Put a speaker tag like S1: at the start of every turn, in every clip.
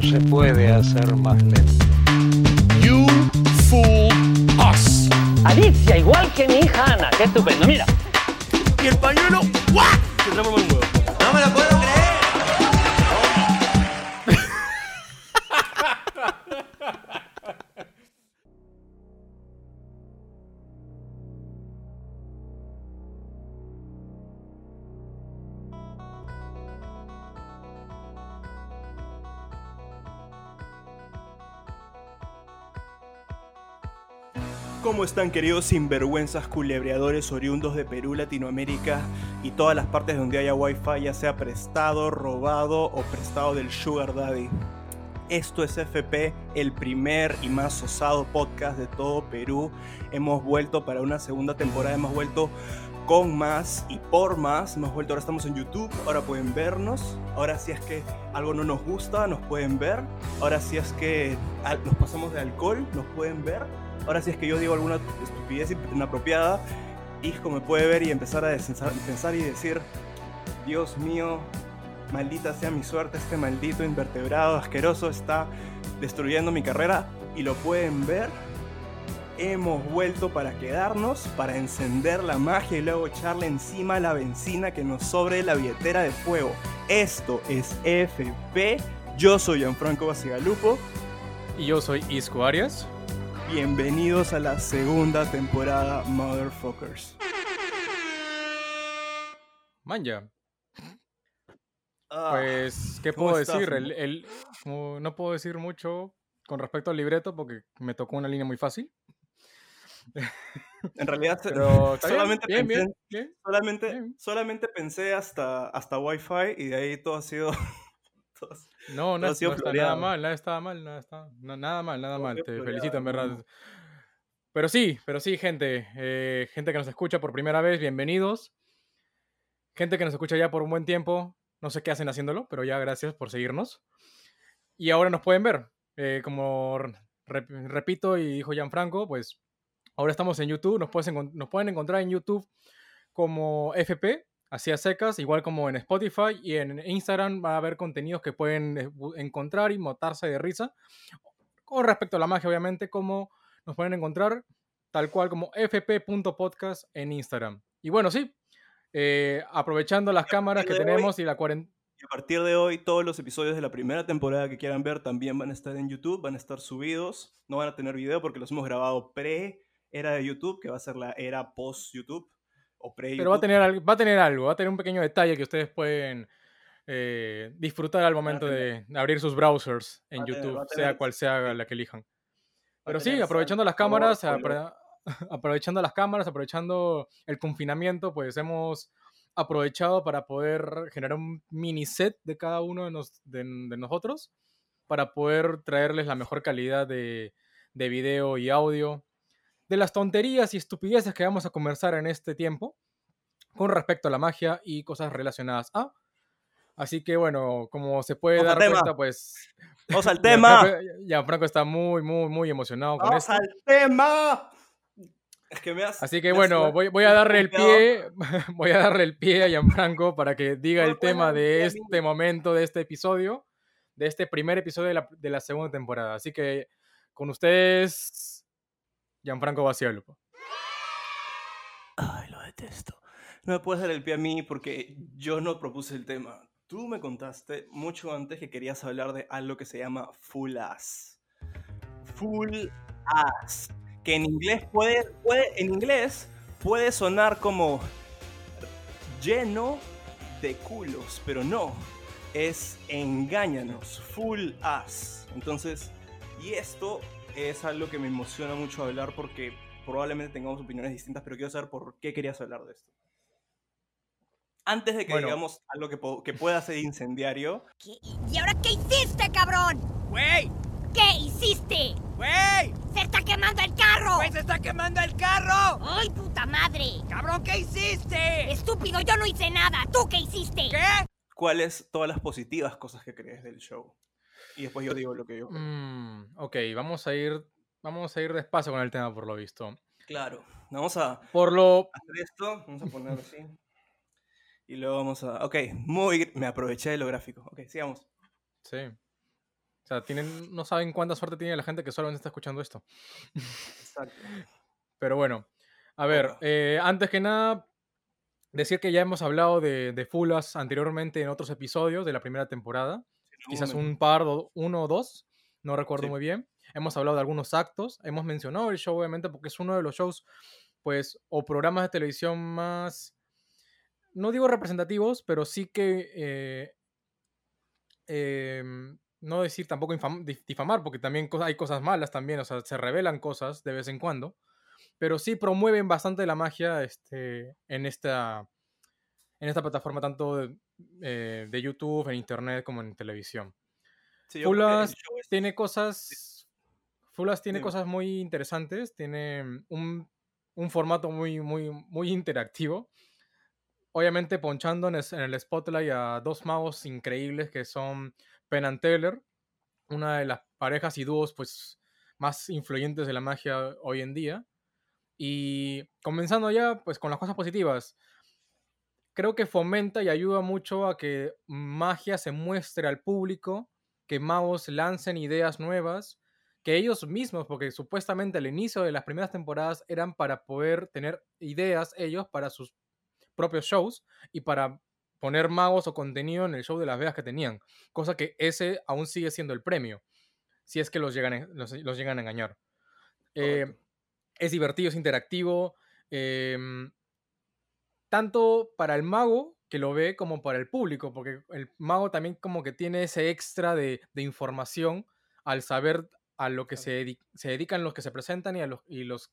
S1: no se puede hacer más lento.
S2: You fool us.
S3: Alicia, igual que mi hija Ana. Qué estupendo, mira.
S2: Y el pañuelo, ¡guau! Se transforma en un huevo.
S4: ¿Cómo están queridos sinvergüenzas culebreadores oriundos de Perú, Latinoamérica y todas las partes donde haya wifi, ya sea prestado, robado o prestado del Sugar Daddy? Esto es FP, el primer y más osado podcast de todo Perú. Hemos vuelto para una segunda temporada, hemos vuelto con más y por más. Hemos vuelto, ahora estamos en YouTube, ahora pueden vernos. Ahora si es que algo no nos gusta, nos pueden ver. Ahora si es que nos pasamos de alcohol, nos pueden ver. Ahora si es que yo digo alguna estupidez inapropiada, hijo me puede ver y empezar a pensar y decir, Dios mío, maldita sea mi suerte, este maldito invertebrado asqueroso está destruyendo mi carrera y lo pueden ver. Hemos vuelto para quedarnos, para encender la magia y luego echarle encima la benzina que nos sobre la billetera de fuego. Esto es FP. Yo soy Gianfranco Basigalupo.
S5: Y yo soy Isco Arias.
S4: Bienvenidos a la segunda temporada, Motherfuckers.
S5: Manja.
S4: Ah,
S5: Pues, ¿qué
S4: ¿cómo
S5: puedo decir? El, no puedo decir mucho con respecto al libreto porque me tocó una línea muy fácil.
S4: en realidad,
S5: Pero
S4: solamente
S5: bien,
S4: pensé,
S5: bien, bien.
S4: solamente,
S5: bien.
S4: solamente pensé hasta, hasta Wi-Fi y de ahí todo ha sido.
S5: No, no, no está nada mal, nada estaba mal, nada está, no, nada mal, nada mal. Te
S4: floreado,
S5: felicito, en verdad. Pero sí, pero sí, gente. eh, gente que nos escucha por primera vez, bienvenidos. Gente que nos escucha ya por un buen tiempo, no sé qué hacen haciéndolo, pero ya gracias por seguirnos. Y ahora nos pueden ver. eh, como re- repito y dijo Gianfranco, pues ahora estamos en YouTube, nos, puedes encon- nos pueden encontrar en YouTube como FP, así a secas, igual como en Spotify y en Instagram va a haber contenidos que pueden eh, encontrar y motarse de risa. Con respecto a la magia, obviamente, como nos pueden encontrar tal cual como fp.podcast en Instagram. Y bueno, sí, eh, aprovechando las cámaras que
S4: hoy-
S5: tenemos y la cuarentena.
S4: Y a partir de hoy, todos los episodios de la primera temporada que quieran ver también van a estar en YouTube, van a estar subidos. No van a tener video porque los hemos grabado pre-era de YouTube, que va a ser la era post-YouTube o.
S5: Pero va a, tener, va a tener algo, va a tener un pequeño detalle que ustedes pueden eh, disfrutar al momento de abrir sus browsers en
S4: tener-
S5: YouTube, sea cual sea la que elijan. Pero sí, aprovechando las cámaras, apro- aprovechando las cámaras, aprovechando el confinamiento, pues hemos aprovechado para poder generar un mini set de cada uno de, nos- de- de nosotros para poder traerles la mejor calidad de, de video y audio, de las tonterías y estupideces que vamos a conversar en este tiempo con respecto a la magia y cosas relacionadas a. Así que bueno, como se puede
S4: Vamos
S5: dar
S4: tema.
S5: cuenta, pues
S4: ¡Vamos al tema!
S5: Gianfranco está muy, muy, muy emocionado con
S4: ¡Vamos
S5: esto.
S4: al tema! Es que me has-
S5: Así que
S4: me
S5: bueno, voy, voy a darle el pie, voy a darle el pie a Gianfranco para que diga el tema de este momento, de este episodio, de este primer episodio de la, de la segunda temporada. Así que con ustedes, Gianfranco Bacialupo.
S4: Ay, lo detesto. No me puedes dar el pie a mí porque yo no propuse el tema. Tú me contaste mucho antes que querías hablar de algo que se llama full ass. Full ass. Que en inglés puede, puede, en inglés puede sonar como lleno de culos, pero no. Es engáñanos. Full ass. Entonces, y esto es algo que me emociona mucho hablar porque probablemente tengamos opiniones distintas, pero quiero saber por qué querías hablar de esto. Antes de que
S5: Bueno.
S4: digamos algo que, que pueda ser incendiario,
S6: ¿Qué- ¿Y ahora qué hiciste, cabrón?
S7: ¡Güey!
S6: ¿Qué hiciste?
S7: ¡Güey!
S6: ¡Se está quemando el carro!
S7: ¡Güey, se está quemando el carro!
S6: ¡Ay, puta madre!
S7: ¡Cabrón, qué hiciste!
S6: Estúpido, yo no hice nada. ¿Tú qué hiciste?
S7: ¿Qué?
S4: ¿cuáles todas las positivas cosas que crees del show? Y después yo digo lo que yo creo.
S5: Mm, ok, vamos a ir, vamos a ir despacio con el tema por lo visto.
S4: Claro, vamos a
S5: Por lo,
S4: hacer esto, vamos a ponerlo así. Y luego vamos a... Ok, muy... Me aproveché de lo gráfico. Ok, sigamos.
S5: sí, sea, tienen, no saben cuánta suerte tiene la gente que solamente está escuchando esto.
S4: Exacto.
S5: Pero bueno, a ver, eh, antes que nada, decir que ya hemos hablado de, de Fulas anteriormente en otros episodios de la primera temporada. Quizás un par, o- uno o dos, no recuerdo
S4: Sí.
S5: muy bien. Hemos hablado de algunos actos, hemos mencionado el show, obviamente, porque es uno de los shows, pues, o programas de televisión más, no digo representativos, pero sí que, eh, em, no decir tampoco difamar, porque también hay cosas malas también, o sea, se revelan cosas de vez en cuando, pero sí promueven bastante la magia este, en, esta, en esta plataforma, tanto de, eh, de YouTube, en Internet, como en televisión.
S4: Sí,
S5: Fulas
S4: es-
S5: tiene cosas. Fulas tiene cosas muy interesantes. Tiene un, un formato muy, muy, muy interactivo. Obviamente ponchando en, es- en el spotlight a dos magos increíbles que son Penn and Teller, una de las parejas y dúos pues, más influyentes de la magia hoy en día. Y comenzando ya pues con las cosas positivas. Creo que fomenta y ayuda mucho a que magia se muestre al público, que magos lancen ideas nuevas, que ellos mismos, porque supuestamente al inicio de las primeras temporadas eran para poder tener ideas ellos para sus propios shows y para poner magos o contenido en el show de Las Vegas que tenían, cosa que ese aún sigue siendo el premio, si es que los llegan, a- los, los llegan a engañar. Eh, es divertido, es interactivo, em, tanto para el mago que lo ve como para el público, porque el mago también como que tiene ese extra de, de información al saber a lo que se, se dedican los que se presentan y, a los, y los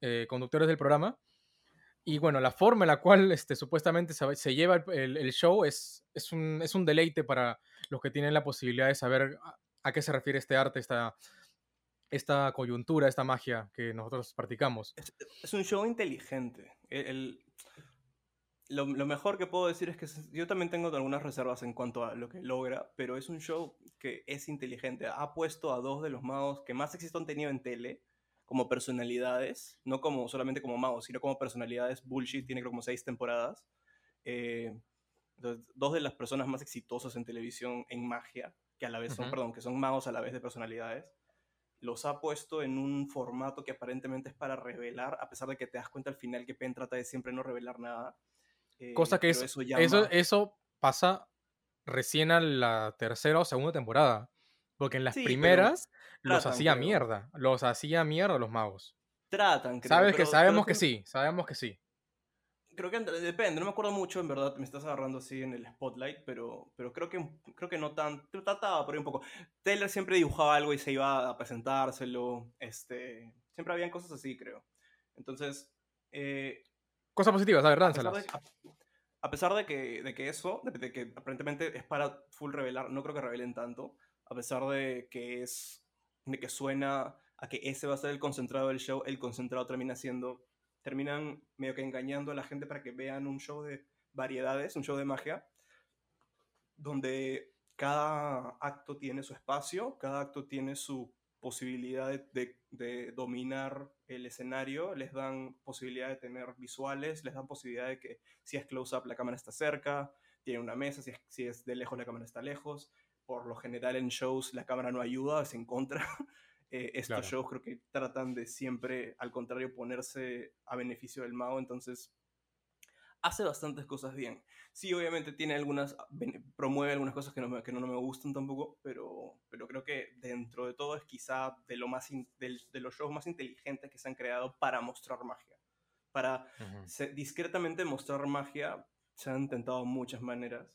S5: eh, conductores del programa. Y bueno, la forma en la cual este, supuestamente se, se lleva el, el- el show es, es, un, es un deleite para los que tienen la posibilidad de saber a, a qué se refiere este arte, esta, esta coyuntura, esta magia que nosotros practicamos.
S4: Es, es un show inteligente. El, el- lo, lo mejor que puedo decir es que yo también tengo algunas reservas en cuanto a lo que logra, pero es un show que es inteligente. Ha puesto a dos de los magos que más éxito han tenido en tele como personalidades, no como solamente como magos, sino como personalidades. Bullshit tiene creo como seis temporadas. Eh, entonces, dos de las personas más exitosas en televisión en magia, que a la vez son,
S5: Ujú.
S4: perdón, que son magos a la vez de personalidades, los ha puesto en un formato que aparentemente es para revelar, a pesar de que te das cuenta al final que Penn trata de siempre no revelar nada. Eh,
S5: Cosa que
S4: eso
S5: eso,
S4: llama-
S5: eso pasa recién a la tercera o segunda temporada. Porque en las
S4: Sí,
S5: primeras los
S4: tratan,
S5: hacía
S4: creo.
S5: mierda. Los hacía mierda los magos.
S4: tratan, creo.
S5: Sabes que
S4: pero-
S5: sabemos
S4: pero
S5: que sí, sabemos que sí.
S4: Creo que depende, no me acuerdo mucho, en verdad, me estás agarrando así en el spotlight, pero, pero creo, que, creo que no tan, trataba por ahí un poco. Taylor siempre dibujaba algo y se iba a presentárselo, este, siempre habían cosas así, creo. Entonces, eh,
S5: Cosas positivas, a ver,
S4: a pesar
S5: dánzalas.
S4: de, a, a pesar de que, de que eso, de, de que aparentemente es para full revelar, no creo que revelen tanto, a pesar de que es, de que suena a que ese va a ser el concentrado del show, el concentrado termina siendo, terminan medio que engañando a la gente para que vean un show de variedades, un show de magia, donde cada acto tiene su espacio, cada acto tiene su posibilidad de, de- de dominar el escenario, les dan posibilidad de tener visuales, les dan posibilidad de que si es close-up la cámara está cerca, tiene una mesa, si es, si es de lejos la cámara está lejos. Por lo general en shows la cámara no ayuda, es en contra. Eh, estos
S5: Claro.
S4: shows creo que tratan de siempre, al contrario, ponerse a beneficio del mago, entonces hace bastantes cosas bien. Sí, obviamente tiene algunas, promueve algunas cosas que no me, que no, no me gustan tampoco, pero, pero creo que dentro de todo es quizá de, lo más in- del- de los shows más inteligentes que se han creado para mostrar magia. Para
S5: Ujú.
S4: se- discretamente mostrar magia se han intentado muchas maneras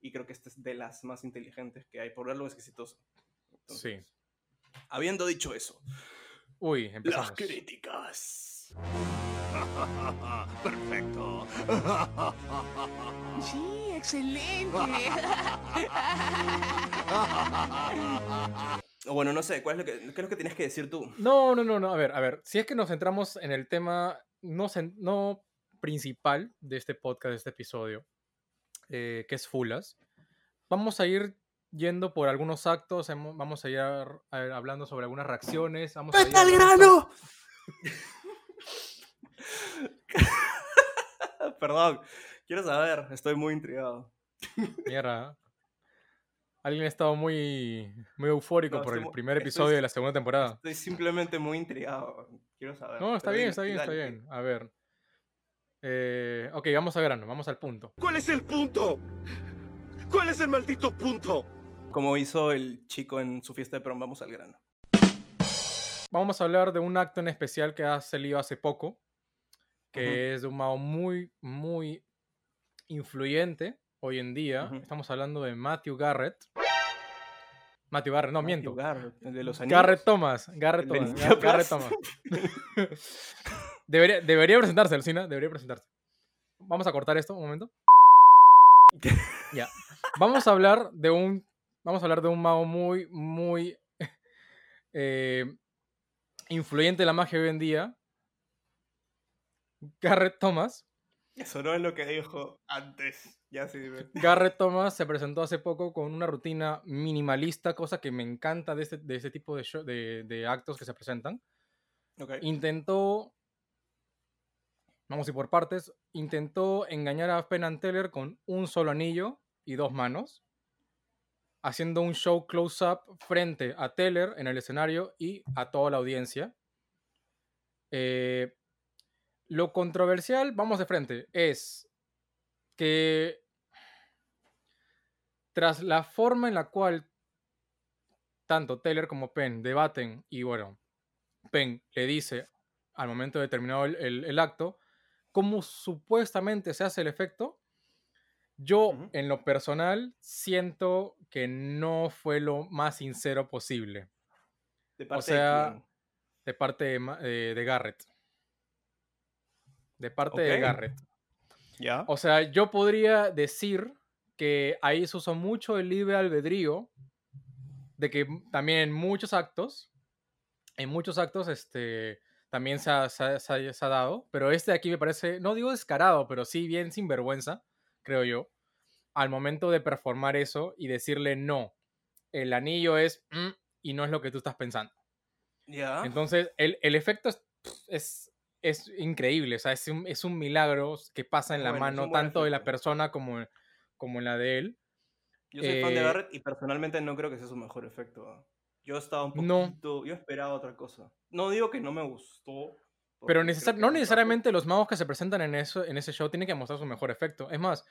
S4: y creo que esta es de las más inteligentes que hay, por verlo es exitoso.
S5: Sí.
S4: Habiendo dicho eso,
S5: Uy,
S4: las
S5: empezamos.
S4: críticas.
S2: Perfecto.
S7: Sí, excelente.
S4: O Bueno, no sé, ¿cuál es lo que, qué es lo que tienes que decir tú?
S5: No, no, no, no. A ver, a ver. Si es que nos centramos en el tema no, no principal de este podcast, de este episodio, eh, que es Fulas, vamos a ir yendo por algunos actos, vamos a ir a- a- hablando sobre algunas reacciones. Vamos a ir
S4: ¡Vete al
S5: hablando-
S4: Perdón, quiero saber, estoy muy intrigado.
S5: Mierda. Alguien ha estado muy, muy eufórico
S4: No,
S5: por el primer
S4: estoy
S5: episodio de la segunda temporada.
S4: Estoy simplemente muy intrigado. Quiero saber.
S5: No, está
S4: pero
S5: bien, está bien, está bien. A ver. Eh, ok, vamos a grano, vamos al punto.
S2: ¿Cuál es el punto? ¿Cuál es el maldito punto?
S4: Como hizo el chico en su fiesta de prom, vamos al grano.
S5: Vamos a hablar de un acto en especial que ha salido hace poco, que es de un mago muy, muy influyente hoy en día. Estamos hablando de Matthew Garrett. Matthew Garrett, no, miento.
S4: Garrett, el de los anillos.
S5: Garrett Thomas, Garrett Thomas, Garrett. Thomas. debería, debería presentarse, Lucina, debería presentarse. Vamos a cortar esto un momento. Ya. Vamos a hablar de un. Vamos a hablar de un mago muy, muy eh, influyente en la magia hoy en día. Garrett Thomas.
S4: Eso no es lo que dijo antes. Ya sí.
S5: Garrett Thomas se presentó hace poco con una rutina minimalista, cosa que me encanta de este, de este tipo de, show- de, de actos que se presentan. Intentó, vamos a ir por partes, intentó engañar a Penn and Teller con un solo anillo y dos manos, haciendo un show close-up frente a Teller en el escenario y a toda la audiencia. Eh, lo controversial, vamos de frente, es que tras la forma en la cual tanto Taylor como Penn debaten y bueno, Penn le dice al momento de terminar el, el- el acto cómo supuestamente se hace el efecto, yo en lo personal siento que no fue lo más sincero posible
S4: De parte
S5: sea,
S4: de quién?
S5: de parte de- de Garrett. De parte de. Garrett.
S4: ¿Ya?
S5: O sea, yo podría decir que ahí se usó mucho el libre albedrío, de que también en muchos actos, en muchos actos, este, también se ha, se ha- se ha- se ha dado, pero este de aquí me parece, no digo descarado, pero sí bien sinvergüenza, creo yo, al momento de performar eso y decirle no, el anillo es mm, y no es lo que tú estás pensando.
S4: ¿Ya?
S5: Entonces, el, el efecto es, es, es increíble, o sea, es un, es un milagro que pasa en la
S4: bueno,
S5: mano tanto de la persona como, como en la de él.
S4: Yo soy fan de
S5: eh,
S4: Garrett y personalmente no creo que sea su mejor efecto. Yo estaba un
S5: No.
S4: poquito. Yo esperaba otra cosa. No digo que no me gustó.
S5: Pero necesar- no necesariamente los magos que se presentan en, eso, en ese show tienen que mostrar su mejor efecto. Es más,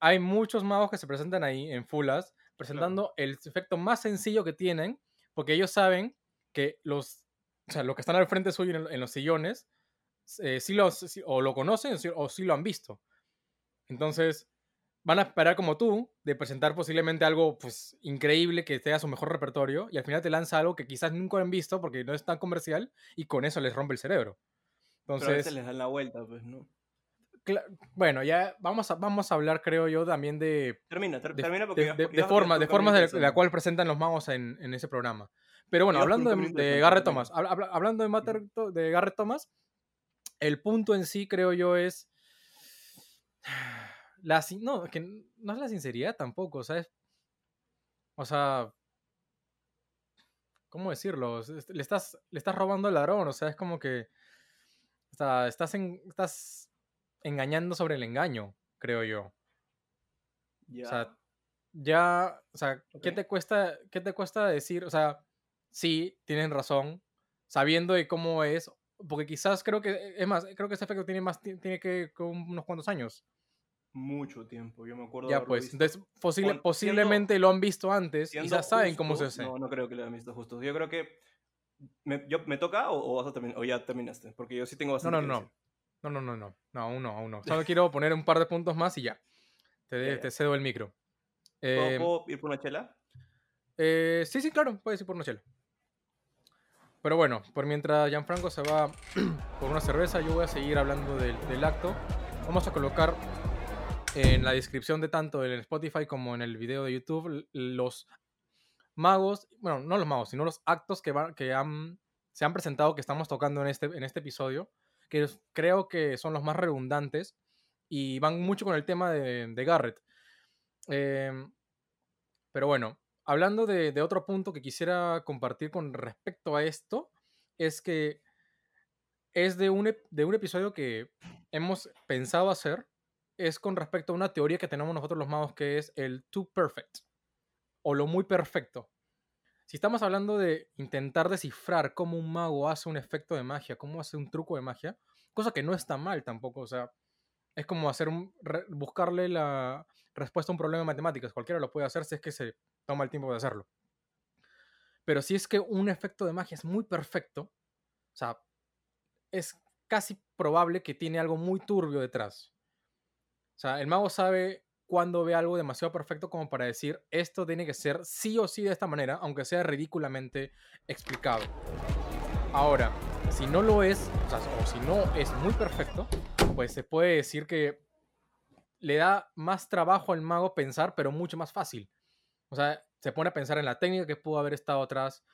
S5: hay muchos magos que se presentan ahí en Fulas presentando el efecto más sencillo que tienen, porque ellos saben que los, o sea, los que están al frente suyo en, en los sillones, eh, sí sí- o lo conocen o sí, o sí lo han visto. Entonces, van a esperar como tú de presentar posiblemente algo pues increíble que tenga su mejor repertorio y al final te lanza algo que quizás nunca han visto porque no es tan comercial y con eso les rompe el cerebro.
S4: Pero a
S5: Entonces,
S4: veces les dan la vuelta, pues, ¿no?
S5: bueno, ya vamos a, vamos a hablar, creo yo, también de,
S4: Termina, ter-
S5: de,
S4: termina porque.
S5: de- de- de forma- formas de, la cual presentan los magos en, en ese programa. Pero bueno, hablando de, Garrett. Thomas, habla- hablando de, Mater- de Garrett Thomas, el punto en sí, creo yo, es. La, sin- no, que no es la sinceridad tampoco, ¿sabes? O sea. ¿Cómo decirlo? Le estás, le estás robando al ladrón, o sea, es como que. O sea, estás, en, estás engañando sobre el engaño, creo yo.
S4: Ya.
S5: O sea, ya, o sea, ¿qué te cuesta, qué te cuesta decir? O sea, sí, tienen razón, sabiendo de cómo es, porque quizás creo que, es más, creo que ese efecto tiene más, ti- tiene que con unos cuantos años.
S4: Mucho tiempo. Yo me acuerdo. de
S5: Ya
S4: haberlo
S5: pues, entonces posible,
S4: Con- siendo-
S5: posiblemente lo han visto antes y ya saben cómo se
S4: justo,
S5: hace.
S4: No, no creo que lo hayan visto justo. Yo creo que. ¿Me, yo, ¿me toca o, o vas a? O ya terminaste. Porque yo sí tengo
S5: No,
S4: bastante.
S5: no, no.
S4: decir.
S5: No, no, no, no. No, aún no, aún no. Solo quiero poner un par de puntos más y ya. Te, te cedo el micro.
S4: ¿Puedo,
S5: Eh,
S4: puedo ir por una chela?
S5: Eh, sí, sí, claro, puedes ir por una chela. Pero bueno, por mientras Gianfranco se va por una cerveza, yo voy a seguir hablando del, del acto. Vamos a colocar en la descripción de tanto en el Spotify como en el video de YouTube los magos, bueno, no los magos, sino los actos que, que han, se han presentado que estamos tocando en este, en este episodio, que creo que son los más redundantes y van mucho con el tema de, de Garrett. Em, pero bueno, hablando de, otro punto que quisiera compartir con respecto a esto, es que es de un, de un episodio que hemos pensado hacer, es con respecto a una teoría que tenemos nosotros los magos que es el Too Perfect o lo muy perfecto. Si estamos hablando de intentar descifrar cómo un mago hace un efecto de magia, cómo hace un truco de magia, cosa que no está mal tampoco, o sea, es como hacer un, buscarle la respuesta a un problema de matemáticas, cualquiera lo puede hacer si es que se toma el tiempo de hacerlo. Pero si es que un efecto de magia es muy perfecto, o sea, es casi probable que tiene algo muy turbio detrás. O sea, el mago sabe cuando ve algo demasiado perfecto como para decir esto tiene que ser sí o sí de esta manera, aunque sea ridículamente explicado. Ahora, si no lo es, o, o si no es muy perfecto, pues se puede decir que le da más trabajo al mago pensar, pero mucho más fácil. O sea, se pone a pensar en la técnica que pudo haber estado atrás,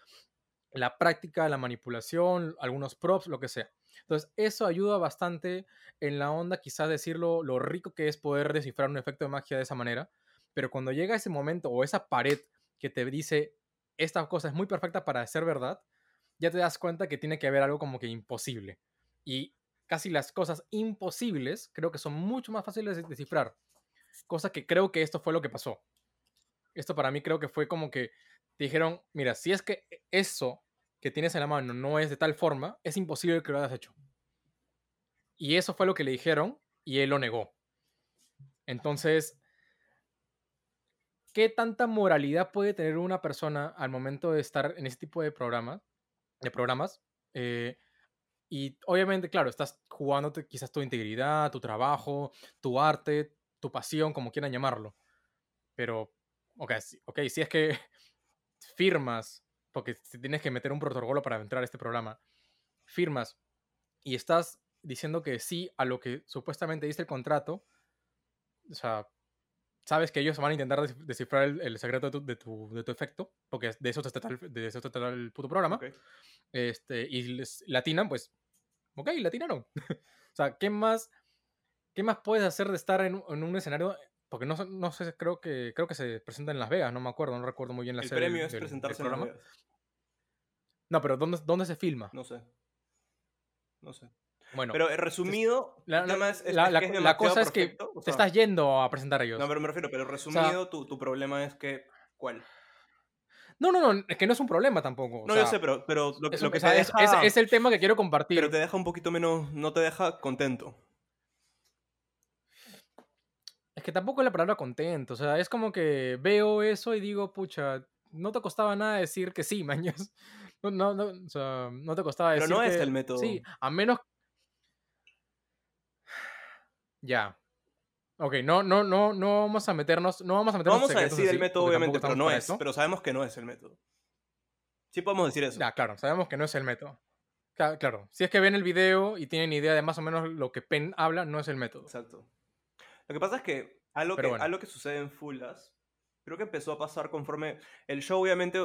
S5: la práctica, la manipulación, algunos props, lo que sea. Entonces, eso ayuda bastante en la onda, quizás decirlo, lo rico que es poder descifrar un efecto de magia de esa manera. Pero cuando llega ese momento o esa pared que te dice, esta cosa es muy perfecta para ser verdad, ya te das cuenta que tiene que haber algo como que imposible. Y casi las cosas imposibles creo que son mucho más fáciles de descifrar. Cosa que creo que esto fue lo que pasó. Esto para mí creo que fue como que dijeron, mira, si es que eso que tienes en la mano no es de tal forma, es imposible que lo hayas hecho. Y eso fue lo que le dijeron y él lo negó. Entonces, ¿qué tanta moralidad puede tener una persona al momento de estar en ese tipo de programas? De programas eh, y obviamente, claro, estás jugándote quizás tu integridad, tu trabajo, tu arte, tu pasión, como quieran llamarlo. Pero, ok, si, okay, si es que firmas, porque tienes que meter un protocolo para entrar a este programa, firmas y estás diciendo que sí a lo que supuestamente dice el contrato, o sea, sabes que ellos van a intentar descif- descifrar el, el secreto de tu, de, tu, de tu efecto, porque de eso, se trata el, de eso trata el puto programa,
S4: Ok.
S5: este, y les latinan, pues, ok, latinaron. o sea, ¿qué más, ¿qué más puedes hacer de estar en, en un escenario? Porque no, sé- no sé, creo que, creo que se presenta en Las Vegas, no me acuerdo, no recuerdo muy bien la
S4: El
S5: sede del-
S4: premio es
S5: del- del
S4: presentarse en Las
S5: programa.
S4: Vegas.
S5: No, pero ¿dónde, ¿dónde se filma?
S4: No sé. No sé.
S5: Bueno,
S4: Pero eh, resumido,
S5: la,
S4: el
S5: la-
S4: tema es, es-
S5: la-
S4: es
S5: la-
S4: que es
S5: la
S4: demasiado
S5: cosa es que te estás yendo a presentar a ellos.
S4: No, pero me refiero, pero resumido, tu, tu problema es que. ¿Cuál?
S5: No, no, no, es que no es un problema tampoco. o
S4: No,
S5: sea,
S4: yo sé, pero, pero lo, lo que te deja.
S5: es- es el tema que quiero compartir.
S4: Pero te deja un poquito menos. No te deja contento.
S5: Es que tampoco es la palabra contento. O sea, es como que veo eso y digo, pucha, no te costaba nada decir que sí, mañas. No, no, no, o sea, no te costaba
S4: Pero
S5: decir
S4: no es el método.
S5: Sí, a menos. Ya. Ok, no, no, no, no vamos a meternos. No vamos a
S4: No
S5: meternos
S4: vamos a decir el método, obviamente, pero no es. Pero sabemos que no es el método. Sí podemos decir eso.
S5: Ya, claro, sabemos que no es el método. Ca- Claro, si es que ven el video y tienen idea de más o menos lo que Penn habla, no es el método.
S4: Exacto. Lo que pasa es que algo,
S5: Pero
S4: que,
S5: bueno.
S4: algo que sucede en Fullas, creo que empezó a pasar conforme el show, obviamente,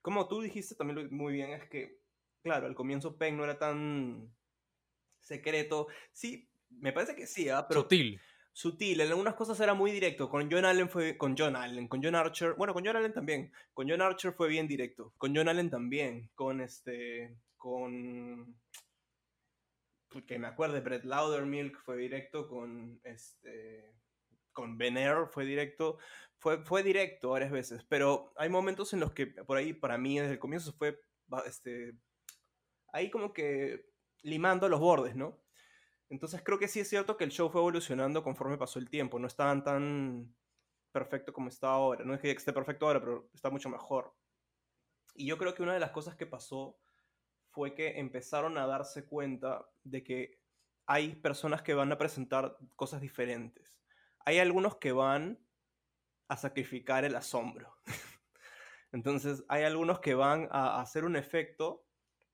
S4: como tú dijiste también muy bien, es que, claro, al comienzo Penn no era tan secreto. Sí, me parece que sí, ¿ah? pero
S5: Sutil.
S4: sutil. En algunas cosas era muy directo. Con John Allen fue. Con John Allen, con John Archer. Bueno, con John Allen también. Con John Archer fue bien directo. Con John Allen también. Con este. Con. Que me acuerde, Brett Laudermilk fue directo. Con este. Con Ben Air fue directo. Fue, fue directo varias veces. Pero hay momentos en los que, por ahí, para mí, desde el comienzo fue. Este. Ahí como que. Limando los bordes, ¿no? Entonces creo que sí es cierto que el show fue evolucionando conforme pasó el tiempo. No estaban tan perfecto como está ahora. No es que esté perfecto ahora, pero está mucho mejor. Y yo creo que una de las cosas que pasó fue que empezaron a darse cuenta de que hay personas que van a presentar cosas diferentes. Hay algunos que van a sacrificar el asombro. Entonces hay algunos que van a hacer un efecto,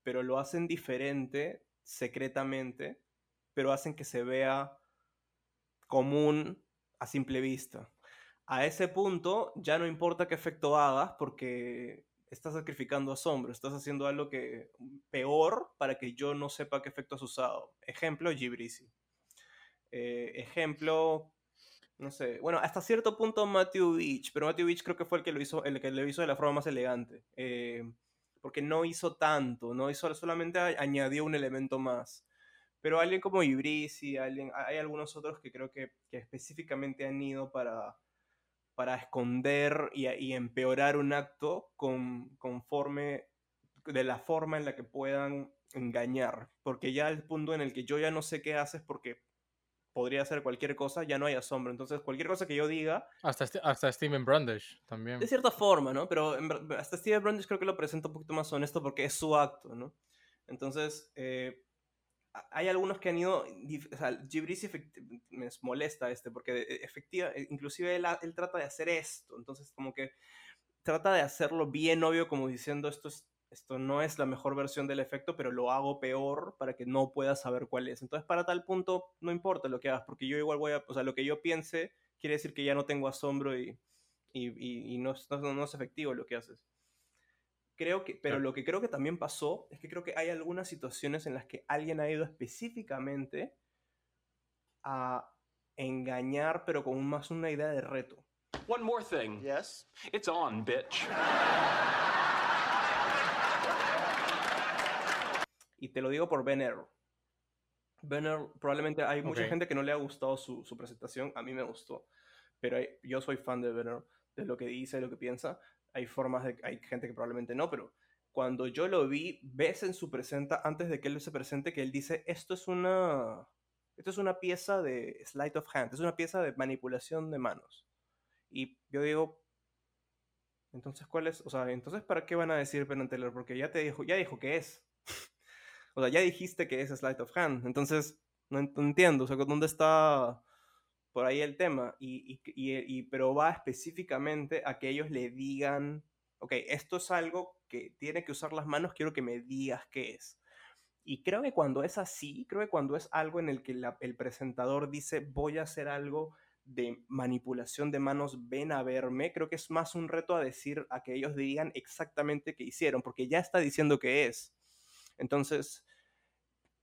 S4: pero lo hacen diferente, secretamente, pero hacen que se vea común a simple vista. A ese punto ya no importa qué efecto hagas porque estás sacrificando asombro, estás haciendo algo que peor para que yo no sepa qué efecto has usado. Ejemplo, Gibrisi. Eh, ejemplo, no sé, bueno, hasta cierto punto Matthew Beach, pero Matthew Beach creo que fue el que lo hizo, el que lo hizo de la forma más elegante, eh, porque no hizo tanto, no hizo solamente añadió un elemento más. Pero alguien como Ibrisi, alguien, hay algunos otros que creo que específicamente han ido para, para esconder y, y empeorar un acto con, conforme de la forma en la que puedan engañar. Porque ya el punto en el que yo ya no sé qué haces porque podría hacer cualquier cosa, ya no hay asombro. Entonces, cualquier cosa que yo diga,
S5: Hasta, hasta Steven Brandish también.
S4: de cierta forma, ¿no? Pero hasta Steve Brandish creo que lo presenta un poquito más honesto porque es su acto, ¿no? Entonces, eh, hay algunos que han ido, o sea, efecti- me molesta este porque eh, efectiva, eh, inclusive él, él trata de hacer esto, entonces como que trata de hacerlo bien obvio como diciendo esto es esto no es la mejor versión del efecto, pero lo hago peor para que no puedas saber cuál es. Entonces, para tal punto, no importa lo que hagas, porque yo igual voy a, o sea, lo que yo piense quiere decir que ya no tengo asombro y, y, y- y no, no- no es efectivo lo que haces. Creo que, pero
S5: Claro.
S4: lo que creo que también pasó es que creo que hay algunas situaciones en las que alguien ha ido específicamente a engañar, pero con más una idea de reto.
S8: One more thing.
S2: Yes?
S8: It's on, bitch.
S4: Y te lo digo por Ben Earl. Ben Earl, probablemente hay mucha
S5: Ok.
S4: gente que no le ha gustado su, su presentación. A mí me gustó. Pero hay- yo soy fan de Ben Earl, de lo que dice, de lo que piensa. Hay formas de. Hay gente que probablemente no, pero cuando yo lo vi, ves en su presenta, antes de que él se presente, que él dice: Esto es una. Esto es una pieza de sleight of hand, es una pieza de manipulación de manos. Y yo digo, entonces, ¿cuál es? O sea, entonces, ¿para qué van a decir Teller? Porque ya te dijo, ya dijo que es. o sea, ya dijiste que es Sleight of Hand. Entonces, no, en- no entiendo. O sea, ¿dónde está por ahí el tema? Y, y- y- pero va específicamente a que ellos le digan, ok, esto es algo que tiene que usar las manos, quiero que me digas qué es. Y creo que cuando es así, creo que cuando es algo en el que el presentador dice, voy a hacer algo de manipulación de manos, ven a verme, creo que es más un reto a decir, a que ellos digan exactamente qué hicieron, porque ya está diciendo que es. Entonces,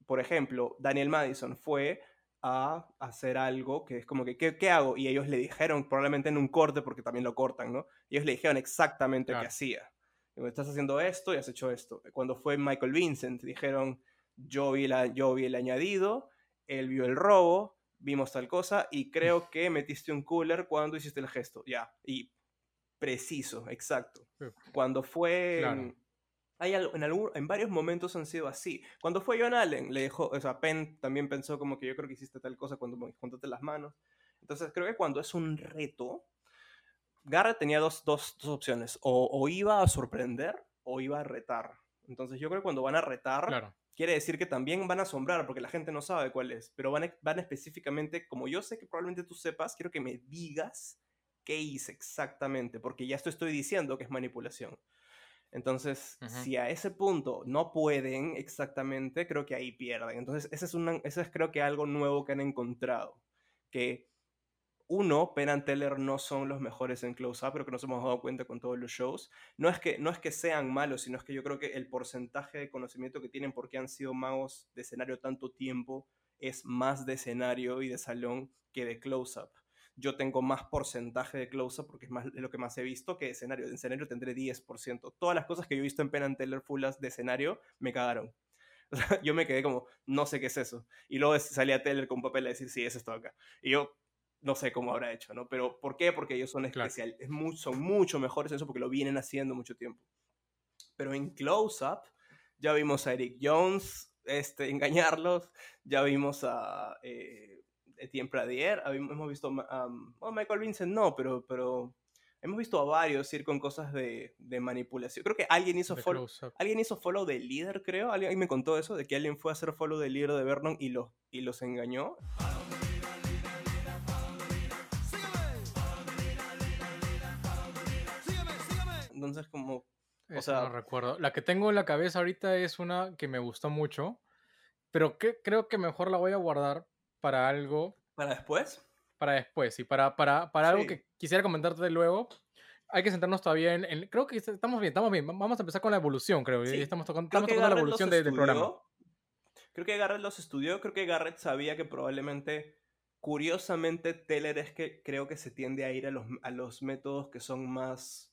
S4: por ejemplo, Daniel Madison fue a hacer algo que es como que, ¿qué, qué hago? Y ellos le dijeron, probablemente en un corte, porque también lo cortan, ¿no? Ellos le dijeron exactamente qué
S5: Claro.
S4: hacía. Digo, Estás haciendo esto y has hecho esto. Cuando fue Michael Vincent, dijeron, yo vi, la, yo vi el añadido, él vio el robo, vimos tal cosa y creo que metiste un cooler cuando hiciste el gesto. Ya, y preciso, exacto. Cuando fue...
S5: Claro.
S4: Hay al- en, algún- en varios momentos han sido así. Cuando fue John Allen, le dejó, o sea, Penn también pensó como que yo creo que hiciste tal cosa cuando me juntaste las manos. Entonces creo que cuando es un reto, Garrett tenía dos, dos- dos opciones. O, o iba a sorprender o iba a retar. Entonces yo creo que cuando van a retar,
S5: Claro.
S4: quiere decir que también van a asombrar porque la gente no sabe cuál es. Pero van, van específicamente, como yo sé que probablemente tú sepas, quiero que me digas qué hice exactamente. Porque ya esto estoy diciendo que es manipulación. Entonces, si a ese punto no pueden exactamente, creo que ahí pierden. Entonces, ese es, una, ese es creo que algo nuevo que han encontrado. Que uno, Penn and Teller no son los mejores en close-up, pero que nos hemos dado cuenta con todos los shows. No es, que, no es que sean malos, sino es que yo creo que el porcentaje de conocimiento que tienen porque han sido magos de escenario tanto tiempo es más de escenario y de salón que de close-up. Yo tengo más porcentaje de close-up porque es más lo que más he visto que de escenario. De escenario tendré 10%. Todas las cosas que yo he visto en Penn and Teller fullas de escenario me cagaron. O sea, yo me quedé como, no sé qué es eso. Y luego salía Teller con un papel a decir, sí, es esto acá. Y yo, no sé cómo habrá hecho, ¿no? Pero ¿por qué? Porque ellos son
S5: Claro.
S4: especial, es mu- son mucho mejores en eso porque lo vienen haciendo mucho tiempo. Pero en close-up ya vimos a Eric Jones este, engañarlos, ya vimos a eh, Etienne Pradier, habim- hemos visto um, Michael Vincent, no, pero, pero hemos visto a varios ir con cosas de, de manipulación. Creo que alguien hizo follow, alguien hizo follow del líder, creo. Alguien me contó eso, de que alguien fue a hacer follow del líder de Vernon y los, y los engañó. Entonces, como,
S5: Esa
S4: sea-
S5: no recuerdo. La que tengo en la cabeza ahorita es una que me gustó mucho, pero que creo que mejor la voy a guardar para algo
S4: para después.
S5: para después y para, para, para algo
S4: Sí.
S5: que quisiera comentarte luego. Hay que centrarnos todavía en, en- Creo que estamos bien, estamos bien. Vamos a empezar con la evolución, creo.
S4: Sí,
S5: Estamos tocando,
S4: Creo
S5: estamos tocando la evolución de- del programa.
S4: Creo que Garrett los estudió. Creo que Garrett sabía que probablemente, curiosamente, Teller es que creo que se tiende a ir a los, a los métodos que son más.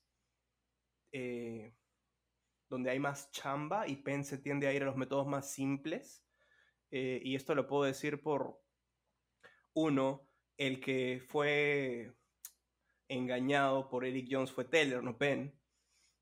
S4: eh, donde hay más chamba y Penn se tiende a ir a los métodos más simples. Eh, y esto lo puedo decir por uno, el que fue engañado por Eric Jones fue Taylor, no Penn.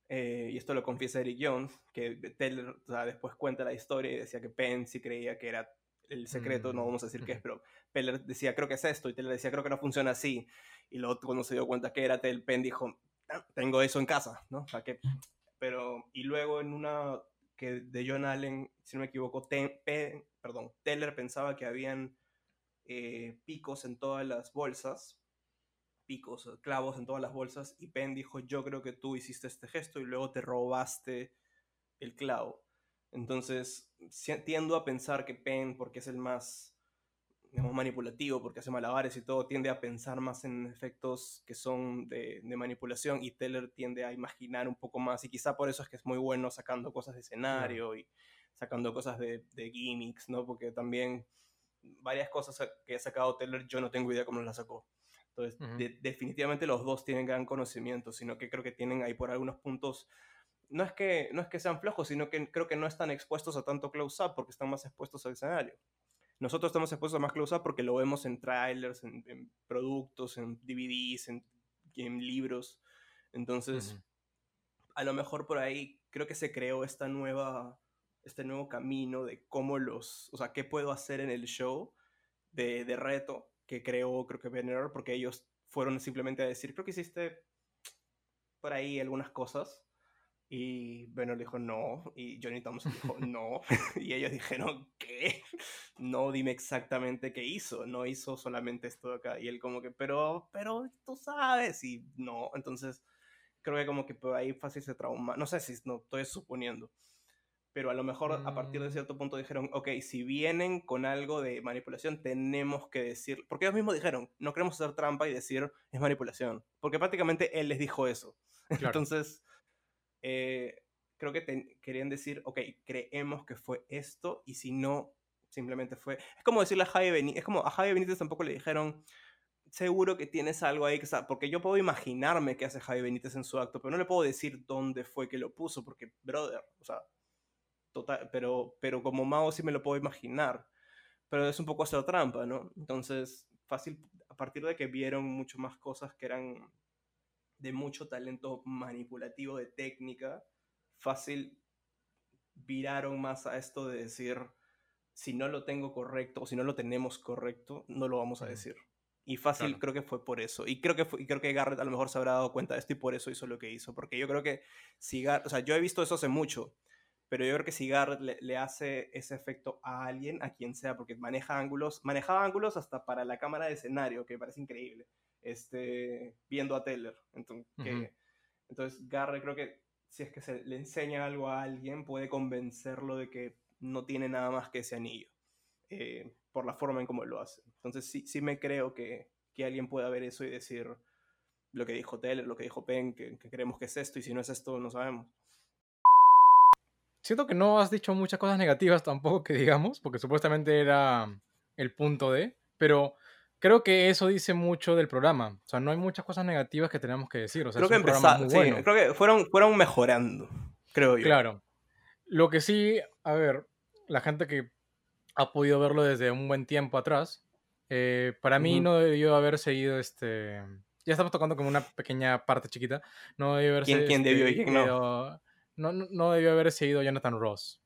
S4: Eh, y esto lo confiesa Eric Jones, que Taylor o sea, después cuenta la historia y decía que Penn sí creía que era el secreto, no
S5: Mm,
S4: vamos a decir qué es, pero Taylor decía creo que es esto y Taylor decía creo que no funciona así. Y luego cuando se dio cuenta que era Taylor, Penn dijo, "Ah, tengo eso en casa, ¿no? O sea, que, pero, y luego en una que de John Allen, si no me equivoco, Ten- Penn- perdón, Taylor pensaba que habían eh, picos en todas las bolsas, picos, clavos en todas las bolsas, y Penn dijo, yo creo que tú hiciste este gesto y luego te robaste el clavo. Entonces, tiendo a pensar que Penn, porque es el más digamos, manipulativo, porque hace malabares y todo, tiende a pensar más en efectos que son de, de manipulación y Teller tiende a imaginar un poco más y quizá por eso es que es muy bueno sacando cosas de escenario y sacando cosas de, de gimmicks, ¿no? Porque también varias cosas que ha sacado Teller yo no tengo idea cómo las sacó. Entonces, de- definitivamente los dos tienen gran conocimiento, sino que creo que tienen ahí por algunos puntos no es que no es que sean flojos, sino que creo que no están expuestos a tanto close-up porque están más expuestos al escenario. Nosotros estamos expuestos a más close-up porque lo vemos en trailers, en, en productos, en DVDs, en, en libros. Entonces, a lo mejor por ahí creo que se creó esta nueva, este nuevo camino de cómo los, o sea, qué puedo hacer en el show de, de reto que creó, creo que Banner, porque ellos fueron simplemente a decir, creo que hiciste por ahí algunas cosas. Y Banner dijo no, y Johnny Thompson dijo no, y ellos dijeron, ¿qué? No, dime exactamente qué hizo, no hizo solamente esto de acá. Y él como que, pero, pero tú sabes, y no, entonces creo que como que por ahí fácil se trauma, no sé si no estoy suponiendo, pero a lo mejor a partir de
S5: Mm.
S4: cierto punto dijeron, ok, si vienen con algo de manipulación, tenemos que decir, porque ellos mismos dijeron, no queremos hacer trampa y decir es manipulación, porque prácticamente él les dijo eso.
S5: Claro.
S4: Entonces, eh, creo que querían decir, ok, creemos que fue esto, y si no, simplemente fue. Es como decirle a Javi Benítez, es como a Javi Benítez tampoco le dijeron, seguro que tienes algo ahí que está, porque yo puedo imaginarme qué hace Javi Benítez en su acto, pero no le puedo decir dónde fue que lo puso, porque, brother, o sea, total, pero, pero como mago sí me lo puedo imaginar, pero es un poco hacer trampa, ¿no? Entonces, fácil, a partir de que vieron mucho más cosas que eran de mucho talento manipulativo de técnica, fácil viraron más a esto de decir, si no lo tengo correcto o si no lo tenemos correcto, no lo vamos a decir. Y fácil
S5: Claro.
S4: creo que fue por eso. Y creo que, fue- y creo que Garrett a lo mejor se habrá dado cuenta de esto y por eso hizo lo que hizo. Porque yo creo que si Garrett, o sea, yo he visto eso hace mucho, pero yo creo que si Garrett le, le hace ese efecto a alguien, a quien sea, porque maneja ángulos, manejaba ángulos hasta para la cámara de escenario, que me parece increíble, este, viendo a Taylor. Entonces, que-
S5: Ujú.
S4: entonces Garrett creo que si es que se le enseña algo a alguien, puede convencerlo de que no tiene nada más que ese anillo, eh, por la forma en cómo lo hace. Entonces sí, sí me creo que, que alguien pueda ver eso y decir lo que dijo Taylor, lo que dijo Penn, que, que creemos que es esto, y si no es esto, no sabemos.
S5: Siento que no has dicho muchas cosas negativas tampoco que digamos, porque supuestamente era el punto de, pero creo que eso dice mucho del programa. O sea, no hay muchas cosas negativas que tenemos que decir. O sea,
S4: creo que
S5: muy
S4: sí,
S5: bueno.
S4: creo que fueron, fueron mejorando, creo yo.
S5: Claro. Lo que sí, a ver, la gente que ha podido verlo desde un buen tiempo atrás, eh, para mí no debió haber seguido este. Ya estamos tocando como una pequeña parte chiquita. No debió haber
S4: ¿Quién- quién debió y
S5: este,
S4: quién no?
S5: No, no, debió haber seguido Jonathan Ross.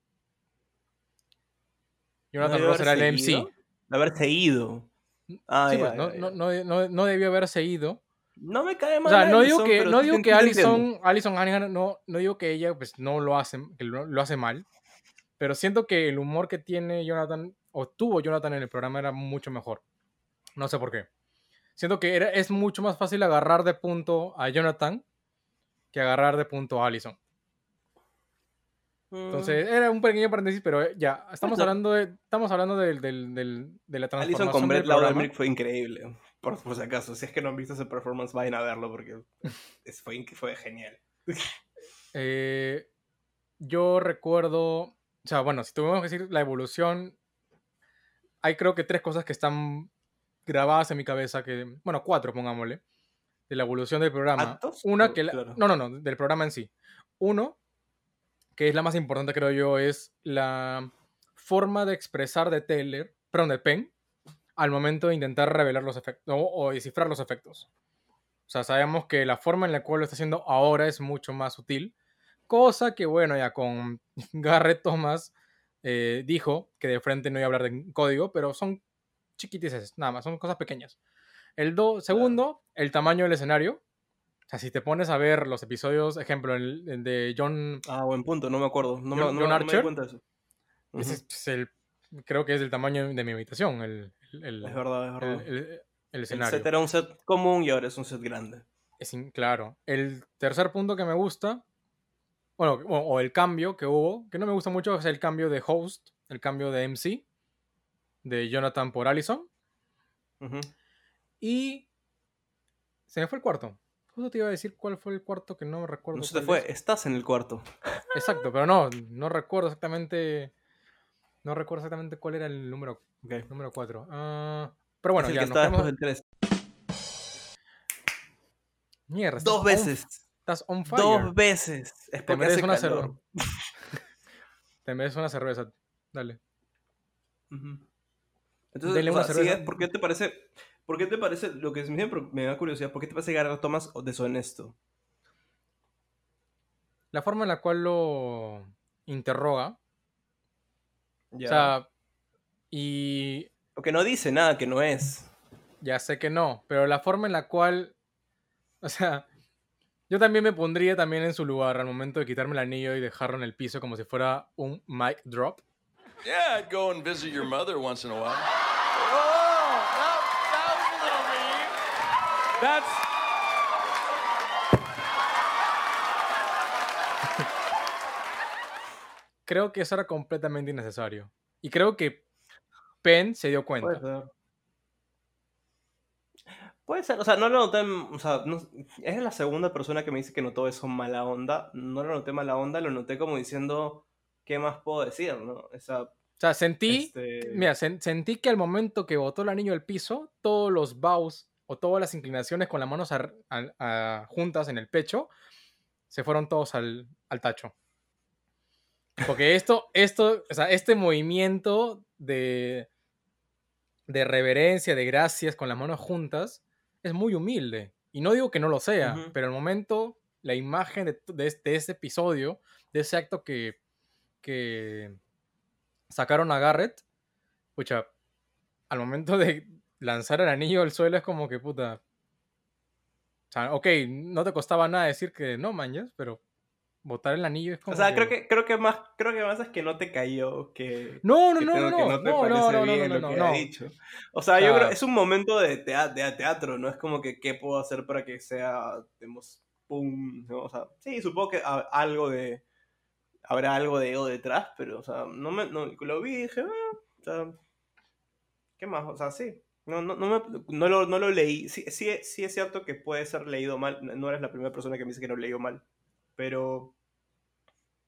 S5: Jonathan Ross
S4: haber
S5: era el
S4: seguido?
S5: MC.
S4: De haberse ido. Ah,
S5: sí,
S4: ya,
S5: pues, no,
S4: ya,
S5: no,
S4: ya.
S5: no, debió haber seguido.
S4: No me cae
S5: O
S4: mal.
S5: sea, no digo
S4: Allison,
S5: que, no digo que. Alison, Alison Hannigan, no, no digo que ella pues no lo hace, que lo, lo hace mal, pero siento que el humor que tiene Jonathan, o tuvo Jonathan en el programa era mucho mejor. No sé por qué. Siento que era, es mucho más fácil agarrar de punto a Jonathan que agarrar de punto a Alison.
S4: Mm.
S5: Entonces, era un pequeño paréntesis, pero eh, ya, estamos hablando de, estamos hablando del, del, del- de la
S4: Alison
S5: transformación
S4: con
S5: del
S4: Brett. Lauderdale fue increíble. Por, por si acaso, si es que no han visto ese performance, vayan a verlo porque es- fue, fue genial.
S5: Eh, yo recuerdo, o sea, bueno, si tuvimos que decir la evolución, hay creo que tres cosas que están grabadas en mi cabeza, que, bueno, cuatro, pongámosle, de la evolución del programa.
S4: ¿Actos?
S5: Una que, la-
S4: claro.
S5: no, no, no, del programa en sí. Uno, que es la más importante, creo yo, es la forma de expresar de Taylor, perdón, de Penn, al momento de intentar revelar los efectos o, o descifrar los efectos. O sea, sabemos que la forma en la cual lo está haciendo ahora es mucho más sutil. Cosa que, bueno, ya con Garrett Thomas eh, dijo que de frente no iba a hablar de código, pero son chiquitices, nada más, son cosas pequeñas. El do, segundo, el tamaño del escenario. O sea, si te pones a ver los episodios, ejemplo, el, el de John,
S4: Ah, buen punto, no me acuerdo. No, me,
S5: John-
S4: no,
S5: John
S4: no me di
S5: Archer.
S4: eso.
S5: ese es el, creo que es del tamaño de mi habitación, el, el- el-
S4: Es verdad, es
S5: el-
S4: verdad.
S5: el- el
S4: el
S5: escenario.
S4: set era un set común y ahora es un set grande.
S5: Es in- claro. El tercer punto que me gusta, bueno, o, o el cambio que hubo, que no me gusta mucho, es el cambio de host, el cambio de MC, de Jonathan por Allison. Y se me fue el cuarto. Justo te iba a decir cuál fue el cuarto que no me recuerdo.
S4: No se te fue,
S5: es.
S4: estás en el cuarto.
S5: Exacto, pero no, no recuerdo exactamente. No recuerdo exactamente cuál era el número
S4: Ok.
S5: número 4. pero bueno,
S4: es el
S5: ya
S4: que
S5: nos
S4: está
S5: quedamos-
S4: del 3.
S5: Mierda,
S4: Dos
S5: on-
S4: veces.
S5: estás on fire.
S4: Dos veces. Es
S5: Te mereces una cerveza. Te mereces una cerveza. Dale.
S4: Entonces,
S5: Denle
S4: o
S5: una
S4: sí,
S5: cerveza.
S4: ¿por qué te parece, por qué te parece, lo que siempre me da curiosidad, ¿por qué te parece Garrett Thomas deshonesto?
S5: La forma en la cual lo interroga.
S4: Ya.
S5: O sea, y
S4: Porque no dice nada que no es.
S5: ya sé que no, pero la forma en la cual, o sea, yo también me pondría también en su lugar al momento de quitarme el anillo y dejarlo en el piso como si fuera un mic drop.
S2: Yeah, I'd go and visit your mother once in a while.
S5: That's Creo que eso era completamente innecesario. Y creo que Penn se dio cuenta.
S4: Puede ser. Puede ser, o sea, no lo noté, o sea, no- es la segunda persona que me dice que notó eso mala onda. No lo noté mala onda, lo noté como diciendo, ¿qué más puedo decir, no? O sea,
S5: O sea, sentí,
S4: este,
S5: mira, sen- sentí que al momento que botó el anillo al piso, todos los bows o todas las inclinaciones con las manos a- juntas en el pecho se fueron todos al, al tacho. Porque esto, esto, o sea, este movimiento de, de reverencia, de gracias con las manos juntas, es muy humilde. Y no digo que no lo sea, pero el momento, la imagen de, de este, episodio, de ese acto que, que sacaron a Garrett, pucha, al momento de lanzar el anillo al suelo es como que puta. O sea, ok, no te costaba nada decir que no, manjas, pero botar el anillo es como.
S4: o sea, creo que, creo que más, creo que más es que no te cayó, que,
S5: No, no,
S4: que
S5: no, no,
S4: que
S5: no,
S4: no
S5: no, no, no, no, no,
S4: que
S5: no,
S4: dicho. O sea, yo
S5: sea-
S4: creo es un momento de, tea- de teatro, no es como que qué puedo hacer para que sea, digamos, pum, ¿no? O sea, sí, supongo que algo de, habrá algo de ego detrás, pero, o sea, no me, no, lo vi y dije, ah, o sea, ¿qué más? O sea, sí. No, no, no, me- no, lo, no lo leí. Sí, sí, sí es cierto que puede ser leído mal. No eres la primera persona que me dice que no leyó mal. Pero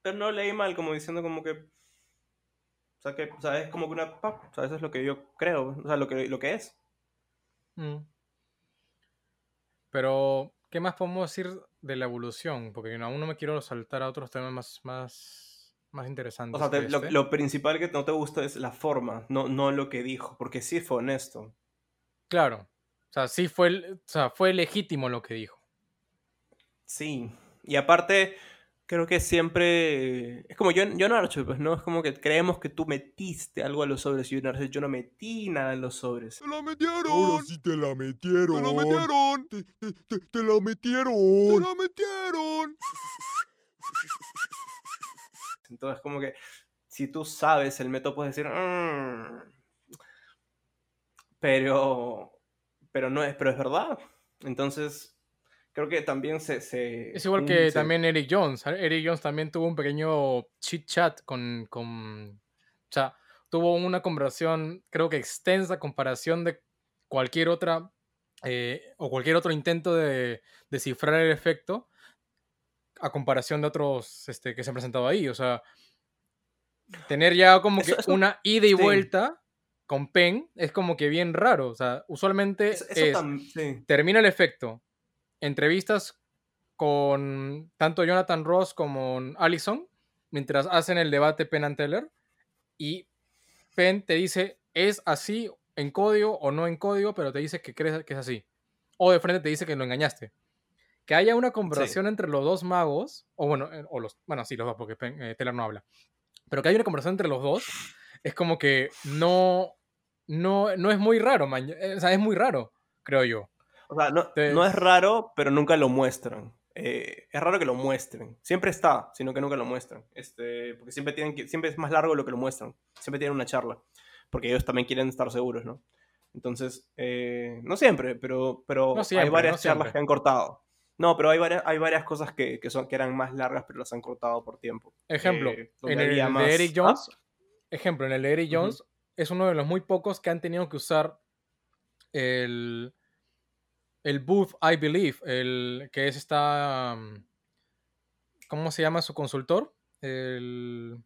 S4: pero no leí mal, como diciendo como que. O sea, que, o sea, es como que una. O sea, eso es lo que yo creo. O sea, lo que, lo que es.
S5: Mm. Pero, ¿qué más podemos decir de la evolución? Porque aún no me quiero saltar a otros temas más, más, más interesantes.
S4: O sea, te-
S5: que
S4: lo,
S5: este.
S4: lo principal que no te gusta es la forma, no, no lo que dijo. Porque sí fue honesto.
S5: Claro. O sea, sí fue, o sea, fue legítimo lo que dijo.
S4: Sí. Y aparte, creo que siempre. Es como John, John Archer, pues, ¿no? Es como que creemos que tú metiste algo a los sobres. Y John Archer, yo no metí nada en los sobres.
S2: ¡Te la metieron!
S9: Ahora sí te la metieron.
S2: ¡Te la metieron!
S9: Te, te- te- te la
S2: ¡Te
S9: metieron.
S2: la metieron!
S4: Entonces, como que si tú sabes el método, puedes decir. "Mm". Pero. Pero no es, pero es verdad. Entonces, creo que también se. se-
S5: Es igual que
S4: se-
S5: también Eric Jones. Eric Jones también tuvo un pequeño chit chat con, con. O sea, tuvo una conversación, creo que extensa, comparación de cualquier otra. eh, o cualquier otro intento de descifrar el efecto a comparación de otros este, que se han presentado ahí. O sea, tener ya como
S4: Eso-
S5: que
S4: eso-
S5: una ida y
S4: sí.
S5: vuelta con Penn es como que bien raro. O sea, usualmente es
S4: sí.
S5: termina el efecto. Entrevistas con tanto Jonathan Ross como Allison, mientras hacen el debate Penn and Teller, y Penn te dice, es así en código o no en código, pero te dice que crees que es así. o de frente te dice que lo engañaste. Que haya una conversación entre los dos magos, o bueno, eh, o los, bueno, sí, los dos, porque Pen- eh, Taylor no habla, pero que haya una conversación entre los dos, es como que no, no, no es muy raro, man. Eh, O sea, es muy raro, creo yo.
S4: O sea, no,
S5: Te-
S4: no es raro, pero nunca lo muestran. Eh, es raro que lo muestren. Siempre está, sino que nunca lo muestran. Este, porque siempre, tienen que, siempre es más largo lo que lo muestran. Siempre tienen una charla. Porque ellos también quieren estar seguros, ¿no? Entonces, eh, no siempre, pero, pero
S5: No siempre,
S4: hay varias
S5: no
S4: charlas que han cortado. No, pero hay varias, hay varias cosas que, que, son, que eran más largas, pero las han cortado por tiempo.
S5: Ejemplo,
S4: Eh,
S5: en el de Eric
S4: ¿Ah?
S5: Jones, ejemplo, en el de Eric. Jones es uno de los muy pocos que han tenido que usar el, el booth I Believe, el que es esta, um, ¿cómo se llama su consultor? El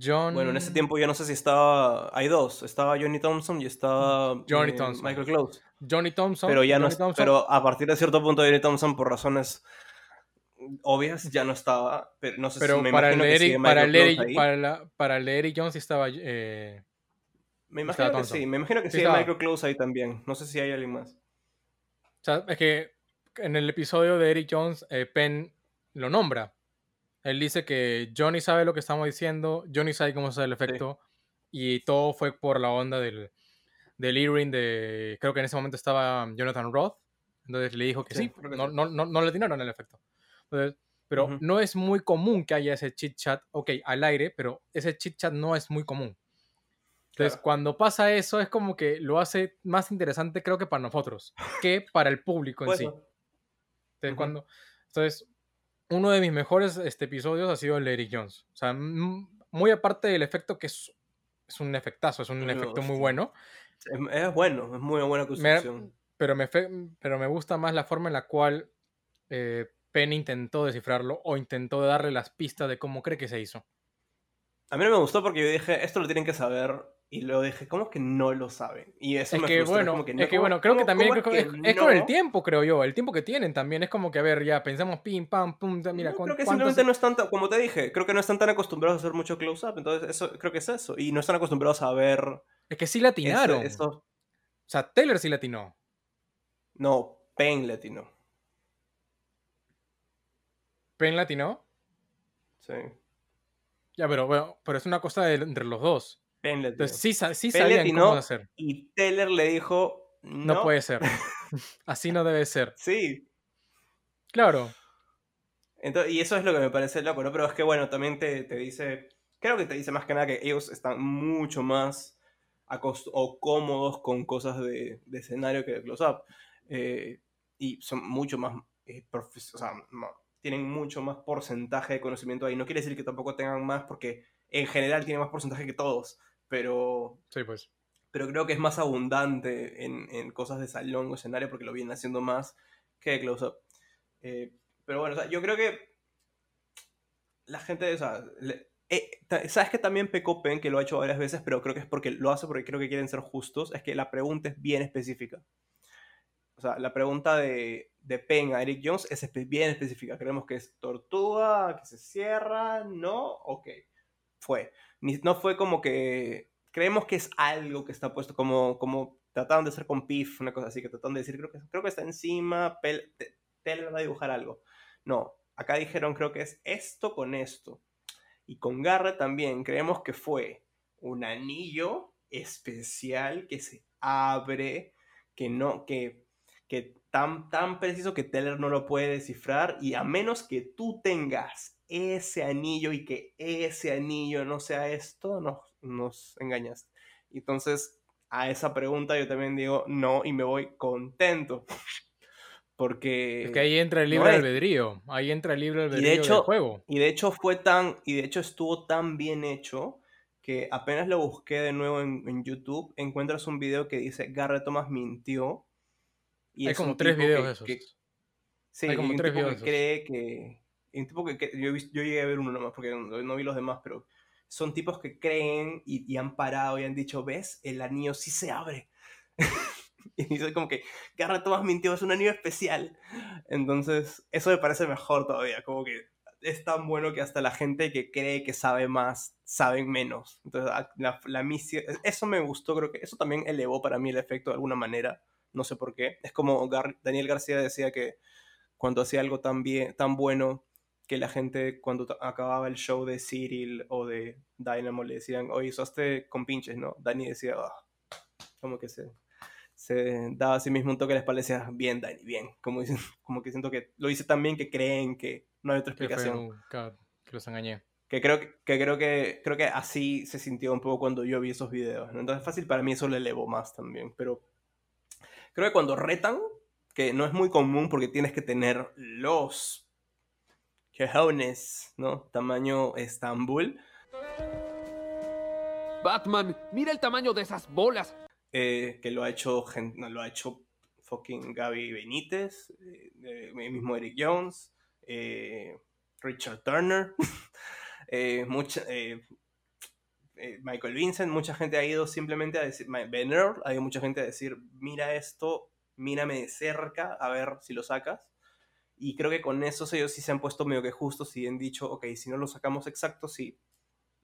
S5: John.
S4: Bueno, en ese tiempo yo no sé si estaba. Hay dos. Estaba Johnny Thompson y estaba.
S5: Johnny
S4: eh,
S5: Thompson.
S4: Michael Close.
S5: Johnny Thompson.
S4: Pero ya no.
S5: Johnny Thompson,
S4: Pero a partir de cierto punto, Johnny Thompson, por razones obvias, ya no estaba. Pero no sé
S5: pero
S4: si me
S5: para de
S4: que
S5: para,
S4: ahí.
S5: para, la- para Eric Jones estaba. eh,
S4: Me
S5: estaba
S4: imagino que
S5: Thompson.
S4: sí. Me imagino que
S5: Sí estaba.
S4: Michael Close ahí también. No sé si hay alguien más.
S5: O sea, es que en el episodio de Eric Jones, eh, Penn lo nombra. Él dice que Johnny sabe lo que estamos diciendo, Johnny sabe cómo hacer el efecto, y todo fue por la onda del, del earring de. Creo que en ese momento estaba Jonathan Roth. Entonces le dijo que
S4: Sí,
S5: no,
S4: sí.
S5: no, no, no le atinaron el efecto. Entonces, pero no es muy común que haya ese chit chat, ok, al aire, pero ese chit chat no es muy común. Entonces,
S4: Claro.
S5: cuando pasa eso, es como que lo hace más interesante, creo que para nosotros, que para el público en
S4: Pues,
S5: sí.
S4: no.
S5: Entonces, cuando, entonces, uno de mis mejores este, episodios ha sido el de Eric Jones. O sea, m- muy aparte del efecto que es, es un efectazo, es un efecto muy bueno,
S4: Es, bueno. Es muy buena construcción.
S5: pero me, fe- pero me gusta más la forma en la cual eh, Penn intentó descifrarlo o intentó darle las pistas de cómo cree que se hizo.
S4: A mí no me gustó porque yo dije, esto lo tienen que saber. Y lo dije, ¿cómo que no lo saben? Y eso
S5: Es
S4: me
S5: que bueno,
S4: como que, no,
S5: es que
S4: ¿cómo-
S5: bueno, creo que también
S4: es
S5: que con el tiempo, creo yo, el tiempo que tienen también. Es como que, a ver, ya pensamos pim, pam, pum, mira,
S4: No, creo que simplemente no están, tan- como te dije, creo que no están tan acostumbrados a hacer mucho close-up, entonces eso, creo que es eso, y no están acostumbrados a ver
S5: Es que sí la
S4: ese-
S5: atinaron.
S4: esos-
S5: O sea, Taylor sí la atinó.
S4: no, Pain latino,
S5: Penn la atinó.
S4: sí,
S5: Ya, pero bueno, pero es una cosa de- entre los dos.
S4: Pain latino.
S5: Entonces sí, sí sabían cómo hacer.
S4: Y Taylor le dijo, no,
S5: No, puede ser. Así no debe ser.
S4: Sí,
S5: Claro.
S4: Entonces, y eso es lo que me parece loco, ¿no? Pero es que bueno, también te, te dice, creo que te dice más que nada que ellos están mucho más o cómodos con cosas de, de escenario que de close-up. Eh, y son mucho más, eh, o sea, tienen mucho más porcentaje de conocimiento ahí. No quiere decir que tampoco tengan más, porque en general tienen más porcentaje que todos, pero,
S5: Sí, pues.
S4: pero creo que es más abundante en, en cosas de salón o escenario porque lo vienen haciendo más que de close-up. Eh, pero bueno, o sea, yo creo que la gente, o sea, le- eh, sabes que también pecó que lo ha hecho varias veces, pero creo que es porque lo hace porque creo que quieren ser justos, es que la pregunta es bien específica. O sea, la pregunta de, de Penn a Eric Jones es bien específica. Creemos que es tortuga, que se cierra, ¿no? Ok. Fue. No fue como que... Creemos que es algo que está puesto como, como trataron de hacer con Piff, una cosa así, que trataron de decir, creo que, creo que está encima, Pel- Taylor va a dibujar algo. No, acá dijeron creo que es esto con esto. Y con Garrett también creemos que fue un anillo especial que se abre, que no, que, que tan, tan preciso que Taylor no lo puede descifrar y a menos que tú tengas ese anillo y que ese anillo no sea esto, nos, nos engañas. Entonces, a esa pregunta yo también digo no y me voy contento. Porque...
S5: Es que ahí entra el
S4: no
S5: libre
S4: es.
S5: albedrío. Ahí entra el libre
S4: Y
S5: albedrío
S4: de hecho,
S5: del juego.
S4: y de hecho fue tan, y de hecho estuvo tan bien hecho que apenas lo busqué de nuevo en, en YouTube, encuentras un video que dice Garrett Thomas mintió. Y
S5: Hay
S4: es
S5: como tres videos
S4: que-
S5: de esos.
S4: que- sí,
S5: Hay como tres videos
S4: que cree que, un tipo que, cre- yo, llegué a ver uno nomás porque no, no vi los demás, pero son tipos que creen y, y han parado y han dicho, ves, el anillo sí se abre. y dice como que Garrett Thomas mintió, es un anillo especial. Entonces, eso me parece mejor todavía, como que es tan bueno que hasta la gente que cree que sabe más, saben menos. Entonces, la, la misión, eso me gustó, creo que eso también elevó para mí el efecto de alguna manera. No sé por qué. Es como Gar- Daniel García decía que cuando hacía algo tan bien, tan bueno, que la gente cuando acababa el show de Cyril o de Dynamo le decían, oye, usaste con pinches, ¿no? Dani decía, "Ah", como que se, se daba a sí mismo un toque en la espalda y decía, bien, Dani, bien. Como, dicen- como que siento que lo hice tan bien que creen que no hay otra
S5: Que,
S4: explicación.
S5: claro, que los engañé.
S4: Que creo que, que creo que creo que así se sintió un poco cuando yo vi esos videos. ¿no? Entonces fácil para mí eso le elevó más también. Pero creo que cuando retan, que no es muy común porque tienes que tener los cojones, ¿no? Tamaño Estambul.
S10: Batman, mira el tamaño de esas bolas.
S4: eh, que lo ha hecho no, lo ha hecho fucking Gaby Benítez, eh, eh, el mismo Eric Jones, eh, Richard Turner, mucha, eh, eh, Michael Vincent, mucha gente ha ido simplemente a decir, Ben Earl, ha ido mucha gente a decir, mira esto, mírame de cerca, a ver si lo sacas. Y creo que con eso ellos sí se han puesto medio que justos y han dicho, ok, si no lo sacamos exacto, sí,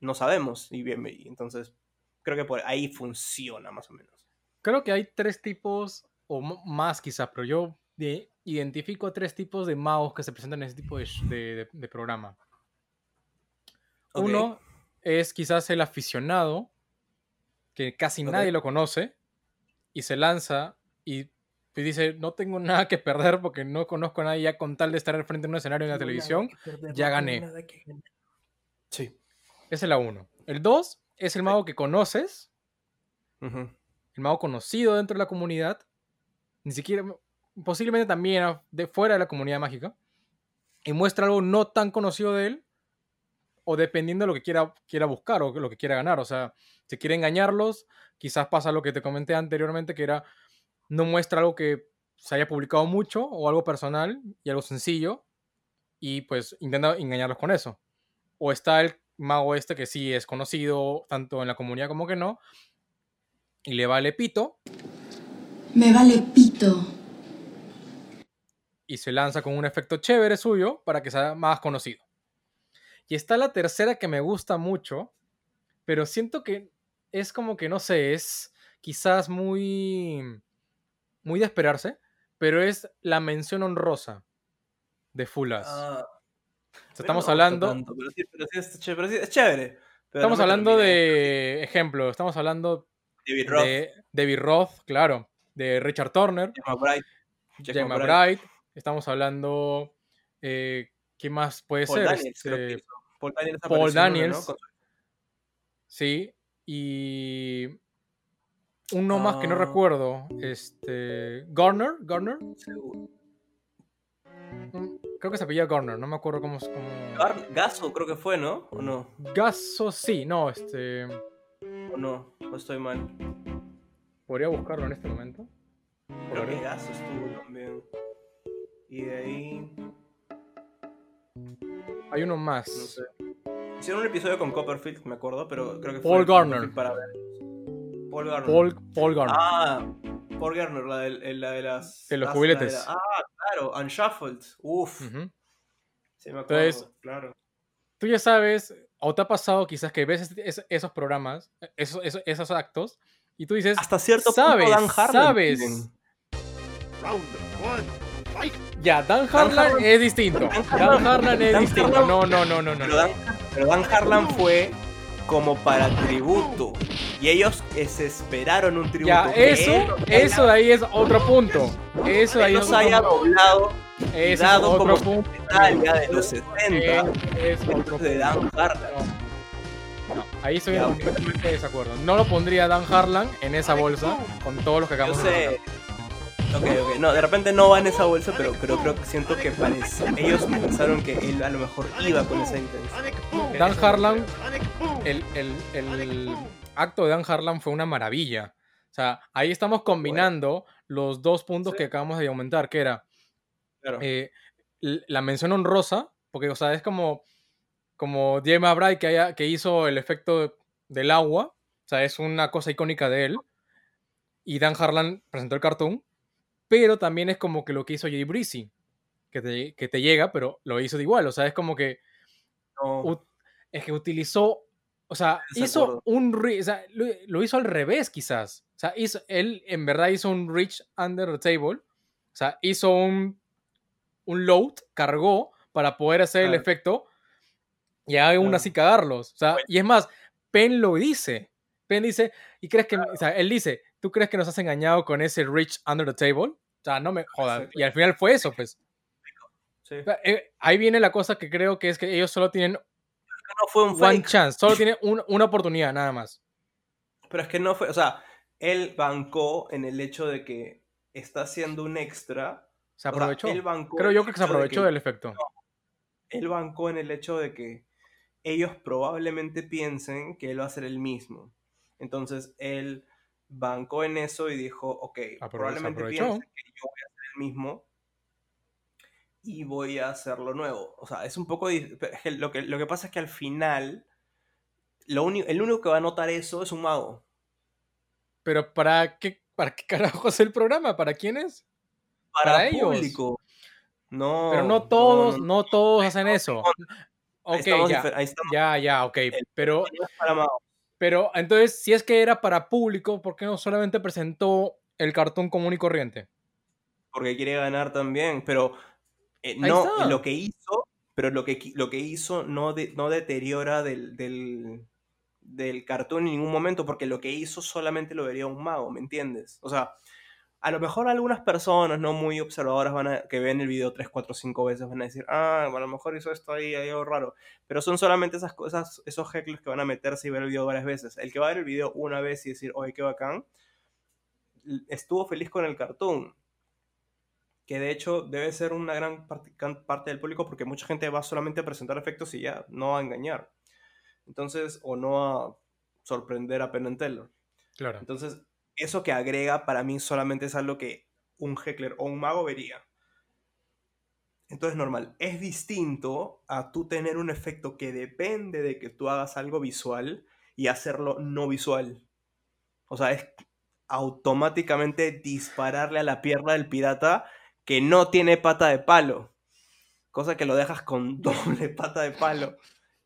S4: no sabemos. Y bien, y entonces creo que por ahí funciona más o menos.
S5: Creo que hay tres tipos, o más quizás, pero yo de- identifico tres tipos de magos que se presentan en ese tipo de, programa. Uno es quizás el aficionado, que casi nadie lo conoce, y se lanza y pues dice, no tengo nada que perder porque no conozco a nadie ya con tal de estar al frente de un escenario en la televisión, ya gané.
S4: Sí.
S5: Esa es la uno. El dos es el mago que conoces, el mago conocido dentro de la comunidad, ni siquiera, posiblemente también de fuera de la comunidad mágica, y muestra algo no tan conocido de él, o dependiendo de lo que quiera, quiera buscar o lo que quiera ganar. O sea, si quiere engañarlos, quizás pasa lo que te comenté anteriormente, que era, no muestra algo que se haya publicado mucho o algo personal y algo sencillo, y pues intenta engañarlos con eso. O está el mago este que sí es conocido tanto en la comunidad como que no, y le vale pito,
S11: Me vale pito.
S5: y se lanza con un efecto chévere suyo para que sea más conocido. Y está la tercera que me gusta mucho, pero siento que es como que no sé, es quizás muy muy de esperarse, pero es la mención honrosa de Fulas.
S4: Ah,
S5: O sea, estamos
S4: no
S5: hablando
S4: tanto, pero, sí, pero sí es chévere. pero sí es chévere, pero
S5: estamos
S4: no
S5: hablando de ejemplo, estamos hablando
S4: David Roth,
S5: de David Roth, claro, de Richard Turner,
S4: McBride, McBride,
S5: estamos hablando eh, ¿qué más puede
S4: Paul
S5: ser?
S4: Daniels,
S5: Este.
S4: Paul Daniels,
S5: Paul Daniels.
S4: ¿no?
S5: Sí, y uno más que no
S4: Ah.
S5: recuerdo, este Garner, Garner,
S4: seguro.
S5: Mm, creo que se apellida Garner, no me acuerdo cómo cómo...
S4: Gar- Gaso creo que fue, ¿no? ¿O no?
S5: Gaso sí, no, este
S4: ¿O no? ¿O estoy mal?
S5: podría buscarlo en este momento.
S4: Creo que. Gaso estuvo también. Y de ahí,
S5: Hay uno
S4: no
S5: más.
S4: sé. Hicieron un episodio con Copperfield, me acuerdo, pero creo que fue
S5: Paul
S4: el
S5: Garner.
S4: Para ver. Paul Garner.
S5: Paul, Paul Garner.
S4: Ah, Paul Garner, la de, la de las.
S5: De los
S4: las-
S5: jubiletes.
S4: la de la- ah, claro, Unshuffled. Uf.
S5: Ujú.
S4: Sí, me acuerdo,
S5: Entonces,
S4: claro.
S5: Tú ya sabes, o te ha pasado quizás que ves es- es- esos programas, esos, esos, esos actos, y tú dices,
S4: Hasta cierto
S5: sabes,
S4: punto Dan Harmon.
S5: sabes.
S9: Round one.
S5: Ya, Dan Harlan
S4: Harlan-
S5: es distinto.
S4: Dan
S5: Dan
S4: Harlan-
S5: es
S4: Dan
S5: distinto.
S4: Harlan-
S5: No, no, no, no, no.
S4: Pero Dan, pero Dan Harlan fue como para tributo. Y ellos se esperaron un tributo.
S5: Ya, eso, eso de ahí es otro punto. Eso de ahí es otro
S4: haya
S5: punto.
S4: doblado
S5: Ese es
S4: dado
S5: otro
S4: como
S5: punto.
S4: De los 60.
S5: Es otro
S4: de Dan. Harlan.
S5: No, ahí estoy completamente de desacuerdo. No lo pondría Dan Harlan en esa bolsa con todos los que
S4: Yo
S5: acabamos de
S4: sé. Ok, ok. No, de repente no va en esa bolsa, pero, pero creo que siento que parece. Ellos pensaron que él a lo mejor iba con esa intención.
S5: Dan Harlan, el, el- el acto de Dan Harlan fue una maravilla. O sea, ahí estamos combinando los dos puntos
S4: Sí.
S5: que acabamos de aumentar, que era
S4: Claro.
S5: eh, la mención honrosa, porque, o sea, es como, como Jay McBride que, haya- que hizo el efecto del agua, o sea, es una cosa icónica de él, y Dan Harlan presentó el cartoon, pero también es como que lo que hizo Jay Breezy, que te, que te llega, pero lo hizo de igual, o sea, es como que
S4: No.
S5: es que utilizó O sea, hizo un re- o sea, lo, lo hizo al revés, quizás. O sea, hizo, él en verdad hizo un reach under the table. O sea, hizo un, un load, cargó para poder hacer el efecto y aún
S4: Claro.
S5: así cagarlos. O sea, y es más, Penn lo dice. Penn dice, ¿y crees que, o sea, él dice, ¿tú crees que nos has engañado con ese reach under the table? O sea, no me jodas. Y al final fue eso, pues.
S4: Sí.
S5: O sea, eh, Ahí viene la cosa que creo que es que ellos solo tienen
S4: No fue un
S5: one
S4: fake.
S5: chance, solo tienen un- una oportunidad, nada más.
S4: Pero es que no fue, o sea, él bancó en el hecho de que está haciendo un extra.
S5: Se
S4: O sea,
S5: aprovechó.
S4: él bancó
S5: Creo yo que se
S4: de
S5: aprovechó
S4: que-
S5: del efecto.
S4: Él bancó en el hecho de que ellos probablemente piensen que él va a ser el mismo. Entonces él bancó en eso y dijo, ok,
S5: Apro- se
S4: probablemente piensen que yo voy a ser el mismo y voy a hacerlo nuevo. O sea, es un poco... lo, que, lo que pasa es que al final, lo único, el único que va a notar eso es un mago.
S5: Pero ¿para qué, ¿para qué carajo es el programa? ¿Para quién es?
S4: Para,
S5: Para ellos.
S4: público. No.
S5: Pero no todos,
S4: no,
S5: no,
S4: no.
S5: todos hacen eso. Ok, ya, ya, ya, ok. Pero, Pero entonces, si es que era para público, ¿por qué no solamente presentó el cartón común y corriente?
S4: porque quiere ganar también, pero eh, no, lo que hizo, pero lo que, lo que hizo no, de- no deteriora del, del, del cartoon en ningún momento, porque lo que hizo solamente lo vería un mago, ¿me entiendes? O sea, a lo mejor algunas personas no muy observadoras van a, que ven el video 3, 4, 5 veces van a decir, ah, a lo mejor hizo esto ahí, hay algo raro, pero son solamente esas cosas, esos heckles que van a meterse y ver el video varias veces. El que va a ver el video una vez y decir, oye, qué bacán, estuvo feliz con el cartoon que de hecho debe ser una gran parte, del público porque mucha gente va solamente a presentar efectos y ya, no a engañar. Entonces, o no a sorprender a Penn Teller.
S5: Claro.
S4: Entonces, eso que agrega para mí solamente es algo que un heckler o un mago vería. Entonces, normal. Es distinto a tú tener un efecto que depende de que tú hagas algo visual y hacerlo no visual. O sea, es automáticamente dispararle a la pierna del pirata que no tiene pata de palo. Cosa que lo dejas con doble pata de palo.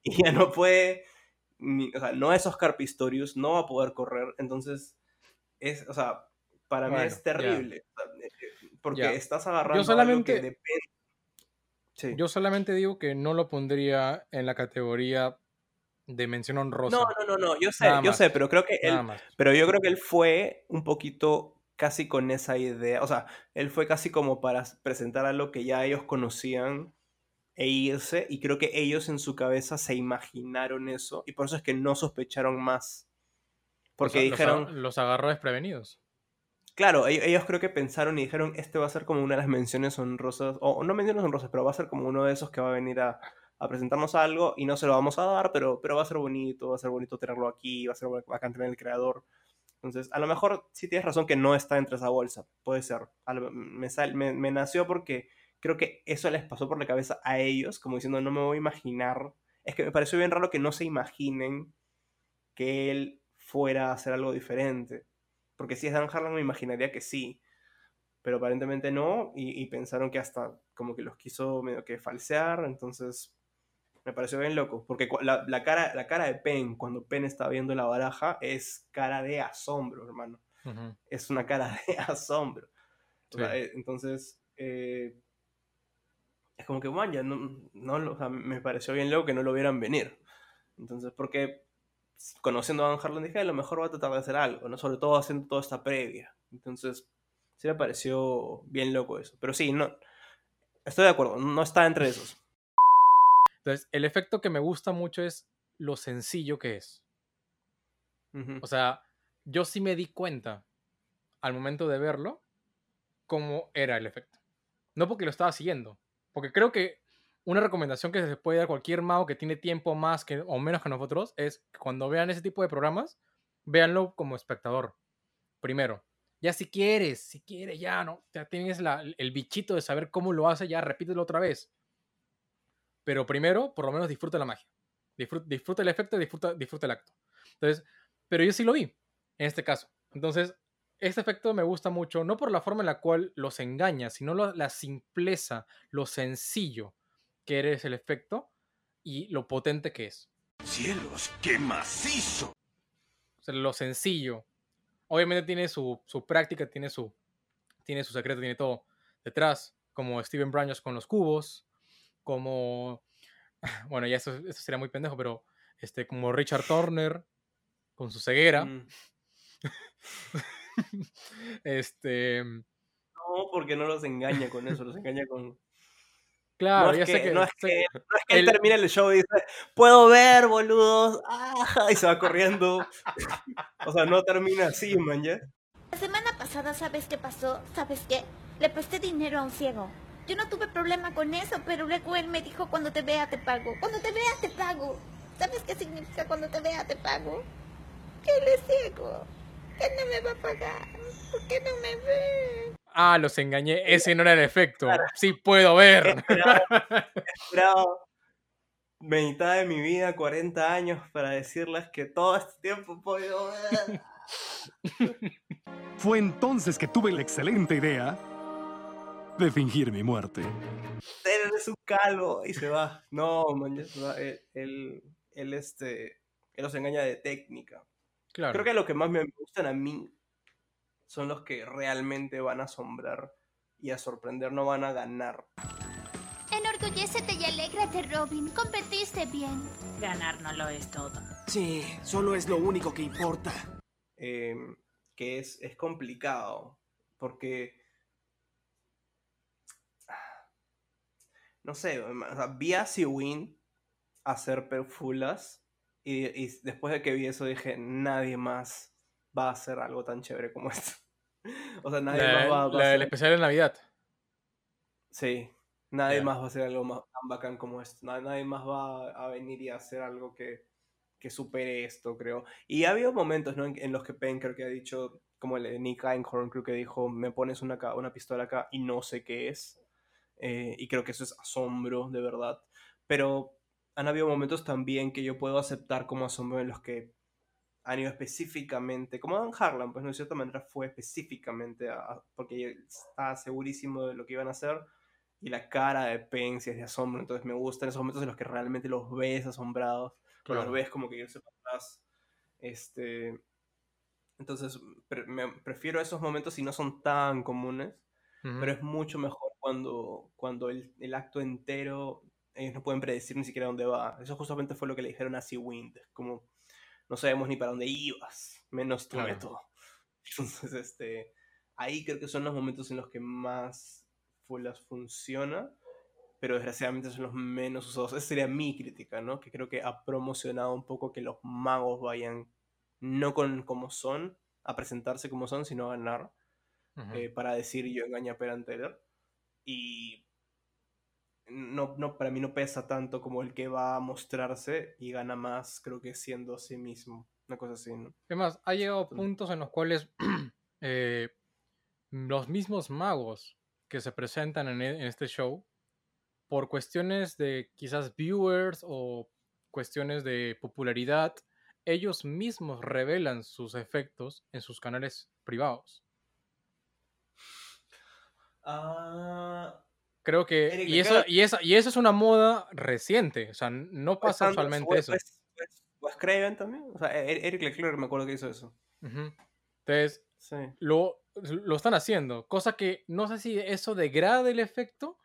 S4: Y ya no puede. o sea, no es Oscar Pistorius, no va a poder correr. Entonces, es, o sea, para mí es terrible. eh, eh, Porque
S5: Ya.
S4: estás agarrando algo
S5: solamente-
S4: que depende. Sí.
S5: Yo solamente digo que no lo pondría en la categoría de mención honrosa.
S4: No, no, no, no, yo sé,
S5: Nada
S4: yo
S5: más.
S4: sé, pero creo que él, pero yo creo que él fue un poquito casi con esa idea, o sea, él fue casi como para presentar algo que ya ellos conocían e irse, y creo que ellos en su cabeza se imaginaron eso, y por eso es que no sospecharon más. Porque dijeron,
S5: Los, agarró desprevenidos.
S4: claro, ellos creo que pensaron y dijeron, este va a ser como una de las menciones honrosas, o no menciones honrosas, pero va a ser como uno de esos que va a venir a, a presentarnos algo y no se lo vamos a dar, pero, pero va a ser bonito, va a ser bonito tenerlo aquí, va a ser bacán tener el creador. Entonces, a lo mejor sí tienes razón que no está entre esa bolsa, puede ser. Sal- me, me nació porque creo que eso les pasó por la cabeza a ellos, como diciendo, no me voy a imaginar. Es que me pareció bien raro que no se imaginen que él fuera a hacer algo diferente. Porque si es Dan Harlan me imaginaría que sí. Pero aparentemente no. Y, y pensaron que hasta como que los quiso medio que falsear. Entonces me pareció bien loco. Porque la, la cara, la cara de Penn cuando Penn está viendo la baraja es cara de asombro, hermano. Es una cara de asombro. O
S5: Sí.
S4: sea, eh, entonces... eh, es como que, man, ya no, no lo- o sea, me pareció bien loco que no lo vieran venir. Entonces, porque conociendo a Van Harlan dije, a lo mejor va a tratar de hacer algo, ¿no? Sobre todo haciendo toda esta previa. Entonces, sí me pareció bien loco eso. Pero sí, no. Estoy de acuerdo, no está entre esos.
S5: Entonces, el efecto que me gusta mucho es lo sencillo que es. O sea, yo sí me di cuenta al momento de verlo cómo era el efecto. No porque lo estaba siguiendo, porque creo que una recomendación que se puede dar a cualquier mago que tiene tiempo más que, o menos que nosotros es que cuando vean ese tipo de programas, véanlo como espectador. Primero, ya si quieres, si quieres, ya no, ya tienes la- el bichito de saber cómo lo hace, ya repítelo otra vez. Pero primero, por lo menos disfruta la magia. Disfruta, disfruta el efecto, disfruta, disfruta el acto. Entonces, pero yo sí lo vi, en este caso. Entonces, este efecto me gusta mucho, no por la forma en la cual los engaña, sino la simpleza, lo sencillo que eres el efecto y lo potente que es.
S9: ¡Cielos, qué macizo!
S5: O sea, lo sencillo. Obviamente tiene su, su práctica, tiene su, tiene su secreto, tiene todo detrás. Como Steven Braños con los cubos, como. Bueno, ya eso, eso sería muy pendejo, pero este, como Richard Turner con su ceguera.
S4: Mm.
S5: este.
S4: No, porque no los engaña con eso, los engaña con.
S5: Claro,
S4: no es que,
S5: que.
S4: no es
S5: sé-
S4: que, no es que él
S5: el-
S4: termina el show y dice, puedo ver, boludos, ¡ah! y se va corriendo. O sea, no termina así, man, ¿ya?
S12: La semana pasada, ¿sabes qué pasó? ¿Sabes qué? Le presté dinero a un ciego. Yo no tuve problema con eso, pero luego él me dijo, cuando te vea te pago. Cuando te vea te pago. ¿Sabes qué significa cuando te vea te pago? Que él es ciego. Que no me va a pagar. ¿Por qué no me ve?
S5: Ah, los engañé. Ese no era el efecto.
S4: Claro.
S5: Sí puedo ver.
S4: Esperaba, esperaba mitad de mi vida, 40 años, para decirles que todo este tiempo he podido ver.
S13: Fue entonces que tuve la excelente idea de fingir mi muerte.
S4: Él es un calvo y se va. No, man, él, él, este, él los engaña de técnica.
S5: Claro.
S4: Creo que lo que más me gustan a mí son los que realmente van a asombrar y a sorprender, no van a ganar.
S14: Enorgullécete y alégrate, Robin. Competiste bien.
S15: Ganar no lo es todo.
S2: Sí, solo es lo único que importa.
S4: eh, que es, es complicado, porque, no sé, o sea, vi a Win hacer perfulas y, y después de que vi eso dije, nadie más va a hacer algo tan chévere como esto. o sea, nadie
S5: La,
S4: más va, va
S5: la
S4: a hacer...
S5: especial de Navidad.
S4: Sí, nadie más va a hacer algo más tan bacán como esto. Na- Nadie más va a venir y a hacer algo que, que supere esto, creo. Y ha habido momentos ¿no? en, en los que Penn creo que ha dicho, como el de Nick Einhorn, creo que dijo, me pones una, una pistola acá y no sé qué es. Eh, y creo que eso es asombro, de verdad. Pero han habido momentos también que yo puedo aceptar como asombro en los que han ido específicamente, como Dan Harlan, pues no de cierta manera fue específicamente a- porque estaba segurísimo de lo que iban a hacer y la cara de Penn sí es de asombro, entonces me gustan esos momentos en los que realmente los ves asombrados,
S5: Claro.
S4: los ves como que irse para atrás. Este, entonces pre- me- prefiero esos momentos si no son tan comunes,
S5: Ujú.
S4: pero es mucho mejor cuando, cuando el, el acto entero ellos no pueden predecir ni siquiera dónde va. Eso justamente fue lo que le dijeron a Sea Wind, como no sabemos ni para dónde ibas, menos tu
S5: Claro.
S4: método. Entonces, este, ahí creo que son los momentos en los que más Fulas funciona, pero desgraciadamente son los menos usados. Esa sería mi crítica, ¿no? Que creo que ha promocionado un poco que los magos vayan no con como son, a presentarse como son, sino a ganar, eh, para decir yo engañé a Peran Taylor. Y no, no, para mí no pesa tanto como el que va a mostrarse y gana más, creo que siendo a sí mismo. Una cosa así, ¿no?
S5: Es más, ha llegado puntos en los cuales eh, los mismos magos que se presentan en, e- en este show, por cuestiones de quizás viewers o cuestiones de popularidad, ellos mismos revelan sus efectos en sus canales privados.
S4: Ah,
S5: Creo que.
S4: Eric
S5: Y eso, y, esa, y esa es una moda reciente. O sea, no pasa usualmente eso.
S4: Wes- Wes- Wes Craven también. O sea, E- Eric Leclerc me acuerdo que hizo eso.
S5: Entonces,
S4: Sí.
S5: lo, lo están haciendo. Cosa que no sé si eso degrada el efecto,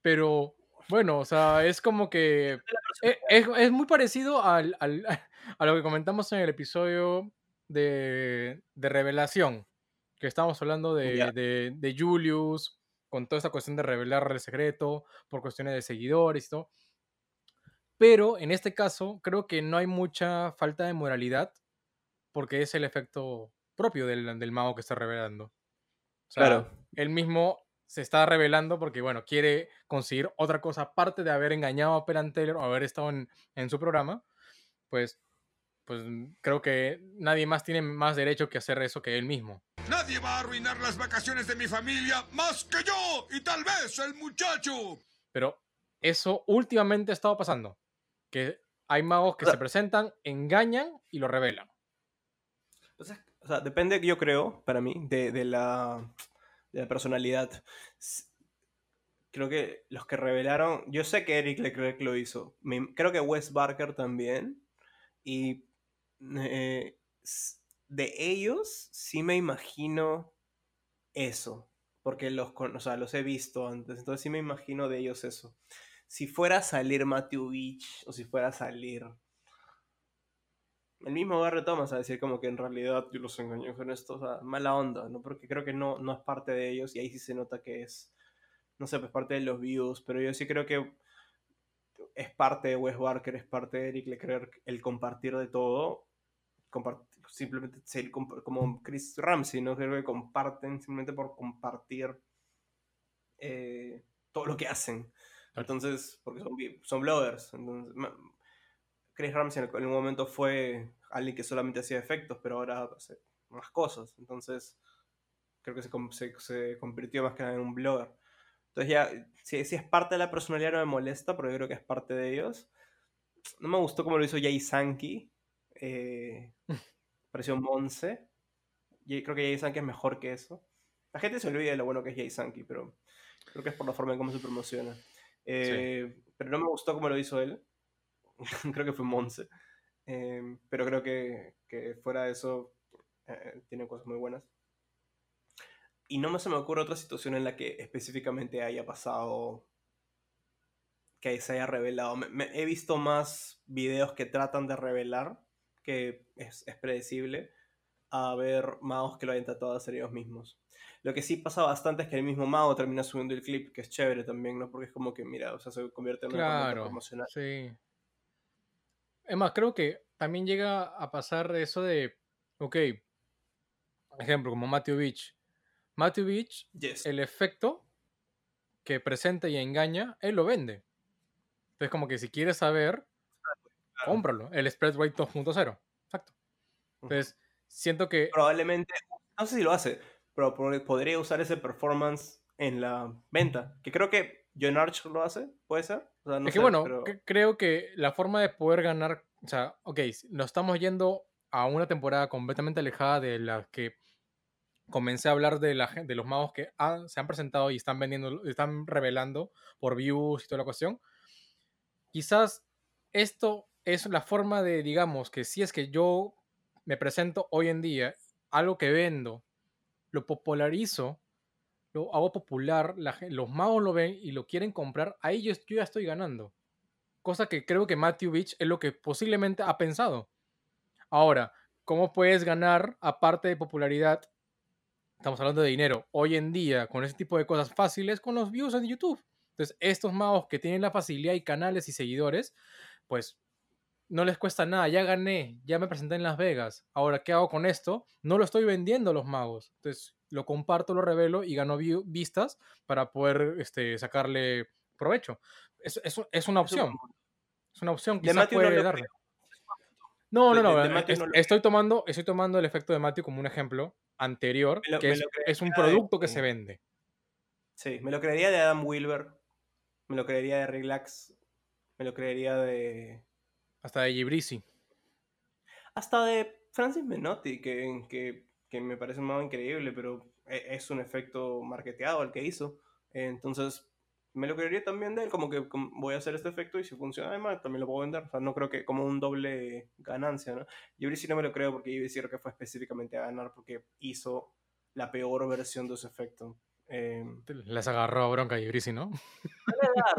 S5: pero bueno, o sea, es como que e- es, es muy parecido al, al- a lo que comentamos en el episodio de, de Revelación, que estábamos hablando de, de- de Julius, con toda esta cuestión de revelar el secreto por cuestiones de seguidores y todo. Pero en este caso, creo que no hay mucha falta de moralidad porque es el efecto propio del, del mago que está revelando. O sea,
S4: Claro.
S5: él mismo se está revelando porque, bueno, quiere conseguir otra cosa aparte de haber engañado a Peran Taylor o haber estado en, en su programa. Pues, pues creo que nadie más tiene más derecho que hacer eso que él mismo.
S9: Nadie va a arruinar las vacaciones de mi familia más que yo y tal vez el muchacho.
S5: Pero eso últimamente ha estado pasando. Que hay magos que
S4: O sea-
S5: se presentan, engañan y lo revelan.
S4: O sea, depende, yo creo, para mí, de, de la, de la personalidad. Creo que los que revelaron, yo sé que Eric Leclerc lo hizo, me- creo que Wes Barker también, Y eh, de ellos sí me imagino eso, porque los, o sea, los he visto antes, entonces sí me imagino de ellos eso. Si fuera a salir Matthew Beach o si fuera a salir el mismo Barry Thomas a decir como que en realidad yo los engañé con esto, o sea, mala onda, ¿no? Porque creo que no, no es parte de ellos y ahí sí se nota que es, no sé, pues parte de los views, pero yo sí creo que es parte de Wes Barker, es parte de Eric Leclerc el compartir de todo, simplemente ser como Chris Ramsey, ¿no? Creo que comparten simplemente por compartir eh, todo lo que hacen. Entonces, porque son, bloggers. Entonces, Chris Ramsey en un momento fue alguien que solamente hacía efectos, pero ahora hace más cosas. Entonces, creo que se, se, se convirtió más que nada en un blogger. Entonces ya, si, si es parte de la personalidad no me molesta, porque creo que es parte de ellos. No me gustó como lo hizo Jay Sankey. Eh, pareció Monse. Y creo que Jay Sankey es mejor que eso. La gente se olvida de lo bueno que es Jay Sankey, pero creo que es por la forma en cómo se promociona. Eh, Pero no me gustó como lo hizo él. creo que fue Monse. Eh, pero creo que, que fuera de eso, eh, tiene cosas muy buenas. Y no me se me ocurre otra situación en la que específicamente haya pasado que se haya revelado. Me- me- he visto más videos que tratan de revelar, que es, es predecible, a ver magos que lo hayan tratado de hacer ellos mismos. Lo que sí pasa bastante es que el mismo mago termina subiendo el clip, que es chévere también, ¿no? Porque es como que, mira, o sea, se convierte en una
S5: Claro,
S4: promocional.
S5: sí. Es más, creo que también llega a pasar eso de, ok, ejemplo, como Matthew Beach. Matthew Beach,
S4: Yes.
S5: el efecto que presenta y engaña, él lo vende. Entonces, como que si quieres saber, cómpralo. El Spread Rate 2.0. Exacto. Entonces, siento que
S4: Probablemente, no sé si lo hace, pero podría usar ese performance en la venta. Que creo que John Arch lo hace, ¿puede ser? O sea, no
S5: es que
S4: sé,
S5: bueno,
S4: pero-
S5: que- creo que la forma de poder ganar, o sea, ok, nos estamos yendo a una temporada completamente alejada de la que comencé a hablar de, la, de los magos que han- se han presentado y están vendiendo, están revelando por views y toda la cuestión. Quizás esto es la forma de, digamos, que si es que yo me presento hoy en día, algo que vendo, lo popularizo, lo hago popular, los magos lo ven y lo quieren comprar, ahí yo, yo ya estoy ganando. Cosa que creo que Matthew Beach es lo que posiblemente ha pensado. Ahora, ¿cómo puedes ganar aparte de popularidad? Estamos hablando de dinero. Hoy en día, con ese tipo de cosas fáciles, con los views en YouTube. Entonces, estos magos que tienen la facilidad y canales y seguidores, pues no les cuesta nada. Ya gané, ya me presenté en Las Vegas. Ahora, ¿qué hago con esto? No lo estoy vendiendo a los magos. Entonces, lo comparto, lo revelo y gano view- vistas para poder este, sacarle provecho. Es, es- es una opción. Es una opción.
S4: No
S5: puede
S4: lo
S5: darle. No, no, no.
S4: de- de
S5: eh, es-
S4: no lo
S5: estoy, tomando, estoy tomando el efecto de Matthew como un ejemplo anterior,
S4: lo-
S5: que es, un
S4: de-
S5: producto que se vende.
S4: Sí, me lo creería de Adam Wilber, me lo creería de Relax, me lo creería de...
S5: Hasta de Gibrisi.
S4: Hasta de Francis Menotti, que, que, que me parece un increíble, pero e- es un efecto marketeado el que hizo. Entonces, me lo creería también de él, como que voy a hacer este efecto y si funciona además también lo puedo vender. O sea, no creo que como un doble ganancia, ¿no? Sí no me lo creo porque yo creo que fue específicamente a ganar porque hizo la peor versión de ese efecto. Eh,
S5: Les agarró a bronca a Gibrisi, ¿no?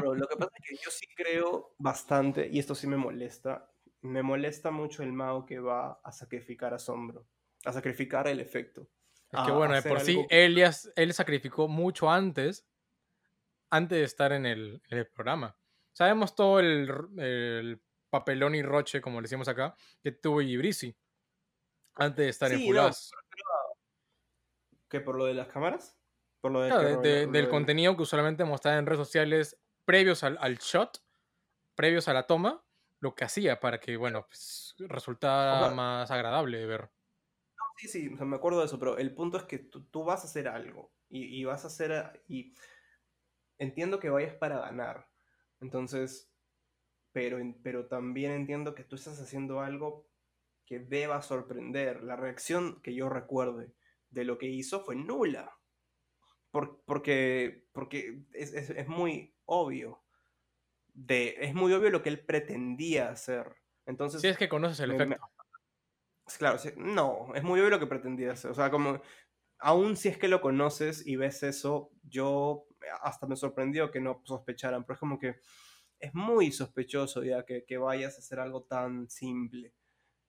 S4: Lo que pasa es que yo sí creo bastante, y esto sí me molesta, me molesta mucho el mago que va a sacrificar a Sombro, a sacrificar el efecto.
S5: Es que bueno, de por sí,
S4: algo que-
S5: él, sacrificó mucho antes, antes de estar en el, en el programa. Sabemos todo el, papelón y roche, como le decimos acá, que tuvo Gibrisi antes de estar en Full
S4: no. ¿Qué, por lo de las cámaras? Por lo de
S5: Claro,
S4: que
S5: de-
S4: ro-
S5: de-
S4: lo
S5: del contenido que usualmente mostraba en redes sociales previos al, al shot, previos a la toma, lo que hacía para que, bueno, pues, resultara más agradable de ver.
S4: Sí, sí, sea, me acuerdo de eso, pero el punto es que tú, tú vas a hacer algo y, y vas a hacer... y entiendo que vayas para ganar, entonces, pero, pero también entiendo que tú estás haciendo algo que deba sorprender. La reacción que yo recuerde de lo que hizo fue nula, porque, porque es, es- es muy obvio. De, es muy obvio lo que él pretendía hacer. Entonces,
S5: Si es que conoces el
S4: me- me-
S5: efecto.
S4: Claro, sí, no, es muy obvio lo que pretendía hacer. O sea, como, aún si es que lo conoces y ves eso, yo hasta me sorprendió que no sospecharan, pero es como que es muy sospechoso ya que, que vayas a hacer algo tan simple.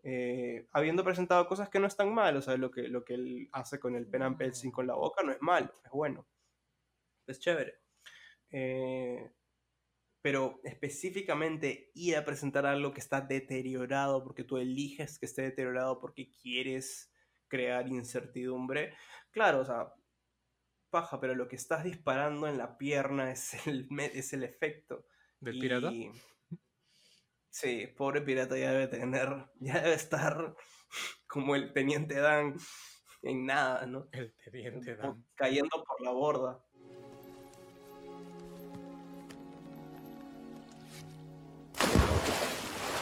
S4: Eh, habiendo presentado cosas que no están mal, o sea, lo que, lo que él hace con el pen and pencil con la boca no es malo, es bueno, es chévere. Eh, pero específicamente ir a presentar algo que está deteriorado porque tú eliges que esté deteriorado porque quieres crear incertidumbre, claro, o sea, paja, pero lo que estás disparando en la pierna es el, es el efecto.
S5: ¿Del pirata?
S4: Sí, pobre pirata ya debe tener, ya debe estar como el teniente Dan en nada, ¿no?
S5: El teniente Dan.
S4: Cayendo por la borda.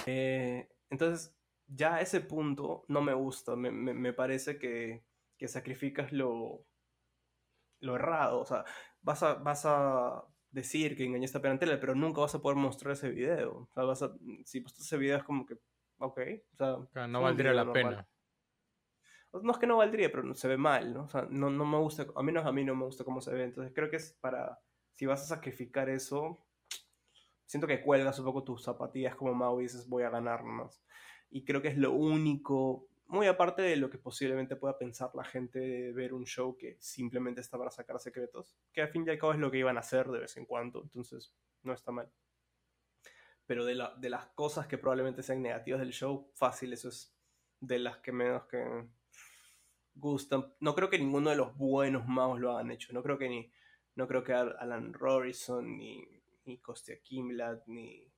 S4: Eh, entonces, ya a ese punto no me gusta. Me, me- me parece que, que sacrificas lo, lo errado. O sea, vas a, vas a decir que engañaste a Penantela, pero nunca vas a poder mostrar ese video. O sea, vas a- si postas ese video es como que, ok. O sea,
S5: no valdría la
S4: normal.
S5: pena.
S4: No es que no valdría, pero se ve mal, ¿no? O sea, no, no me gusta, a menos a mí no me gusta cómo se ve. Entonces creo que es para, si vas a sacrificar eso, siento que cuelgas un poco tus zapatillas como Mao y dices voy a ganar nomás. Y creo que es lo único, muy aparte de lo que posiblemente pueda pensar la gente de ver un show que simplemente está para sacar secretos, que al fin y al cabo es lo que iban a hacer de vez en cuando, entonces no está mal. Pero de, la- de las cosas que probablemente sean negativas del show, fácil, eso es de las que menos que gustan. No creo que ninguno de los buenos magos lo hayan hecho. No creo que ni. No creo que Al- Alan Rorison, ni, ni Kostya Kimlat, ni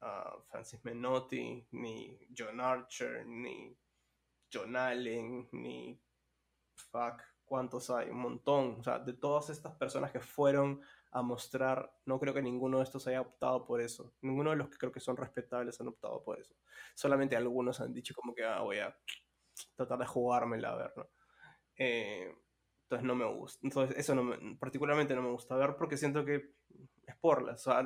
S4: ah, Francis Menotti, ni John Archer, ni John Allen, ni. Fuck, ¿cuántos hay? Un montón. O sea, de todas estas personas que fueron a mostrar, no creo que ninguno de estos haya optado por eso. Ninguno de los que creo que son respetables han optado por eso. Solamente algunos han dicho como que ah, voy a tratar de jugármela a ver, ¿no? Eh, entonces no me gusta. Entonces eso no me- particularmente no me gusta ver porque siento que es porla. O sea,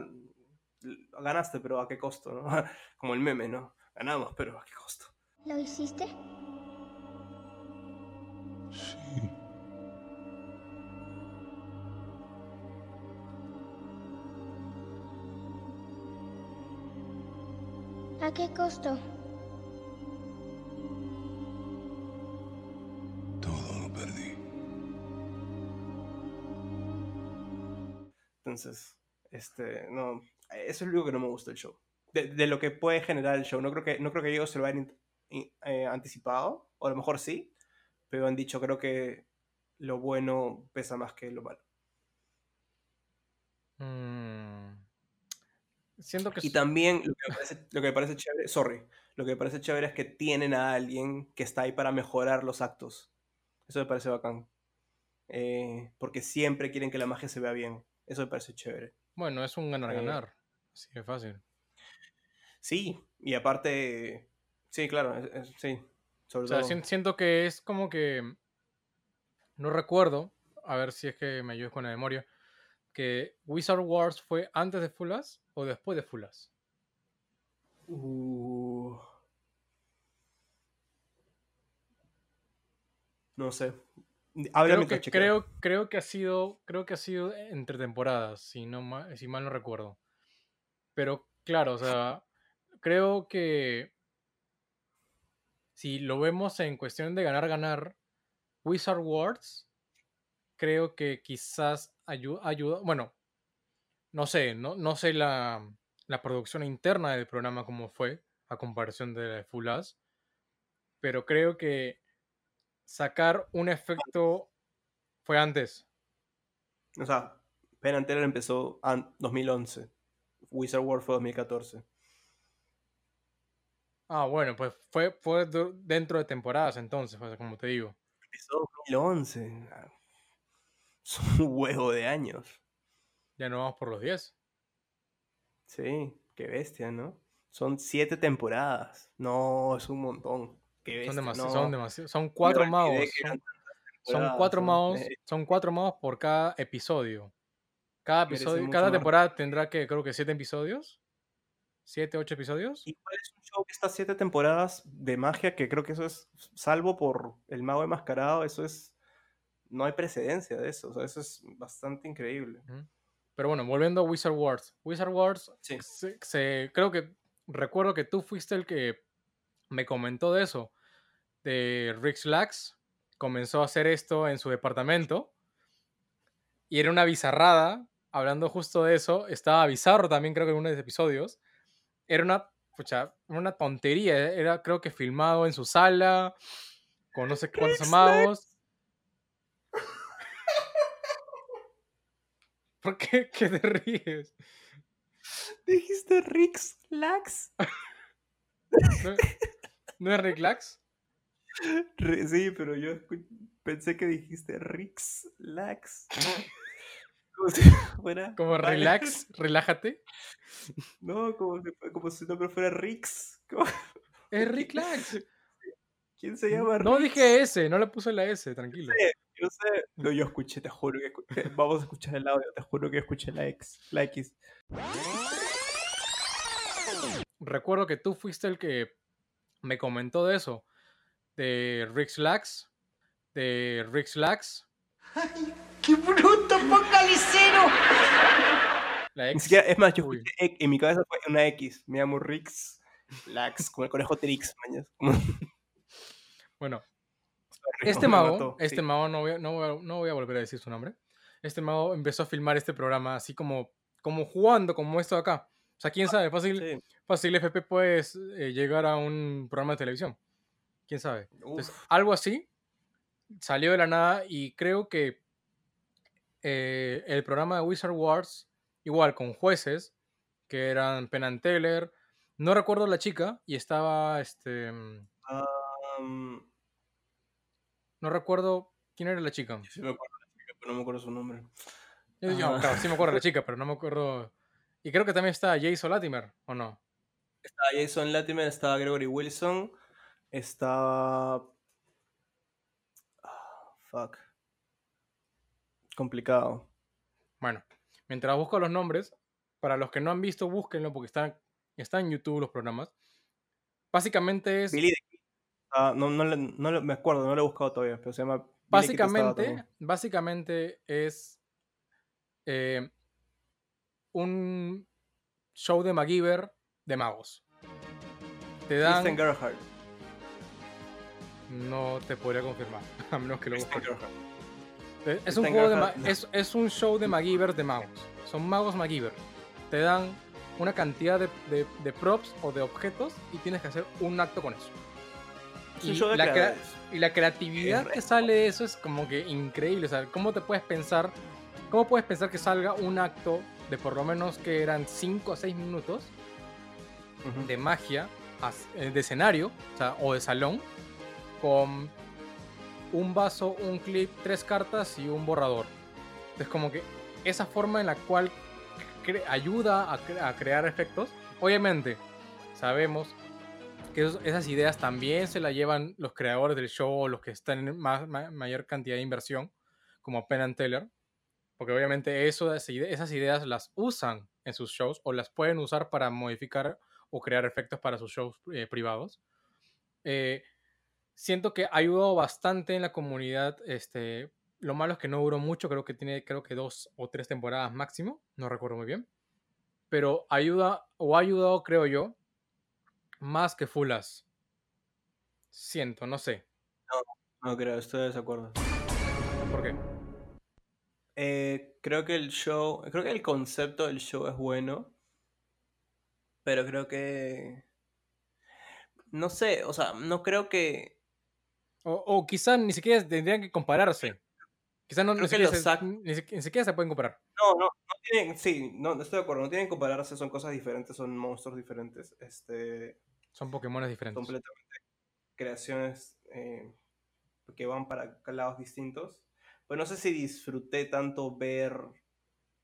S4: ganaste, pero ¿a qué costo, no? Como el meme, ¿no? Ganamos, pero ¿a qué costo?
S16: ¿Lo hiciste? ¿A qué costo?
S9: Todo lo perdí.
S4: Entonces, este, no, eso es lo único que no me gusta del show. De, de lo que puede generar el show. No creo que, no creo que ellos se lo hayan in- eh, anticipado, o a lo mejor sí, pero han dicho, creo que lo bueno pesa más que lo malo.
S5: Mm. Siento que
S4: Y también lo que, me parece, lo que me parece chévere, sorry, lo que me parece chévere es que tienen a alguien que está ahí para mejorar los actos. Eso me parece bacán. Eh, porque siempre quieren que la magia se vea bien. Eso me parece chévere.
S5: Bueno, es un
S4: Eh,
S5: ganar-ganar. Así de fácil.
S4: Sí, y aparte, sí, claro, es- es- sí, sobre
S5: O sea,
S4: todo.
S5: siento que es como que. No recuerdo. A ver si es que me ayudes con la memoria. Que Wizard Wars fue antes de Fulas o después de Fulas.
S4: Uh, no sé. Habla
S5: Creo que, creo, creo que ha sido. Creo que ha sido entre temporadas, si no si mal no recuerdo. Pero claro, o sea, creo que si lo vemos en cuestión de ganar, ganar, Wizard Wars, creo que quizás ayuda, ayuda bueno, no sé, no, no sé la, la producción interna del programa como fue, a comparación de Full As, pero creo que sacar un efecto fue antes.
S4: O sea, Penn Teller empezó en 2011. Wizard World fue 2014.
S5: Ah, bueno, pues fue, fue dentro de temporadas entonces, como te digo.
S4: Empezó 2011. Ah, Es un huevo de años.
S5: Ya no vamos por los 10.
S4: Sí, qué bestia, ¿no? Son siete temporadas. No, es un montón. Qué bestia.
S5: Son demasiado,
S4: no.
S5: son demasiado, son cuatro magos. Son, son cuatro
S4: son-
S5: magos, son cuatro magos por cada episodio. Cada episodio, cada
S4: más
S5: temporada tendrá que, creo que siete episodios. Siete, ocho episodios.
S4: Igual es un show que está siete temporadas de magia, que creo que eso es, salvo por El Mago Enmascarado, eso es, no hay precedencia de eso, o sea, eso es bastante increíble.
S5: Pero bueno, volviendo a Wizard Wars. Wizard Wars,
S4: Sí.
S5: se- se- creo que recuerdo que tú fuiste el que me comentó de eso. De Rick Lax comenzó a hacer esto en su departamento. Y era una bizarrada. Hablando justo de eso, estaba bizarro también, creo que en uno de los episodios. Era una, pucha, una tontería. Era, creo que filmado en su sala, con no sé cuántos magos. ¿Por qué? ¿Qué te ríes?
S4: Dijiste Rix Lax.
S5: ¿No, ¿no es Rick Lax?
S4: Sí, pero yo pensé que dijiste Rix Lax. Como si fuera.
S5: Como
S4: Vale.
S5: relax, relájate.
S4: No, como si, como si no pero fuera Rix. Como-
S5: Es Rick Lax.
S4: ¿Quién se llama
S5: No
S4: Rix?
S5: dije S, no le puse la S, tranquilo.
S4: sé, yo sé. No, yo escuché, te juro que escuché. Vamos a escuchar el audio, te juro que escuché la X. La X.
S5: Recuerdo que tú fuiste el que me comentó de eso. De Rick Lax. De Rick Lax.
S7: ¡Qué bruto, focalicero!
S5: La
S4: Ni
S5: X.
S4: siquiera, es más, yo
S5: Uy.
S4: en mi cabeza fue una X. Me llamo Rix Lax, como el conejo Trix, mañas.
S5: Bueno, este
S4: me
S5: mago,
S4: mató,
S5: este
S4: sí.
S5: mago, no voy, a, no, voy a, no voy a volver a decir su nombre. Este mago empezó a filmar este programa así como, como jugando, como esto de acá. O sea, quién sabe, fácil,
S4: Sí.
S5: fácil FP puedes eh, llegar a un programa de televisión. ¿Quién sabe? Entonces, algo así salió de la nada y creo que eh, el programa de Wizard Wars, igual con jueces, que eran Penn Teller, no recuerdo la chica y estaba, este, mm,
S4: Um,
S5: no recuerdo quién era la chica.
S4: sí me acuerdo de la chica, pero no me acuerdo su nombre.
S5: Yo, yo,
S4: Ah.
S5: claro, sí me acuerdo de la chica, pero no me acuerdo. Y creo que también está Jason Latimer, ¿o no?
S4: Estaba Jason Latimer, estaba Gregory Wilson, estaba... Ah, fuck. Complicado.
S5: Bueno, mientras busco los nombres, para los que no han visto, búsquenlo porque están, están en YouTube los programas. Básicamente es.
S4: Billy. Ah, no, no, no me acuerdo, no lo he buscado todavía, pero se llama...
S5: Básicamente, básicamente es eh, un show de MacGyver de magos. Te dan.
S4: Kristen Gerhardt.
S5: No te podría confirmar, a menos que lo busques. Eh, Es un, juego de es, es un show de MacGyver de magos. Son magos MacGyver. Te dan una cantidad de, de- de props o de objetos y tienes que hacer un acto con eso.
S4: Es un
S5: Y
S4: show de
S5: la, y creatividad
S4: Es
S5: que sale de eso es como que increíble. O sea, ¿cómo te puedes pensar? ¿Cómo puedes pensar que salga un acto de por lo menos que eran 5 a 6 minutos de magia, eh, de escenario, o, sea, o de salón, con un vaso, un clip, tres cartas y un borrador. Entonces, como que esa forma en la cual ayuda a, cre- a crear efectos, obviamente sabemos que esas ideas también se las llevan los creadores del show o los que están en más, ma- mayor cantidad de inversión, como Penn and Teller, porque obviamente eso, esas ideas las usan en sus shows o las pueden usar para modificar o crear efectos para sus shows eh, privados. Eh, siento que ha ayudado bastante en la comunidad. Este, lo malo es que no duró mucho, creo que tiene creo que dos o tres temporadas máximo, no recuerdo muy bien. Pero ayuda o ha ayudado, creo yo, más que Fulas. Siento, no sé.
S4: No creo, estoy de desacuerdo.
S5: ¿Por qué?
S4: Eh, creo que el show, creo que el concepto del show es bueno, pero creo que, no sé, o sea, no creo que,
S5: O, o quizá ni siquiera tendrían que compararse. Quizá no, ni, siquiera se, ni ni siquiera se pueden comparar.
S4: no, no, no tienen, sí, no, estoy de acuerdo, no tienen que compararse, son cosas diferentes, son monstruos diferentes, este,
S5: Son Pokémon diferentes.
S4: completamente creaciones eh, que van para lados distintos. Pues no sé si disfruté tanto ver.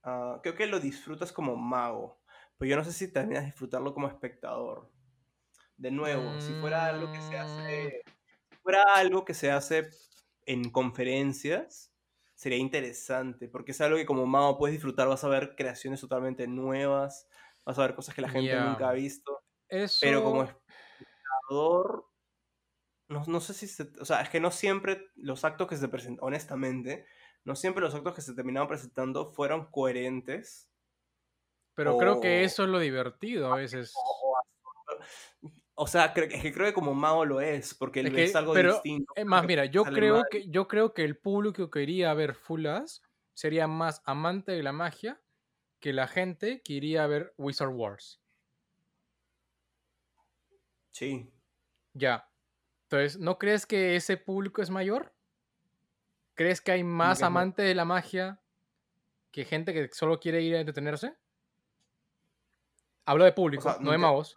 S4: ah, creo que lo disfrutas como mago. Pero yo no sé si terminas disfrutarlo como espectador. De nuevo, si fuera algo que se hace. Fuera algo que se hace en conferencias, sería interesante. Porque es algo que como mago puedes disfrutar, vas a ver creaciones totalmente nuevas. vas a ver cosas que la gente nunca ha visto.
S5: Eso...
S4: Pero como espectador, no, no sé si se... O sea, es que no siempre los actos que se presentan, honestamente, no siempre los actos que se terminaban presentando fueron coherentes.
S5: Pero creo que eso es lo divertido a veces.
S4: O sea, cre- es que creo que como mago lo es, porque
S5: Es
S4: es,
S5: que-
S4: algo
S5: pero,
S4: distinto.
S5: Es más, mira, yo creo
S4: mal.
S5: que yo creo que el público que iría a ver Full As sería más amante de la magia que la gente que iría a ver Wizard Wars.
S4: Sí.
S5: Ya. Entonces, ¿no crees que ese público es mayor? ¿Crees que hay más amante de la magia que gente que solo quiere ir a entretenerse? Hablo de público,
S4: sea,
S5: no de magos.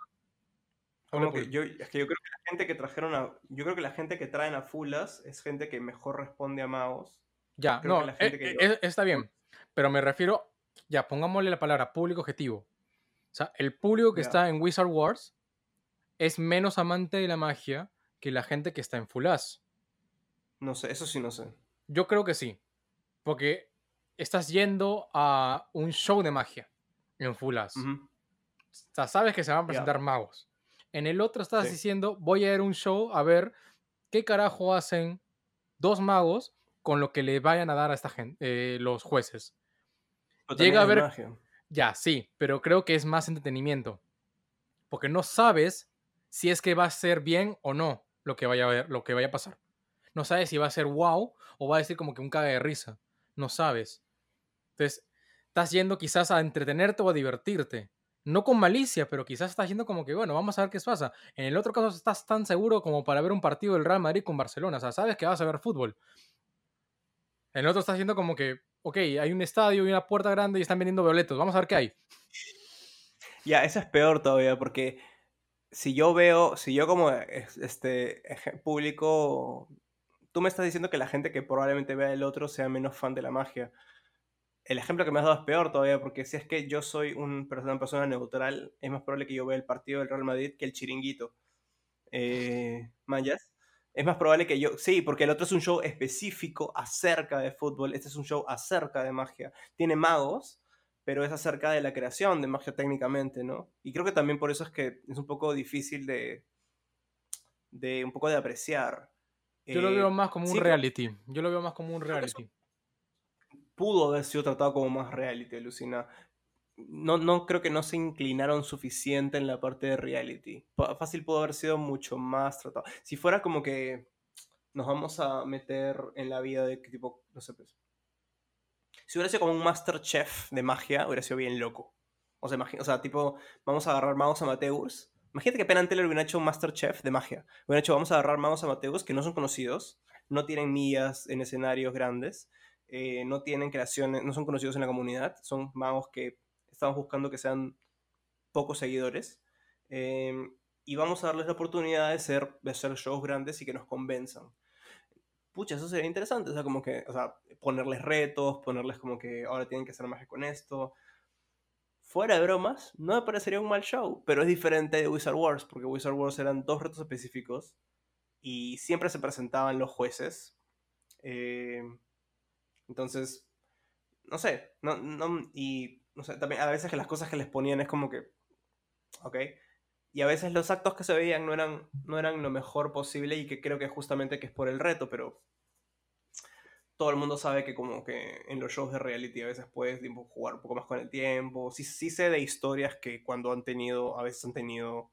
S4: Como que yo, es que yo creo que la gente que trajeron a. Yo creo que la gente que traen a Fulas es gente que mejor responde a magos.
S5: Ya,
S4: Creo
S5: no,
S4: la gente
S5: eh,
S4: que
S5: eh,
S4: yo-
S5: eh, está bien. Pero me refiero, ya, pongámosle la palabra público objetivo. O sea, el público que
S4: Ya.
S5: está en Wizard Wars es menos amante de la magia que la gente que está en Full As.
S4: No sé, eso sí no sé.
S5: Yo creo que sí. Porque estás yendo a un show de magia en Full As.
S4: Ujú.
S5: O sea, sabes que se van a presentar magos. En el otro estás
S4: Sí.
S5: diciendo, voy a ir a un show a ver qué carajo hacen dos magos con lo que le vayan a dar a esta gente, los jueces.
S4: Pero
S5: Llega a ver...
S4: magia.
S5: Ya, sí, pero creo que es más entretenimiento. Porque no sabes si es que va a ser bien o no lo que vaya a ver, lo que vaya a pasar. No sabes si va a ser wow o va a decir como que un caga de risa. No sabes. Entonces, estás yendo quizás a entretenerte o a divertirte. No con malicia, pero quizás estás yendo como que, bueno, vamos a ver qué pasa. En el otro caso estás tan seguro como para ver un partido del Real Madrid con Barcelona. O sea, sabes que vas a ver fútbol. En el otro estás yendo como que, ok, hay un estadio y una puerta grande y están vendiendo boletos. Vamos a ver qué hay.
S4: Ya, eso es peor todavía, porque si yo veo, si yo como es- este público, tú me estás diciendo que la gente que probablemente vea el otro sea menos fan de la magia. El ejemplo que me has dado es peor todavía, porque si es que yo soy un una persona neutral, es más probable que yo vea el partido del Real Madrid que el chiringuito. Eh, ¿Mayas? Es más probable que yo. Sí, porque el otro es un show específico acerca de fútbol. Este es un show acerca de magia. Tiene magos, pero es acerca de la creación de magia técnicamente, ¿no? Y creo que también por eso es que es un poco difícil de. de un poco de apreciar.
S5: Yo lo
S4: Eh,
S5: veo más como un reality. Yo lo veo más como un reality.
S4: Pudo haber sido tratado como más reality, alucina. No, no creo que no se inclinaron suficiente en la parte de reality. Fácil pudo haber sido mucho más tratado. Si fuera como que nos vamos a meter en la vida de tipo, no sé, pues. Si hubiera sido como un Masterchef de magia, hubiera sido bien loco. O sea, o sea, tipo, vamos a agarrar magos amateurs. Imagínate que Penn Teller hubiera hecho un Masterchef de magia. Hubieran hecho, vamos a agarrar magos amateurs que no son conocidos, no tienen millas en escenarios grandes, eh, no tienen creaciones, no son conocidos en la comunidad, son magos que estamos buscando que sean pocos seguidores. eh, y vamos a darles la oportunidad de, ser, de hacer shows grandes y que nos convenzan. Pucha, eso sería interesante, o sea, como que, o sea, ponerles retos, ponerles como que ahora tienen que hacer magia con esto. Fuera de bromas, no me parecería un mal show, pero es diferente de Wizard Wars, porque Wizard Wars eran dos retos específicos y siempre se presentaban los jueces. eh, entonces, no sé, no, no, y no sé, también a veces que las cosas que les ponían es como que, ok, y a veces los actos que se veían no eran, no eran lo mejor posible y que creo que justamente que es por el reto, pero todo el mundo sabe que como que en los shows de reality a veces puedes jugar un poco más con el tiempo. Sí, sí sé de historias que cuando han tenido, a veces han tenido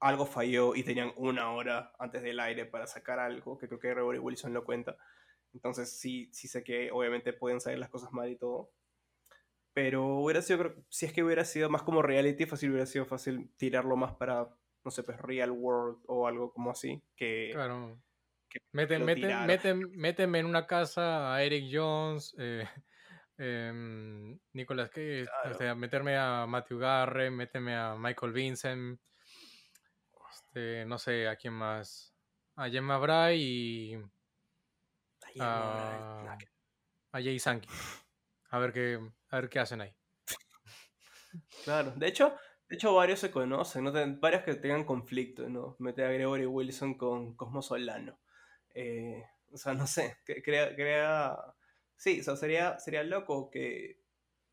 S4: algo falló y tenían una hora antes del aire para sacar algo, que creo que Gregory Wilson lo cuenta. Entonces sí, sí sé que obviamente pueden salir las cosas mal y todo. Pero hubiera sido, creo- si es que hubiera sido más como reality, fácil hubiera sido fácil tirarlo más para, no sé, pues real world o algo como así. Que,
S5: Claro.
S4: que
S5: Meten, meten, meten, méteme en una casa a Eric Jones, eh, em, Nicolas Cage,
S4: Claro.
S5: meterme a Matthew Garre, méteme a Michael Vincent, este, no sé a quién más, a Gemma Bray y
S4: No, no,
S5: a, a Jay Sankey. A ver qué, a ver qué hacen ahí.
S4: Claro, de hecho, de hecho varios se conocen, ¿no? Varios que tengan conflicto, ¿no? Mete a Gregory Wilson con Cosmo Solano. Eh, o sea, no sé, crea, crea... Sí, o sea, sería, sería loco que,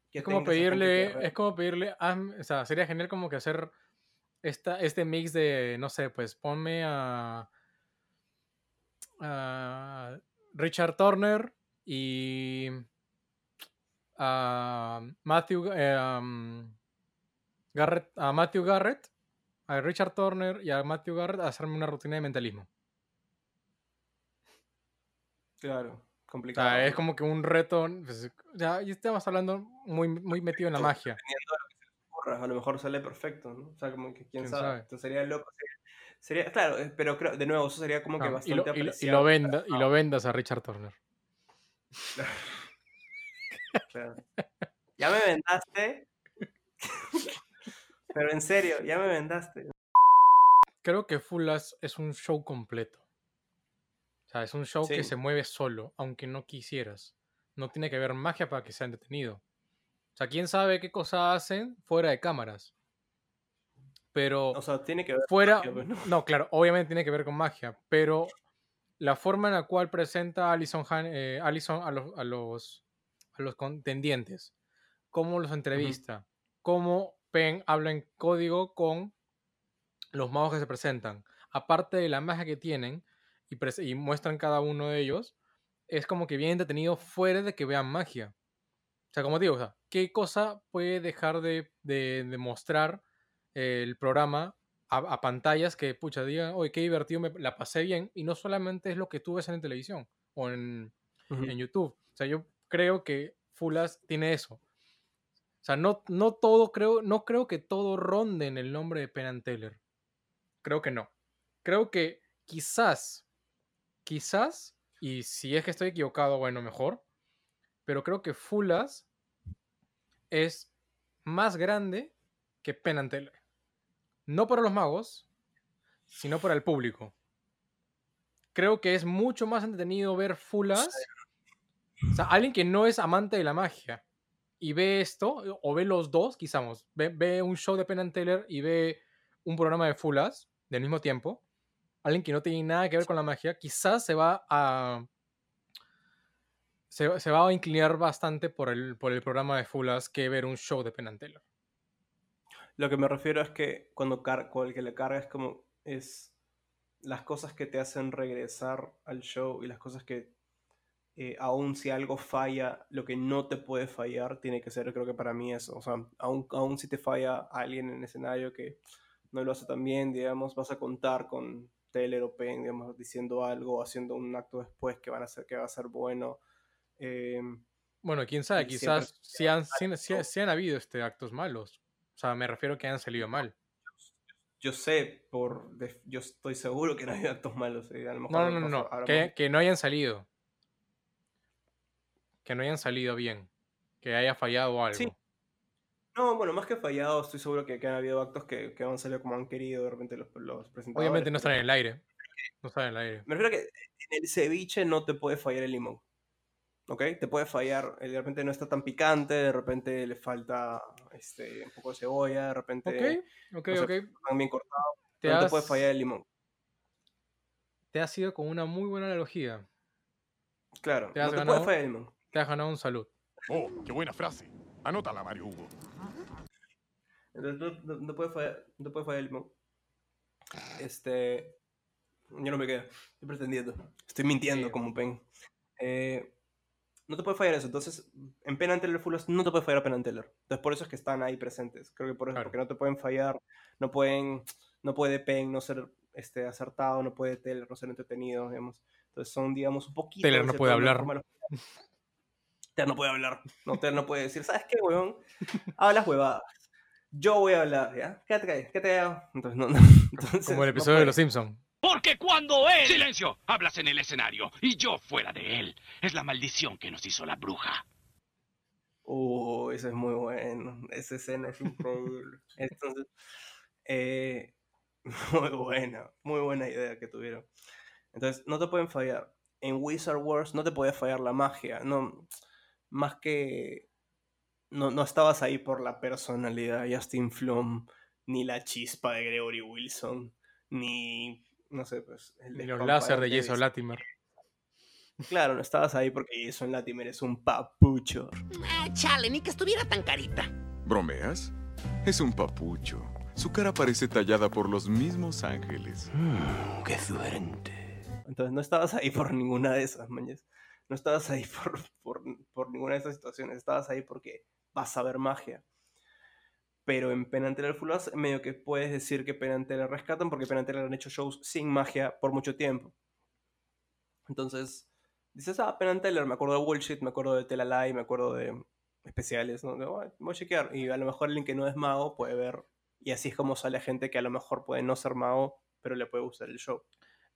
S4: que
S5: Es como pedirle, es como pedirle, o sea, sería genial como que hacer esta, este mix de, no sé, pues ponme a, a Richard Turner y a Matthew eh, um, Garrett, a Matthew Garrett, a Richard Turner y a Matthew Garrett a hacerme una rutina de mentalismo.
S4: Claro,
S5: O
S4: complicado.
S5: sea, es como que un reto, pues, ya, estamos hablando muy, muy metido en la magia.
S4: A lo mejor sale perfecto, ¿no? O sea, como que quién,
S5: ¿Quién
S4: sabe.
S5: sabe?
S4: Entonces sería loco. Sería, sería- claro, eh, pero creo, de nuevo, eso sería como que
S5: Ah,
S4: bastante
S5: y lo- y lo y lo vendas a Richard Turner.
S4: Claro. Ya me vendaste. pero en serio, ya me vendaste.
S5: Creo que Full As es un show completo. O sea, es un show que se mueve solo, aunque no quisieras. No tiene que haber magia para que sea entretenido. O sea, quién sabe qué cosas hacen fuera de cámaras. Pero
S4: O sea, tiene que ver.
S5: fuera.
S4: magia, pues, ¿no?
S5: No, claro, obviamente tiene que ver con magia. Pero la forma en la cual presenta Alison, Han- eh, Allison a, los, a, los, a los contendientes, cómo los entrevista, cómo Penn habla en código con los magos que se presentan, aparte de la magia que tienen y, y muestran cada uno de ellos, es como que bien entretenido fuera de que vean magia. O sea, como digo, o sea, ¿qué cosa puede dejar de, de, de mostrar el programa a, a pantallas que, pucha, digan, oye, qué divertido, me la pasé bien, y no solamente es lo que tú ves en televisión o en, en YouTube. O sea, yo creo que Fulas tiene eso. O sea, no, no todo creo, no creo que todo ronde en el nombre de Penn and Teller. Creo que no. Creo que quizás, quizás, y si es que estoy equivocado, bueno, mejor, pero creo que Fulas es más grande que Penn and Teller. No para los magos, sino para el público. Creo que es mucho más entretenido ver Fulas. O sea, alguien que no es amante de la magia y ve esto, o ve los dos, quizás, ve, ve un show de Penn Teller y ve un programa de Fulas del mismo tiempo, alguien que no tiene nada que ver con la magia, quizás se va a. Se, se va a inclinar bastante por el, por el programa de Fulas que ver un show de Penn Teller.
S4: Lo que me refiero es que cuando car con el que le carga es como es las cosas que te hacen regresar al show y las cosas que eh, aún si algo falla, lo que no te puede fallar tiene que ser, creo que para mí eso. O sea, aún, aún si te falla alguien en el escenario que no lo hace tan bien, digamos, vas a contar con Taylor o Penn, digamos, diciendo algo, haciendo un acto después que van a ser, que va a ser bueno. Eh,
S5: Bueno, quién sabe, quizás sí han, sí han habido este, actos malos. O sea, me refiero a que han salido mal.
S4: yo sé, por yo estoy seguro que no hay actos malos. eh, a lo mejor
S5: No, no, no, Que, no hayan salido. Que no hayan salido bien. Que haya fallado algo.
S4: Sí. No, bueno, más que fallado, estoy seguro que, que han habido actos que, que han salido como han querido de repente los, los presentadores.
S5: Obviamente no están en el aire. No están en el aire.
S4: Me refiero a que en el ceviche no te puede fallar el limón. ¿Ok? Te puede fallar, eh, de repente no está tan picante, de repente le falta este, un poco de cebolla, de repente
S5: Ok, ok,
S4: no sé,
S5: ok.
S4: están bien cortado.
S5: Te
S4: no te
S5: has-
S4: puede fallar el limón.
S5: Te has ido con una muy buena analogía.
S4: Claro,
S5: Te has
S4: no te
S5: ganado-
S4: puede fallar el limón.
S5: Te has ganado un salud.
S13: Oh, qué buena frase. Anótala, Mario Hugo.
S4: Entonces no, no- no puede fallar, no puede fallar el limón. Este. Yo no me quedo. Estoy pretendiendo. Estoy mintiendo
S5: Sí.
S4: como Pen. Eh, no te puede fallar eso. Entonces, en Penn and Teller Full no te puede fallar Penn and Teller. Entonces, por eso es que están ahí presentes. Creo que por eso,
S5: Claro.
S4: porque no te pueden fallar. No pueden. No puede Penn no ser este, acertado. No puede Teller no ser entretenido, digamos. Entonces, son, digamos, un poquito.
S5: Teller no puede hablar.
S4: Teller no puede hablar. No, Teller no puede decir, ¿sabes qué, weón? Hablas huevadas. Yo voy a hablar, ¿ya? Quédate callado, quédate callado. Entonces, no, no. Entonces,
S5: Como el
S4: no
S5: episodio de. Los Simpsons.
S16: Porque cuando él... Silencio, hablas en el escenario y yo fuera de él. Es la maldición que nos hizo la bruja.
S4: Uh, eso es muy bueno. Esa escena es increíble. Entonces, eh, muy buena, muy buena idea que tuvieron. Entonces, no te pueden fallar. En Wizard Wars no te puede fallar la magia. No, más que. No, no estabas ahí por la personalidad de Justin Flom, ni la chispa de Gregory Wilson, ni. No sé, pues. el
S5: Y los láser de. Jason Latimer.
S4: Claro, no estabas ahí porque Jason Latimer es un papucho.
S17: Ah, chale, ni que estuviera tan carita.
S18: ¿Bromeas? Es un papucho. Su cara parece tallada por los mismos ángeles.
S4: Mm, ¡Qué suerte! Entonces no estabas ahí por ninguna de esas, mañas. No estabas ahí por, por, por ninguna de esas situaciones. Estabas ahí porque vas a ver magia. Pero en Teller Full House, medio que puedes decir que Teller rescatan porque Teller han hecho shows sin magia por mucho tiempo. Entonces, dices, ah, Teller, me acuerdo de Bullshit, me acuerdo de Telalai, me acuerdo de especiales, ¿no? De, "Oh, voy a chequear. Y a lo mejor alguien que no es mago puede ver. Y así es como sale gente que a lo mejor puede no ser mago, pero le puede gustar el show.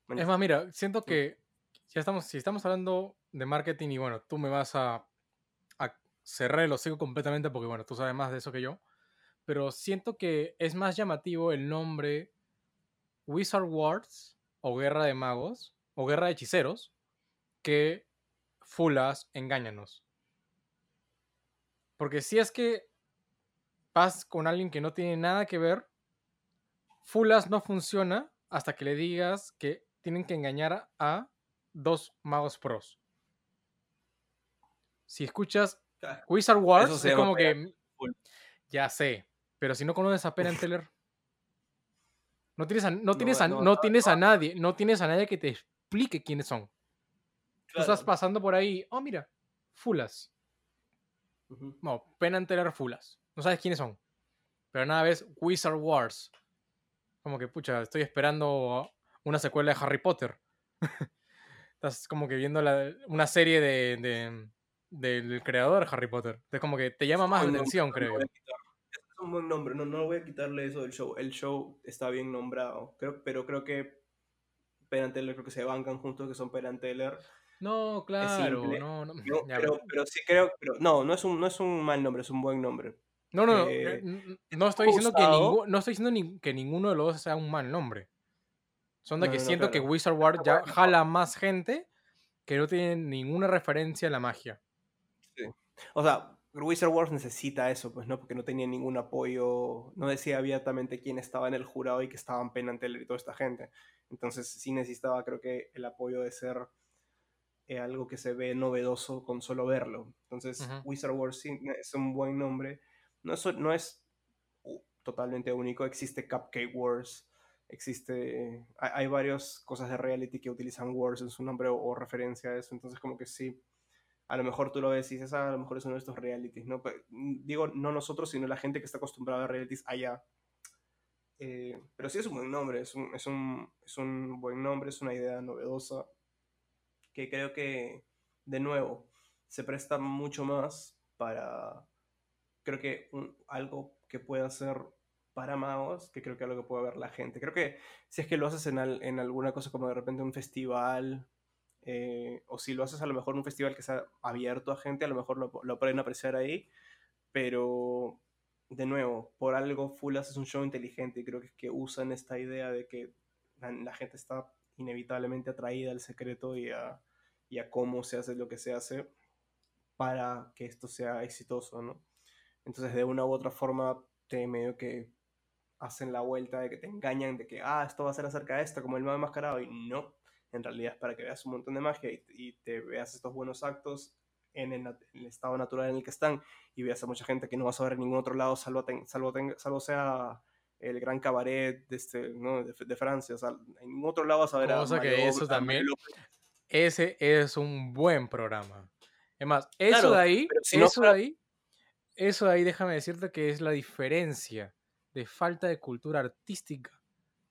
S5: Es más, mira, siento que ya estamos, si estamos hablando de marketing y bueno, tú me vas a, a cerrar el hocico completamente porque bueno, tú sabes más de eso que yo, pero siento que es más llamativo el nombre Wizard Wars o Guerra de Magos o Guerra de Hechiceros que Fulas Engáñanos. Porque si es que vas con alguien que no tiene nada que ver, Fulas no funciona hasta que le digas que tienen que engañar a dos magos pros. Si escuchas Wizard Wars, es como que. Ya sé. Pero si no conoces a Penn and Teller, no tienes a, no tienes a,
S4: no,
S5: no
S4: no,
S5: tienes a nadie, no tienes a nadie que te explique quiénes son. Tú estás pasando por ahí, oh mira, Fulas. No, Penn and Teller Fulas. No sabes quiénes son. Pero nada ves Wizard Wars. Como que, pucha, estoy esperando una secuela de Harry Potter. Estás como que viendo la- una serie de, de- del creador de Harry Potter. Es como que te llama más la atención, creo
S4: un buen nombre, no, no voy a quitarle eso del show. El show está bien nombrado, creo, pero creo que Penn and Teller creo que se bancan juntos, que son Penn Teller.
S5: No, claro, no, no.
S4: No, pero, sí creo, pero no, no es un, no es un mal nombre, es un buen nombre.
S5: No, no, no,
S4: Eh,
S5: eh, no estoy diciendo que ningú- no estoy diciendo ni- que ninguno de los dos sea un mal nombre. Son de
S4: No,
S5: que
S4: no,
S5: siento que. Wizard Wars ya jala más gente que no tiene ninguna referencia a la magia.
S4: Sí. O sea, Wizard Wars necesita eso, pues, ¿no? Porque no tenía ningún apoyo, no decía abiertamente quién estaba en el jurado y que estaban Teller y toda esta gente. Entonces sí necesitaba, creo que, el apoyo de ser eh, algo que se ve novedoso con solo verlo. Entonces,
S5: Ujú.
S4: Wizard Wars sí es un buen nombre. No es, no es uh, totalmente único, existe Cupcake Wars, existe... Hay, hay varias cosas de reality que utilizan Wars en su nombre o, o referencia a eso, entonces como que sí a lo mejor tú lo ves y dices, ah, a lo mejor es uno de estos realities, ¿no? Mm, digo, no nosotros, sino la gente que está acostumbrada a realities allá. Eh, pero sí es un buen nombre, es un, es, un, es un buen nombre, es una idea novedosa, que creo que, de nuevo, se presta mucho más para, creo que algo que pueda ser para magos, que creo que algo que pueda ver la gente. Creo que si es que lo haces en, al- en alguna cosa como de repente un festival, eh, o si lo haces a lo mejor en un festival que sea abierto a gente, a lo mejor lo, lo pueden apreciar ahí, pero de nuevo, por algo Full haces un show inteligente y creo que que usan esta idea de que la, gente está inevitablemente atraída al secreto y a, y a cómo se hace lo que se hace para que esto sea exitoso, ¿no? Entonces de una u otra forma te medio que hacen la vuelta de que te engañan de que, ah, esto va a ser acerca de esto, como el mago enmascarado, y no, en realidad es para que veas un montón de magia y, y te veas estos buenos actos en el, nat- en el estado natural en el que están y veas a mucha gente que no vas a ver en ningún otro lado, salvo, ten- salvo, tenga- salvo sea el gran cabaret de, este, ¿no? de, de Francia, o sea, en ningún otro lado vas a ver a
S5: Cosa
S4: Mario
S5: que eso
S4: a
S5: también, ese es un buen programa. Es más, eso
S4: Claro,
S5: de ahí,
S4: pero si no
S5: eso de ahí, eso de ahí, déjame decirte que es la diferencia de falta de cultura artística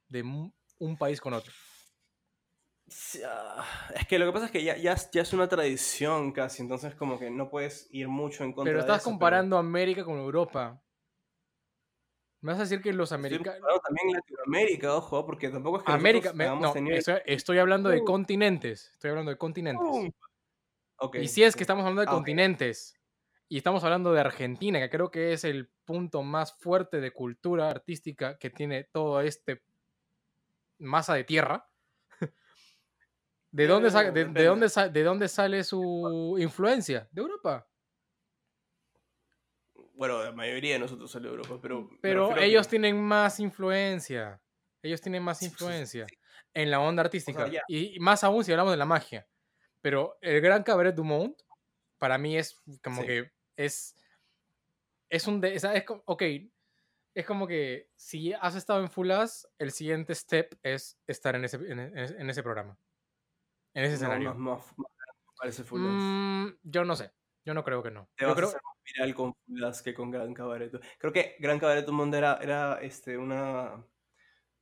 S5: de un país con otro.
S4: Ah, Es que lo que pasa es que ya, ya, es- ya es una tradición casi, entonces como que no puedes ir mucho en contra
S5: Pero
S4: de
S5: estás
S4: eso,
S5: comparando América con Europa. Me vas a decir que los americanos...
S4: también Latinoamérica, ojo, porque tampoco es que
S5: América, me- no,
S4: tenido-
S5: estoy, estoy hablando de
S4: Uh.
S5: continentes. Estoy hablando de continentes.
S4: Uh, ok,
S5: Y si es que estamos hablando de
S4: Ah,
S5: continentes y estamos hablando de Argentina, que creo que es el punto más fuerte de cultura artística que tiene todo este masa de tierra. ¿De dónde, sa- de, de dónde sa- de dónde sale su influencia? De Europa.
S4: Bueno, la mayoría de nosotros sale de Europa, pero...
S5: Pero ellos
S4: que-
S5: tienen más influencia. Ellos tienen más
S4: Sí, sí, sí,
S5: influencia en la onda artística.
S4: ya.
S5: Y y más aún si hablamos de la magia. Pero el Gran Cabaret du Monde, para mí es como
S4: Sí.
S5: que es. Es un. De, es, es ok. Es como que si has estado en Full As, el siguiente step es estar en ese, en- en ese programa. En ese
S4: No,
S5: escenario.
S4: más- más- más parece.
S5: Mm, yo no sé. Yo no creo que no.
S4: Te
S5: Yo
S4: vas
S5: creo,
S4: a hacer más viral con Full Dance que con Gran Cabaret. Creo que Gran Cabaret du Monde era, era este, una,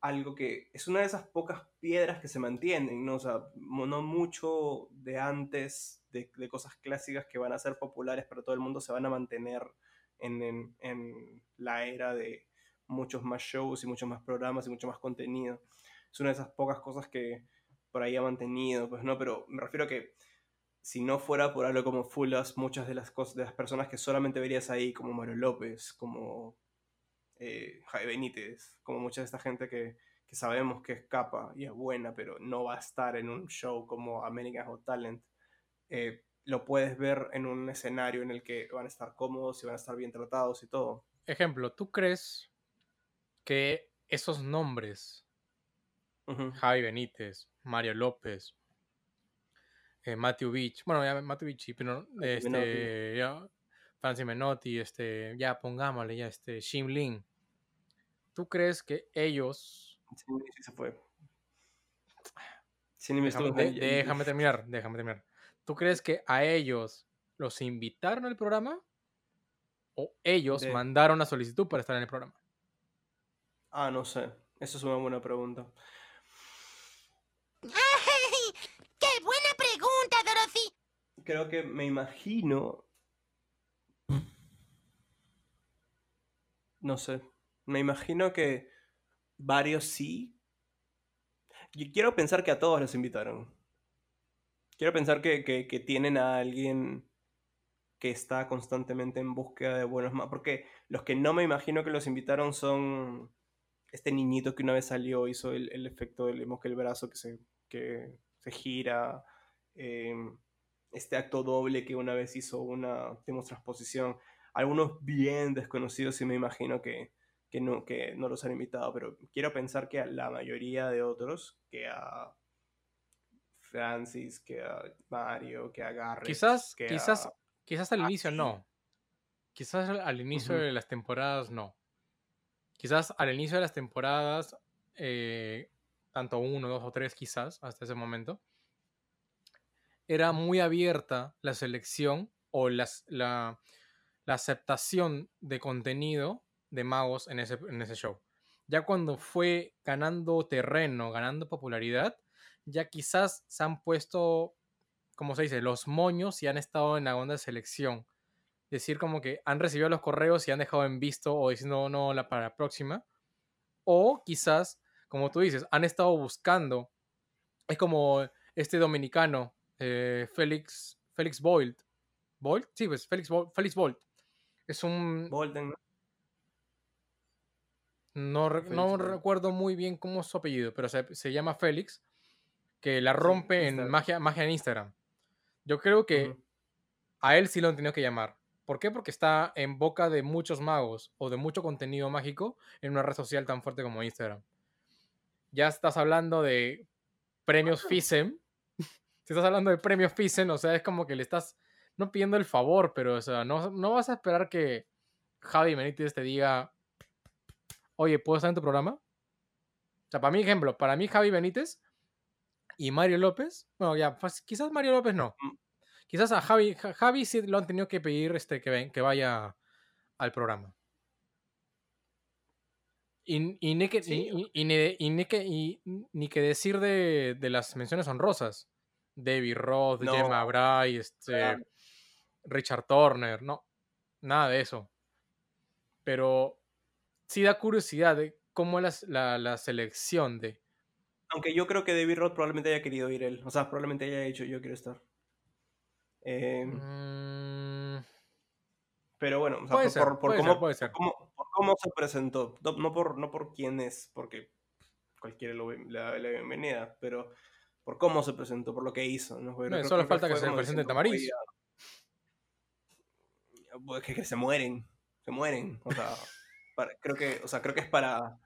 S4: algo que es una de esas pocas piedras que se mantienen, ¿no? O sea, no mucho de antes, de, de cosas clásicas que van a ser populares para todo el mundo, se van a mantener en, en- en la era de muchos más shows y muchos más programas y mucho más contenido. Es una de esas pocas cosas que por ahí ha mantenido, pues no, pero me refiero a que si no fuera por algo como Fulas, muchas de las cosas, de las personas que solamente verías ahí, como Mario López, como eh, Jaime Benítez, como mucha de esta gente que, que sabemos que es capa y es buena, pero no va a estar en un show como American Hot Talent, eh, lo puedes ver en un escenario en el que van a estar cómodos y van a estar bien tratados y todo.
S5: ejemplo, ¿tú crees que esos nombres, Javi Benítez, Mario López, eh, Matthew Beach, bueno, ya Matthew Beach, pero este,
S4: Menotti.
S5: ya, Francis Menotti, este, ya pongámosle, ya este, Shim Lin, ¿tú crees que ellos,
S4: Sí, sí se fue. Sí,
S5: déjame, de- terminar, déjame terminar, ¿tú crees que a ellos los invitaron al programa o ellos
S4: De-
S5: mandaron la solicitud para estar en el programa?
S4: Ah, no sé. Eso es una buena pregunta.
S6: ¡Ay! ¡Qué buena pregunta, Dorothy!
S4: Creo que me imagino. No sé. Me imagino que varios sí. Yo quiero pensar que a todos los invitaron. Quiero pensar que, que- que tienen a alguien que está constantemente en búsqueda de buenos más. Porque los que no me imagino que los invitaron son este niñito que una vez salió, hizo el, el efecto del que el brazo que se, que se gira. em, este acto doble que una vez hizo una transposición. Algunos bien desconocidos y me imagino que, que, no, que no los han invitado, pero quiero pensar que a la mayoría de otros, que a Francis, que a Mario, que a Garrett,
S5: Quizás,
S4: que
S5: quizás,
S4: a-
S5: quizás al inicio no. Quizás al- inicio de las temporadas no. Quizás al inicio de las temporadas, eh, tanto uno, dos o tres quizás, hasta ese momento, era muy abierta la selección o la, la aceptación de contenido de magos en ese, en ese show. Ya cuando fue ganando terreno, ganando popularidad, ya quizás se han puesto, como se dice, los moños y han estado en la onda de selección. Decir como que han recibido los correos y han dejado en visto o diciendo no la para la próxima. O quizás, como tú dices, han estado buscando. Es como este dominicano, eh, Félix, Félix Bolt. ¿Bolt? Sí, pues Félix, Bolt, Félix Bolt. Es un...
S4: Bolden, ¿no?
S5: No,
S4: Félix
S5: no recuerdo muy bien cómo es su apellido, pero se, se llama Félix, que la rompe en magia, magia en Instagram. Yo creo que a él sí lo han tenido que llamar. ¿Por qué? Porque está en boca de muchos magos o de mucho contenido mágico en una red social tan fuerte como Instagram. Ya estás hablando de premios FISEM. si estás hablando de premios FISEM, o sea, es como que le estás no pidiendo el favor, pero o sea, no, no vas a esperar que Javi Benítez te diga, oye, ¿puedo estar en tu programa? O sea, para mi ejemplo, para mí Javi Benítez y Mario López, bueno, ya, pues, quizás Mario López no. Quizás a Javi, Ja- Javi sí lo han tenido que pedir este, que, ven- que vaya al programa. Y, y ni que,
S4: Sí.
S5: y, y- y ni, que, y ni que decir de, de las menciones honrosas. David Roth,
S4: No.
S5: Gemma Bray, este. Richard Turner, no, nada de eso. Pero sí da curiosidad de cómo es la, la- la selección de...
S4: Aunque yo creo que David Roth probablemente haya querido ir él. O sea, probablemente haya dicho yo quiero estar. Eh,
S5: Mm,
S4: pero bueno, o sea, por,
S5: ser,
S4: por- por
S5: puede
S4: cómo,
S5: ser, puede ser.
S4: por cómo- por cómo se presentó. No, no por, no por quién es, porque cualquiera lo, da la bienvenida, pero por cómo se presentó, por lo que hizo.
S5: solo falta que se presente Tamariz.
S4: "Oiga, pues, que, que se mueren, se mueren. O sea, para- creo que, o sea, creo que es para,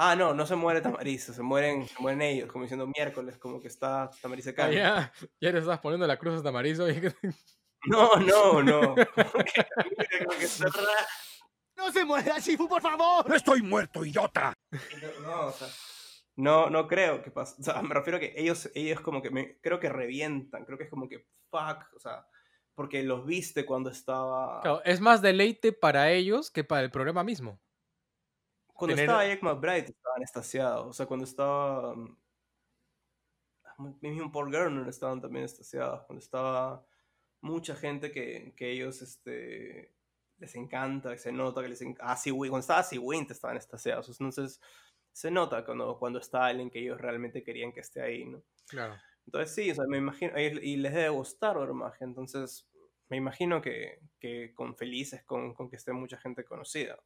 S4: Ah, no, no se muere Tamarizo, se mueren, se mueren ellos, como diciendo miércoles, como que está Tamarizo
S5: Ah,
S4: Cano.
S5: ya, ya le estás poniendo la cruz a Tamarizo. y-
S4: No, no, no. Como que- está
S2: ¡No se muera, Shifu, por favor!
S9: ¡No estoy muerto, idiota!
S4: No, no, o sea, no, no creo que pase. O sea, me refiero a que ellos, ellos como que me, creo que revientan, creo que es como que fuck, o sea, porque los viste cuando estaba.
S5: Claro, es más deleite para ellos que para el programa mismo.
S4: Cuando
S5: tener-
S4: estaba Jack McBride estaban estasiados. O sea, cuando estaba. mm, Mismo Paul Gerner estaban también estasiados. Cuando estaba mucha gente que, que ellos este, les encanta, que se nota que les encanta. Cuando estaba Asi Wint estaban estasiados. Entonces se nota cuando, cuando está alguien que ellos realmente querían que esté ahí, ¿no?
S5: Claro.
S4: Entonces sí, o sea, me imagino, y y les debe gustar Ormaje, entonces me imagino que, que con felices con, con que esté mucha gente conocida.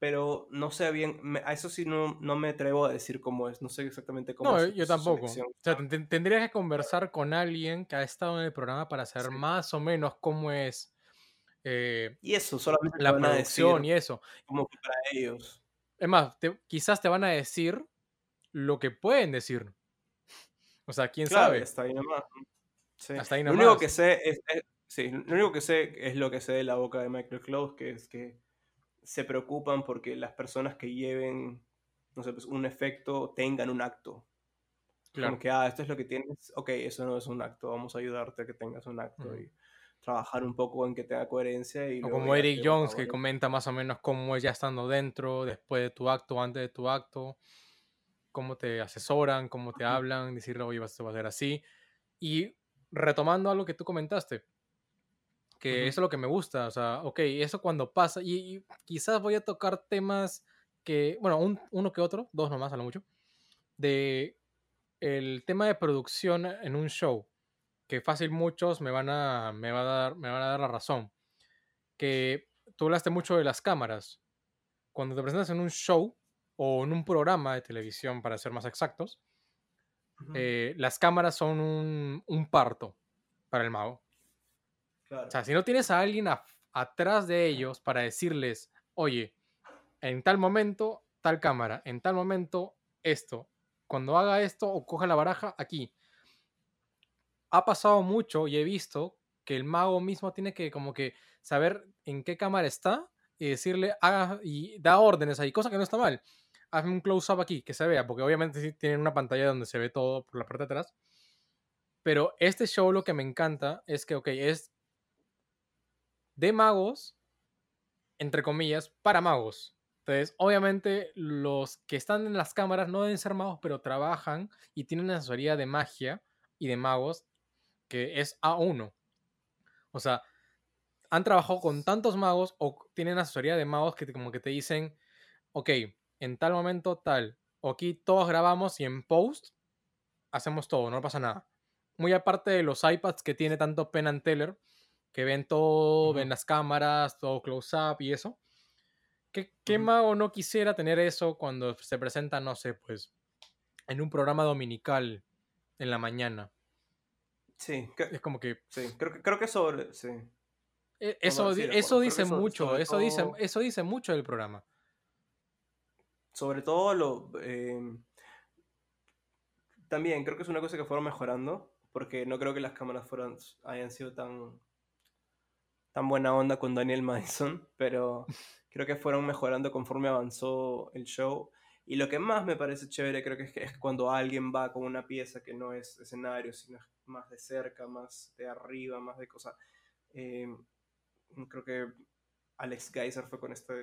S4: Pero no sé bien, me- a eso sí no, no me atrevo a decir cómo es, no sé exactamente cómo
S5: No,
S4: es.
S5: eh, yo tampoco. O sea, ten- tendrías que conversar con alguien que ha estado en el programa para saber más o menos cómo es eh,
S4: Y eso, solamente te
S5: la producción
S4: decir
S5: y eso.
S4: como que para ellos.
S5: Es más, te- quizás te van a decir lo que pueden decir. O sea, quién
S4: Claro,
S5: sabe.
S4: hasta ahí nomás. Sí.
S5: Hasta ahí
S4: Lo único
S5: nomás.
S4: que sé es, es- sí, lo único que sé es lo que sé de la boca de Michael Close, que es que se preocupan porque las personas que lleven, no sé, pues un efecto tengan un acto.
S5: Claro.
S4: Como que, ah, esto es lo que tienes, ok, eso no es un acto, vamos a ayudarte a que tengas un acto y trabajar un poco en que tenga coherencia. Y
S5: O como Eric Jones, que comenta más o menos cómo es ya estando dentro, después de tu acto, antes de tu acto, cómo te asesoran, cómo te hablan, decirle, oye, esto va a ser así. Y retomando algo que tú comentaste, que
S4: Ujú.
S5: eso es lo que me gusta, o sea, ok, eso cuando pasa, y, y quizás voy a tocar temas que, bueno, un- uno que otro, dos nomás a lo mucho, de el tema de producción en un show, que fácil muchos me van a, me va a dar, me van a dar la razón, que tú hablaste mucho de las cámaras. Cuando te presentas en un show o en un programa de televisión, para ser más exactos,
S4: Ujú.
S5: eh, las cámaras son un, un parto para el mago.
S4: Claro.
S5: O sea, si no tienes a alguien af- atrás de ellos para decirles, oye, en tal momento, tal cámara, en tal momento, esto. Cuando haga esto o coja la baraja, aquí. Ha pasado mucho y he visto que el mago mismo tiene que como que saber en qué cámara está y decirle, haga y da órdenes ahí, cosa que no está mal. Hazme un close-up aquí, que se vea, porque obviamente sí tienen una pantalla donde se ve todo por la parte de atrás. Pero este show lo que me encanta es que, ok, es de magos, entre comillas, para magos. Entonces, obviamente, los que están en las cámaras no deben ser magos, pero trabajan y tienen una asesoría de magia y de magos que es A1. O sea, han trabajado con tantos magos o tienen asesoría de magos que como que te dicen, ok, en tal momento tal, o aquí todos grabamos y en post hacemos todo, no pasa nada. Muy aparte de los iPads que tiene tanto Penn and Teller, que ven todo, ven las cámaras, todo close up y eso. ¿Qué, qué mago no quisiera tener eso cuando se presenta, no sé, pues, en un programa dominical en la mañana?
S4: Sí, que-
S5: Es como que
S4: sí, creo que, creo que sobre, sí.
S5: eh, eso, eso dice mucho,
S4: sobre
S5: eso dice, eso dice mucho del programa.
S4: sobre todo lo eh, también creo que es una cosa que fueron mejorando porque no creo que las cámaras fueran hayan sido tan tan buena onda con Daniel Madison pero creo que fueron mejorando conforme avanzó el show y lo que más me parece chévere creo que es, que es cuando alguien va con una pieza que no es escenario sino es más de cerca más de arriba más de cosas eh, creo que Alex Geyser fue con esta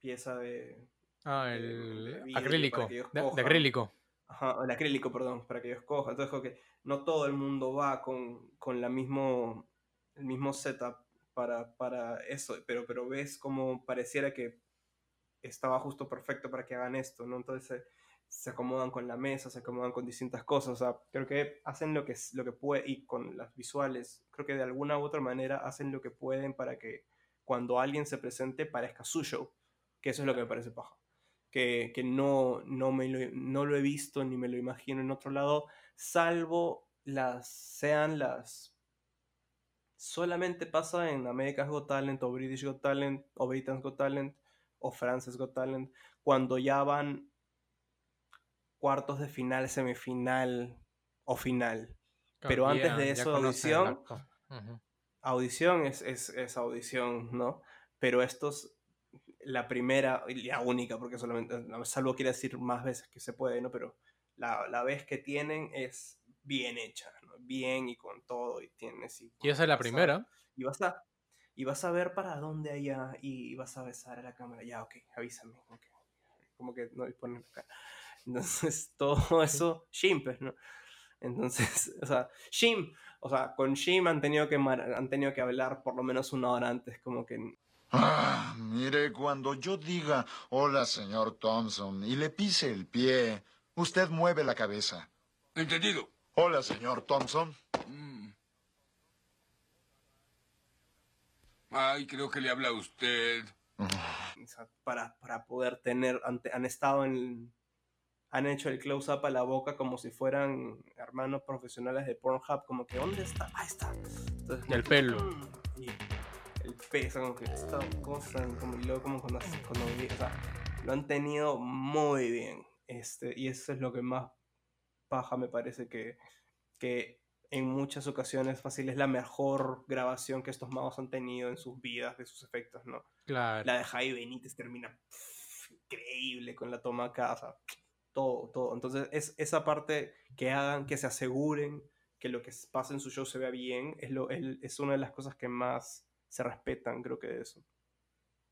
S4: pieza de
S5: Ah, el
S4: de
S5: acrílico, de, de acrílico.
S4: Ajá, el acrílico, perdón, para que ellos cojan. Entonces, como que no todo el mundo va con, con la mismo, el mismo setup para, para eso, pero, pero ves como pareciera que estaba justo perfecto para que hagan esto, ¿no? Entonces se, se acomodan con la mesa, se acomodan con distintas cosas, o sea, creo que hacen lo que, lo que pueden y con las visuales, creo que de alguna u otra manera hacen lo que pueden para que cuando alguien se presente parezca su show, que eso es lo que me parece paja que, que no, no, me lo, no lo he visto ni me lo imagino en otro lado, salvo las sean las... Solamente pasa en America's Got Talent o British Got Talent o Britain's Got Talent o France's Got Talent cuando ya van cuartos de final, semifinal o final. Pero antes de eso, audición, audición es, es, es audición, ¿no? Pero estos, la primera y la única, porque solamente, salvo quiere decir más veces que se puede, ¿no? Pero la, la vez que tienen es bien hecha. Bien y con todo, y tienes... Y,
S5: Y esa es la
S4: a-
S5: primera.
S4: y vas a, y vas a ver para dónde allá y vas a besar a la cámara. Ya, ok, avísame. ok. Como que no disponen acá. Entonces, todo eso, Shim, pues, ¿no? Entonces, o sea, Shim, o sea, con Shim han tenido que, han tenido que hablar por lo menos una hora antes, como que...
S19: Ah, mire, cuando yo diga hola, señor Thompson, y le pise el pie, usted mueve la cabeza.
S9: Entendido.
S19: Hola, señor Thompson.
S9: Mm. Ay, creo que le habla a usted.
S4: o sea, para, para poder tener, ante- han estado en, han hecho el close-up a la boca como si fueran hermanos profesionales de Pornhub, como que, ¿dónde está? Ahí está. Entonces,
S5: el pelo.
S4: mm, y el peso, como que esta cosa, como, y luego como cuando, cuando vi- o sea, lo han tenido muy bien, este, y eso es lo que más paja me parece que, que en muchas ocasiones fácil es la mejor grabación que estos magos han tenido en sus vidas, de sus efectos, ¿no?
S5: Claro.
S4: La de Javi Benítez termina pff, increíble con la toma acá, o sea, todo, todo. Entonces, es esa parte que hagan, que se aseguren que lo que pasa en su show se vea bien, es, lo, es una de las cosas que más se respetan, creo que de eso.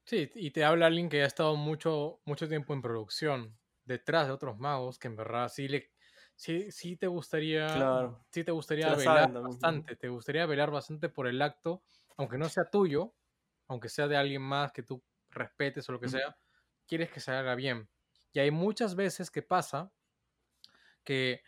S5: Sí, y te habla alguien que ha estado mucho, mucho tiempo en producción, detrás de otros magos, que en verdad sí le sí, sí te gustaría,
S4: Claro.
S5: sí te gustaría
S4: la
S5: velar bastante, te gustaría velar bastante por el acto, aunque no sea tuyo, aunque sea de alguien más que tú respetes o lo que sea, quieres que se haga bien. Y hay muchas veces que pasa que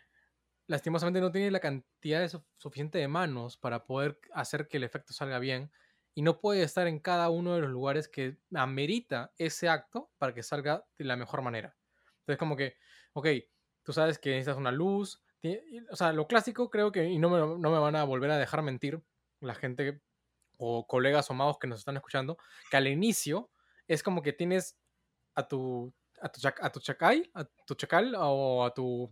S5: lastimosamente no tiene la cantidad de su- suficiente de manos para poder hacer que el efecto salga bien y no puede estar en cada uno de los lugares que amerita ese acto para que salga de la mejor manera. Entonces como que, ok, tú sabes que necesitas una luz, o sea, lo clásico creo que, y no me, no me van a volver a dejar mentir la gente o colegas o magos que nos están escuchando, que al inicio es como que tienes a tu, a tu, chac- a tu chacal, a tu chacal o a tu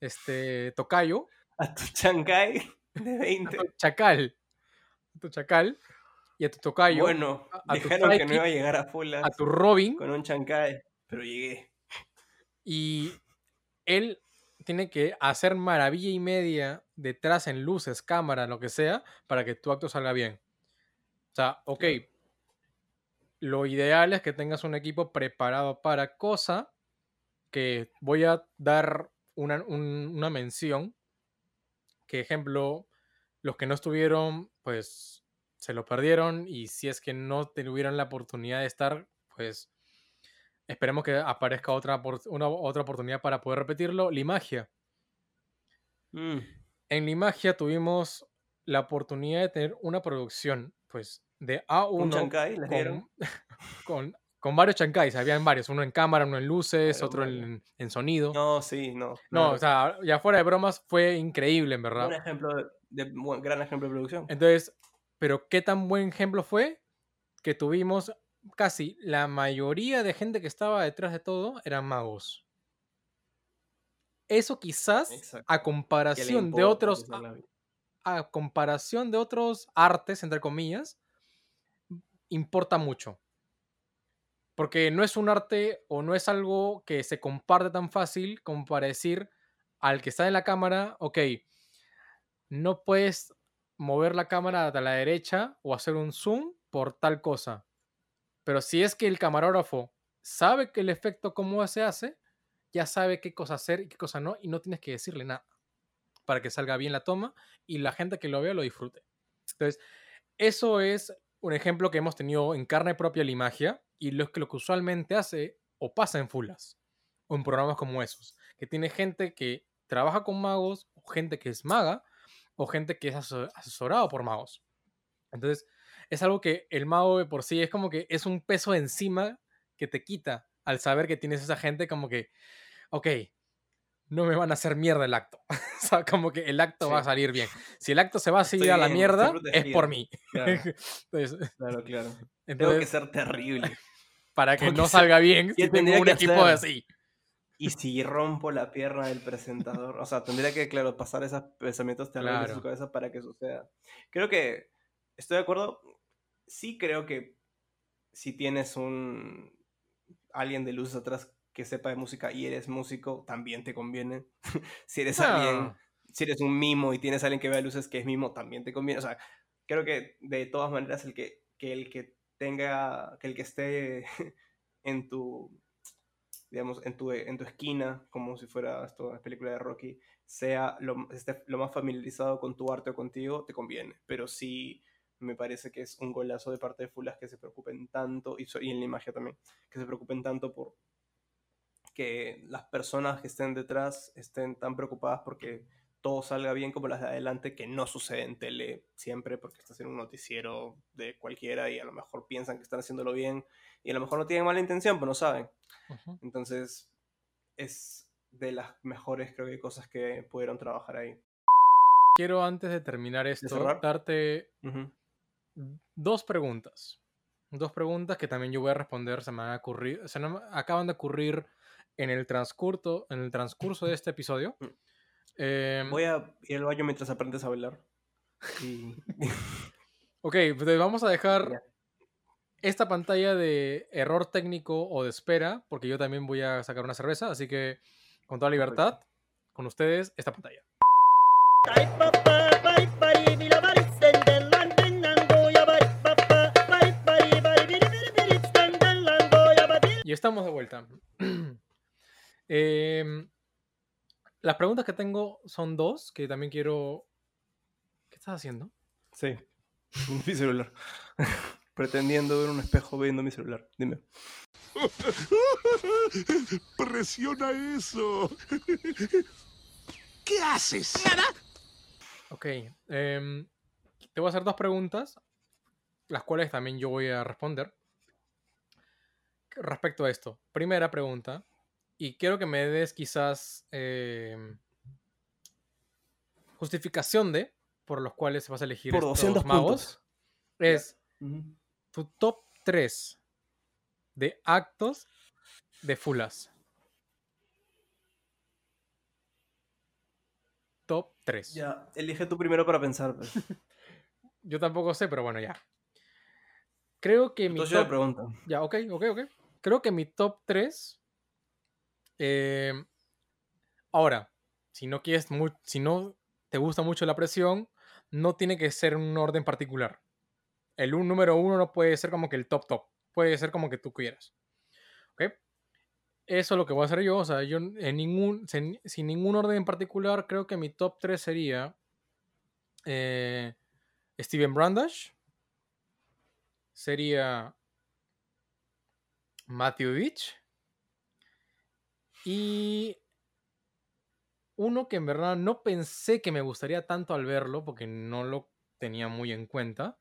S5: este, tocayo,
S4: A tu chancay de
S5: a
S4: 20.
S5: tu chacal, a tu chacal y a tu tocayo,
S4: Bueno,
S5: a- a tu
S4: dijeron que no iba a llegar a full
S5: a tu Robin,
S4: con un chancay, pero llegué.
S5: y él tiene que hacer maravilla y media detrás en luces, cámara, lo que sea, para que tu acto salga bien. O sea, ok, lo ideal es que tengas un equipo preparado para cosa que voy a dar una, un- una mención, que ejemplo, los que no estuvieron, pues se lo perdieron y si es que no tuvieron la oportunidad de estar, pues esperemos que aparezca otra, una, otra oportunidad para poder repetirlo. Limagia.
S4: Mm.
S5: En Limagia tuvimos la oportunidad de tener una producción, pues, de A1
S4: ¿Un chancay les
S5: con, con, con varios chancais, habían varios, uno en cámara, uno en luces, otro en, en sonido.
S4: No, sí, no.
S5: No, o sea, ya fuera de bromas, fue increíble, en verdad.
S4: Un ejemplo de, de- gran ejemplo de producción.
S5: Entonces, pero qué tan buen ejemplo fue que tuvimos casi la mayoría de gente que estaba detrás de todo eran magos. Eso quizás
S4: Exacto.
S5: a
S4: ¿Qué le
S5: comparación de otros a comparación de otros artes, entre comillas, importa mucho. Porque no es un arte o no es algo que se comparte tan fácil como para decir al que está en la cámara, ok, no puedes mover la cámara a la derecha o hacer un zoom por tal cosa. Pero si es que el camarógrafo sabe que el efecto cómo se hace, ya sabe qué cosa hacer y qué cosa no, y no tienes que decirle nada para que salga bien la toma y la gente que lo vea lo disfrute. Entonces, eso es un ejemplo que hemos tenido en carne propia la magia y lo que, lo que usualmente hace o pasa en Fulas o en programas como esos, que tiene gente que trabaja con magos, o gente que es maga, o gente que es asesorado por magos. Entonces, es algo que el mago de por sí es como que es un peso encima que te quita al saber que tienes esa gente como que, ok, no me van a hacer mierda el acto. o sea, como que el acto va a salir bien. Si el acto se va a seguir a la mierda, es por mí.
S4: Claro.
S5: entonces,
S4: Claro, claro. Tengo que ser terrible.
S5: para que no salga bien,
S4: ¿Qué
S5: si tengo un equipo
S4: hacer?
S5: así.
S4: ¿Y si rompo la pierna del presentador? O sea, tendría que, claro, pasar esos pensamientos terribles en
S5: Claro.
S4: su cabeza para que suceda. Creo que estoy de acuerdo. Sí creo que si tienes un alguien de luces atrás que sepa de música y eres músico, también te conviene. si eres alguien,
S5: Ah.
S4: si eres un mimo y tienes a alguien que vea luces que es mimo, también te conviene. O sea, creo que de todas maneras el que, que el que tenga, que el que esté en tu, digamos, en tu, en tu esquina, como si fuera esto, la película de Rocky, sea lo, esté lo más familiarizado con tu arte o contigo, te conviene. Pero sí me parece que es un golazo de parte de Fulas que se preocupen tanto, y, en la imagen también, que se preocupen tanto por que las personas que estén detrás estén tan preocupadas porque todo salga bien como las de adelante, que no sucede en tele siempre, porque estás en un noticiero de cualquiera y a lo mejor piensan que están haciéndolo bien y a lo mejor no tienen mala intención, pero no saben. Entonces, es de las mejores, creo que, cosas que pudieron trabajar ahí.
S5: Quiero antes de terminar esto, darte. Dos preguntas. Dos preguntas que también yo voy a responder, se me van a ocurrir, se me acaban de ocurrir en el transcurso, en el transcurso de este episodio. Em,
S4: Voy a ir al baño mientras aprendes a bailar. Y...
S5: Ok, pues vamos a dejar esta pantalla de error técnico o de espera, porque yo también voy a sacar una cerveza, así que con toda libertad, con ustedes, esta pantalla. Y estamos de vuelta. Em, las preguntas que tengo son dos, que también quiero... ¿Qué estás haciendo?
S4: Sí, mi celular. Pretendiendo ver un espejo viendo mi celular. Dime.
S13: Presiona eso. ¿Qué haces?
S17: Nada.
S5: Ok. em, te voy a hacer dos preguntas, las cuales también yo voy a responder. Respecto a esto. Primera pregunta. Y quiero que me des quizás em, justificación de por los cuales vas a elegir
S4: Por
S5: estos
S4: 200
S5: magos.
S4: puntos.
S5: Es tu top 3 de actos de Fulas. Top 3.
S4: Ya, elige tú primero para pensar. pues.
S5: Yo tampoco sé, pero bueno, ya. Creo que mi
S4: Entonces yo le
S5: top...
S4: pregunto.
S5: Ya, ok, ok, ok. Creo que mi top 3... Ahora, si no quieres mu- si no te gusta mucho la presión, no tiene que ser un orden particular. El un, número uno no puede ser como que el top top. Puede ser como que tú quieras. ¿Ok? Eso es lo que voy a hacer yo. O sea, yo en ningún, sin, sin ningún orden en particular, creo que mi top 3 sería eh, Steven Brandash. Sería Matthew Beach. Y uno que en verdad no pensé que me gustaría tanto al verlo, porque no lo tenía muy en cuenta.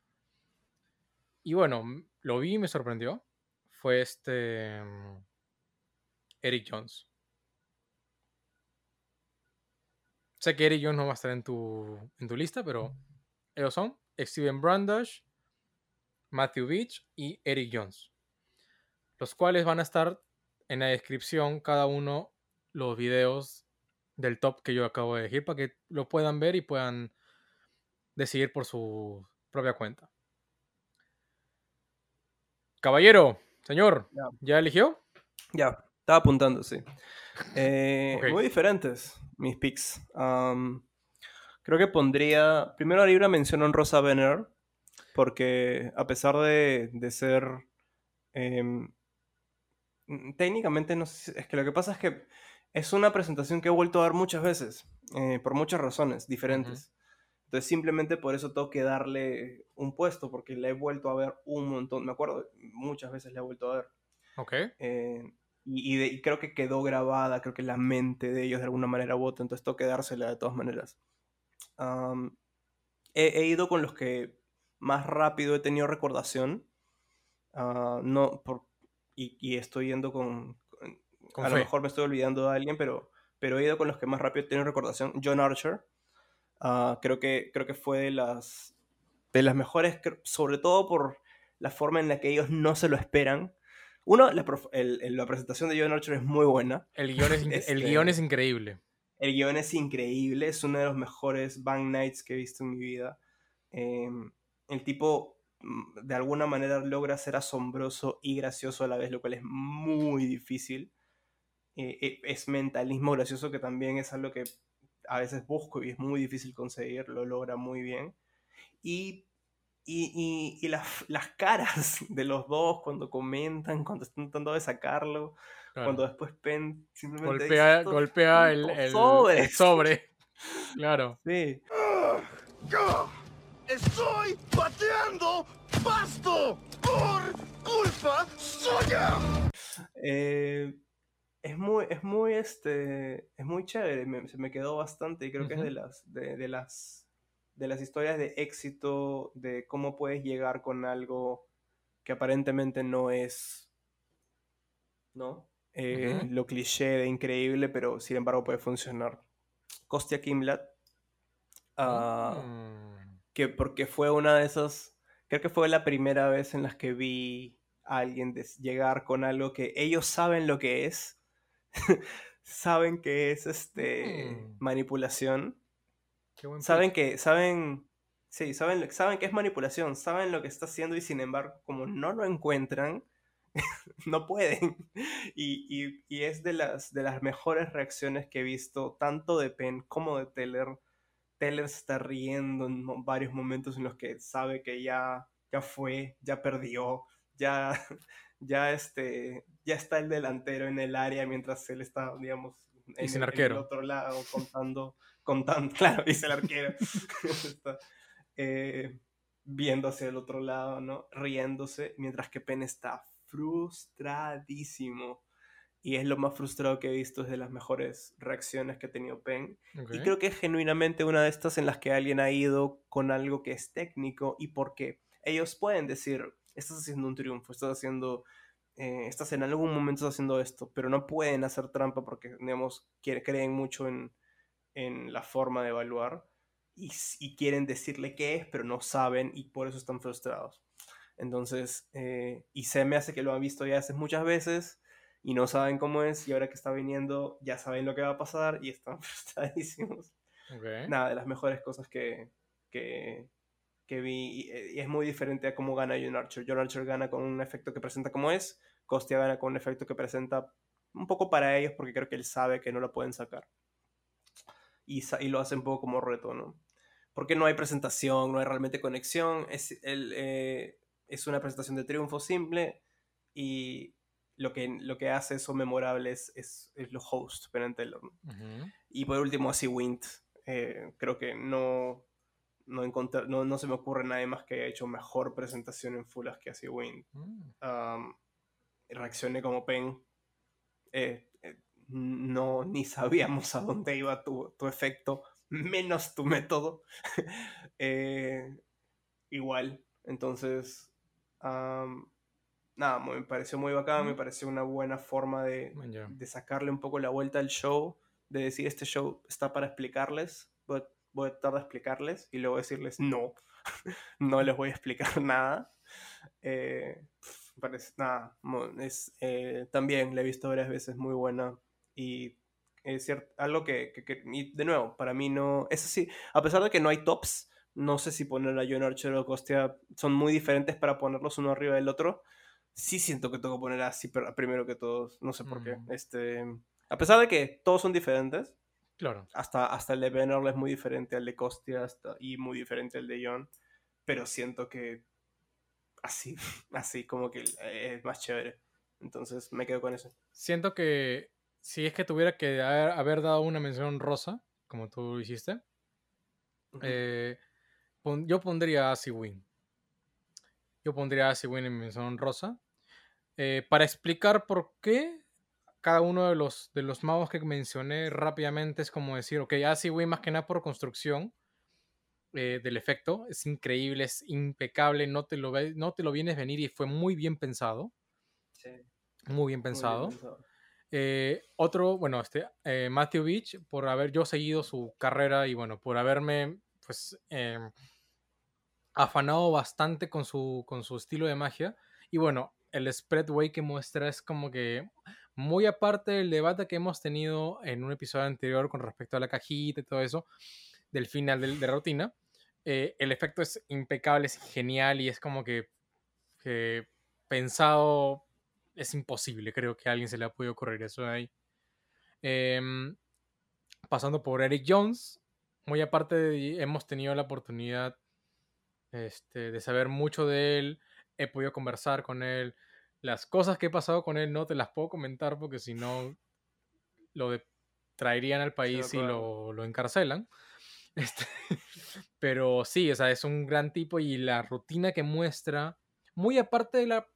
S5: Y bueno, lo vi y me sorprendió. Fue este. mm, Eric Jones. Sé que Eric Jones no va a estar en tu, en tu lista, pero ellos son Steven Brandash, Matthew Beach y Eric Jones. Los cuales van a estar en la descripción cada uno los videos del top que yo acabo de elegir para que lo puedan ver y puedan decidir por su propia cuenta. Caballero, señor,
S4: Ya.
S5: ¿ya eligió?
S4: Ya, estaba apuntando, sí. Eh. Muy diferentes mis picks. Creo que pondría. Primero haría una mención honrosa a Benner. Porque a pesar de, de ser. em, técnicamente no sé. Es que lo que pasa es que es una presentación que he vuelto a ver muchas veces. eh, por muchas razones diferentes. Entonces simplemente por eso tengo que darle un puesto. Porque la he vuelto a ver un montón. Me acuerdo, muchas veces la he vuelto a ver.
S5: Ok.
S4: Eh, y, y de- y creo que quedó grabada, creo que la mente de ellos de alguna manera vota, entonces tengo que dársela de todas maneras. Am, he, he ido con los que más rápido he tenido recordación. ah, no, por, y, y estoy yendo con... con-
S5: Con
S4: a lo mejor me estoy olvidando de alguien, pero, pero he ido con los que más rápido tenido recordación. John Archer. ah, creo, que, creo que fue de las, de las mejores, sobre todo por la forma en la que ellos no se lo esperan Uno, la, prof- el- el- la presentación de John Archer es muy buena.
S5: El guion es, el
S4: Este,
S5: guion es increíble.
S4: El guion es increíble, es uno de los mejores Bang Nights que he visto en mi vida. Eh, el tipo de alguna manera logra ser asombroso y gracioso a la vez, lo cual es muy difícil. Eh, eh, es mentalismo gracioso que también es algo que a veces busco y es muy difícil conseguir, lo logra muy bien. Y, y, y- y las, las caras de los dos cuando comentan, cuando están tratando de sacarlo,
S5: Claro.
S4: cuando después Penn simplemente dice,
S5: Golpea,
S4: "Estos
S5: golpea el, el- el
S4: sobres".
S5: sobre. Claro.
S4: Sí.
S2: ¡Yo estoy pateando pasto por culpa suya!
S4: Eh, es muy, es muy, este, es muy chévere, me- se me quedó bastante y creo que es de las, de, de las, de las historias de éxito, de cómo puedes llegar con algo que aparentemente no es, ¿no? Eh. Lo cliché de increíble, pero sin embargo puede funcionar. Kostya Kimblat, ah,
S5: Mm.
S4: Que porque fue una de esas, creo que fue la primera vez en las que vi a alguien llegar con algo que ellos saben lo que es, saben que es este
S5: Mm.
S4: manipulación,
S5: Qué buen
S4: saben que, saben, sí, saben, saben que es manipulación, saben lo que está haciendo y sin embargo, como no lo encuentran, no pueden. Y, y- y es de las, de las mejores reacciones que he visto, tanto de Penn como de Teller. Teller se está riendo en varios momentos en los que sabe que ya, ya fue, ya perdió, ya, ya, este, ya está el delantero en el área mientras él está, digamos, en,
S5: sin
S4: el, en el
S5: arquero.
S4: otro lado contando, contando, claro, dice el arquero. Está, eh, viendo hacia el otro lado, ¿no? Riéndose, mientras que Penn está frustradísimo. Y es lo más frustrado que he visto, es de las mejores reacciones que ha tenido Penn. Y
S5: Ok.
S4: creo que es genuinamente una de estas en las que alguien ha ido con algo que es técnico y porque ellos pueden decir, estás haciendo un triunfo, estás haciendo, eh, estás en algún momento haciendo esto, pero no pueden hacer trampa porque, digamos, creen mucho en, en la forma de evaluar y, y quieren decirle qué es, pero no saben y por eso están frustrados. Entonces, eh, y se me hace que lo han visto ya hace muchas veces y no saben cómo es y ahora que está viniendo ya saben lo que va a pasar y están frustradísimos.
S5: Ok.
S4: Nada, de las mejores cosas que, que, que vi y, eh, y es muy diferente a cómo gana John Archer. John Archer gana con un efecto que presenta como es, Costia gana con un efecto que presenta un poco para ellos porque creo que él sabe que no lo pueden sacar. Y, sa- y lo hace un poco como reto, ¿no? Porque no hay presentación, no hay realmente conexión, es, el, eh, es una presentación de triunfo simple y lo que, lo que hace eso memorable es, es, es los hosts, Penn. Y por último, así Wint. Eh, creo que no, no, encontré- no, no se me ocurre nadie más que haya hecho mejor presentación en Fulas que así Wint. Um, reaccioné como Pen. Eh, eh, no, ni sabíamos a dónde iba tu, tu efecto, menos tu método. Igual. Entonces, nada, me pareció muy bacán, me pareció una buena forma de, de sacarle un poco la vuelta al show, de decir este show está para explicarles, voy, voy a tratar de explicarles y luego decirles no, no les voy a explicar nada. Eh, parece, nada, es, eh, también la he visto varias veces, muy buena y es cierto, algo que, que- que- y de nuevo, para mí no, eso sí, a pesar de que no hay tops, no sé si poner a John Archer o Costia son muy diferentes para ponerlos uno arriba del otro. Sí siento que tengo que poner así pero primero que todos, no sé por qué.
S5: Mm.
S4: Este, a pesar de que todos son diferentes,
S5: Claro.
S4: hasta, hasta el de Ben Earl es muy diferente al de Costia hasta, y muy diferente al de John, pero siento que así, así como que eh, es más chévere. Entonces me quedo con eso.
S5: Siento que si es que tuviera que haber, haber dado una mención rosa, como tú hiciste, eh, pon- yo pondría a Win. Yo pondría a Win en mención rosa. Eh, para explicar por qué cada uno de los, de los magos que mencioné rápidamente es como decir, ok, Win más que nada por construcción eh, del efecto, es increíble, es impecable, no te, lo ve- no te lo vienes venir y fue muy bien pensado.
S4: Sí.
S5: Muy bien pensado.
S4: pensado.
S5: Eh, otro, bueno, este, eh, Matthew Beach, por haber yo seguido su carrera y bueno, por haberme, pues, em, afanado bastante con su, con su estilo de magia. Y bueno, el spreadway que muestra es como que muy aparte del debate que hemos tenido en un episodio anterior con respecto a la cajita y todo eso, del final de, la rutina, eh, el efecto es impecable, es genial y es como que, pensado es imposible. Creo que a alguien se le ha podido ocurrir eso de ahí. Em, pasando por Eric Jones, muy aparte de- hemos tenido la oportunidad este, de saber mucho de él, he podido conversar con él. Las cosas que he pasado con él no te las puedo comentar porque si no lo de- traerían al país y lo, lo encarcelan. Este, pero sí, o sea, es un gran tipo y la rutina que muestra, muy aparte de la,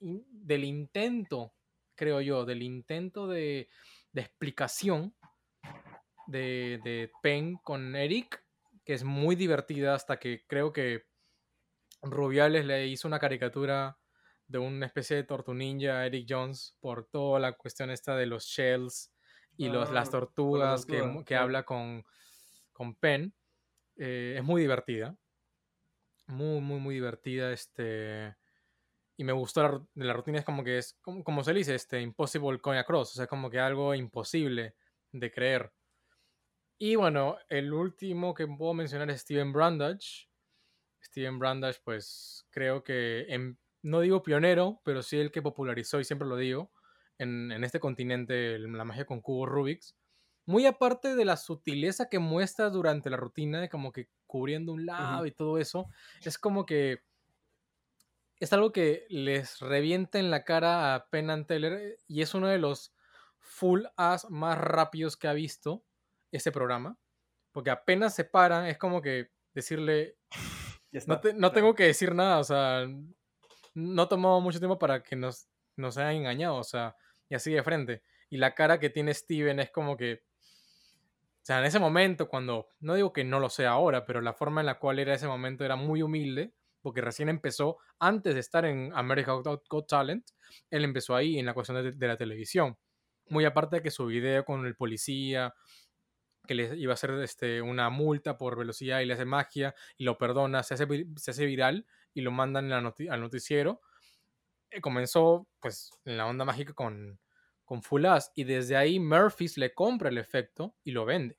S5: del intento, creo yo, del intento de, de explicación de, de Penn con Eric, que es muy divertida hasta que creo que Rubiales le hizo una caricatura de una especie de tortu ninja a Eric Jones por toda la cuestión esta de los shells y los, las
S4: Ah,
S5: tortugas que,
S4: tortuga,
S5: que habla con, con Penn. Eh, es muy divertida. Muy, muy, muy divertida. Este. Y me gustó la, la rutina, es como que es, como, como se dice, este, impossible coin across, o sea, como que algo imposible de creer. Y bueno, el último que puedo mencionar es Steven Brandage. Steven Brandage, pues creo que, en- no digo pionero, pero sí el que popularizó, y siempre lo digo, en, en este continente la magia con cubos Rubik's. Muy aparte de la sutileza que muestra durante la rutina, de como que cubriendo un lado y todo eso, es como que es algo que les revienta en la cara a Penn and Teller eh, y es uno de los full as más rápidos que ha visto ese programa. Porque apenas se para, es como que decirle, no, te- no tengo que decir nada, o sea, no tomamos mucho tiempo para que nos, nos hayan engañado, o sea, y así de frente. Y la cara que tiene Steven es como que, o sea, en ese momento, cuando, no digo que no lo sea ahora, pero la forma en la cual era ese momento era muy humilde, porque recién empezó, antes de estar en America Got Talent, él empezó ahí en la cuestión de, de la televisión. Muy aparte de que su video con el policía, que le iba a hacer este, una multa por velocidad y le hace magia y lo perdona, se hace, se hace viral y lo mandan en la noti- al noticiero. Eh, comenzó pues en la onda mágica con, con Full y desde ahí Murphys le compra el efecto y lo vende,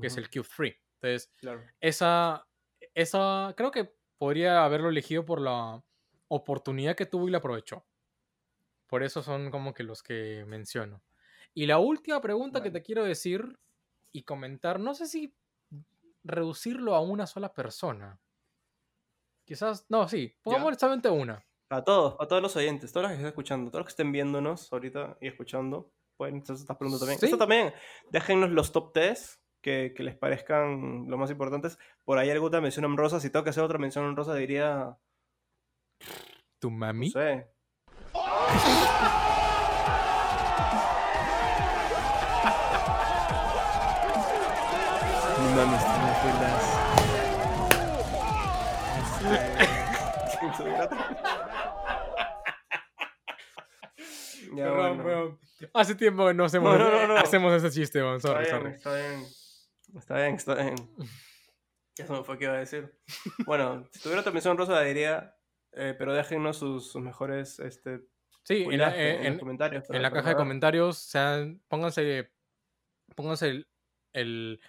S5: que es el Cube Free. Entonces,
S4: Claro.
S5: esa, esa, creo que podría haberlo elegido por la oportunidad que tuvo y la aprovechó. Por eso son como que los que menciono. Y la última pregunta que te quiero decir y comentar, no sé si reducirlo a una sola persona. Quizás, no, sí, pongamos solamente una.
S4: A todos, a todos los oyentes, todos los que estén escuchando, todos los que estén viéndonos ahorita y escuchando, pueden hacer estas preguntas también.
S5: Sí.
S4: Esto también, déjennos los top 3 que, que les parezcan los más importantes. Por ahí alguna mención honrosa, si tengo que hacer otra mención honrosa, diría,
S5: ¿Tu mami?
S4: no sé. Ya,
S5: Perdón,
S4: bueno.
S5: weón. Hace tiempo que no hacemos,
S4: No, no, no, no.
S5: hacemos ese chiste. Sorry,
S4: está
S5: sorry.
S4: bien, Está bien, está bien, está bien. Ya se me fue que iba a decir. Bueno, si tuviera otra mención rosa diría, eh, pero déjennos sus, sus mejores este,
S5: Sí, en la, eh,
S4: en,
S5: en-
S4: los comentarios.
S5: en
S4: para-
S5: la
S4: para
S5: caja de comentarios, sean, pónganse, pónganse el, el,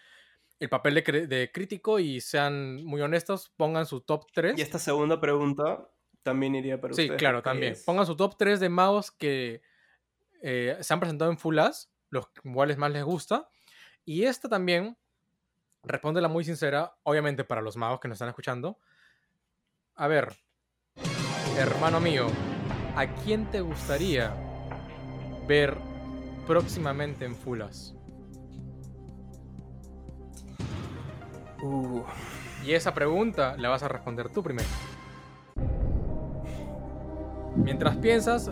S5: el papel de, de crítico y sean muy honestos, pongan su top 3.
S4: Y esta segunda pregunta también iría para
S5: Sí,
S4: ustedes.
S5: claro,
S4: porque
S5: también.
S4: es-
S5: Pongan su top 3 de magos que eh, se han presentado en Full As, los cuales más les gusta. Y esta también, respóndela muy sincera, obviamente para los magos que nos están escuchando. A ver, hermano mío, ¿a quién te gustaría ver próximamente en Full
S4: Uh,
S5: Y esa pregunta la vas a responder tú primero. Mientras piensas,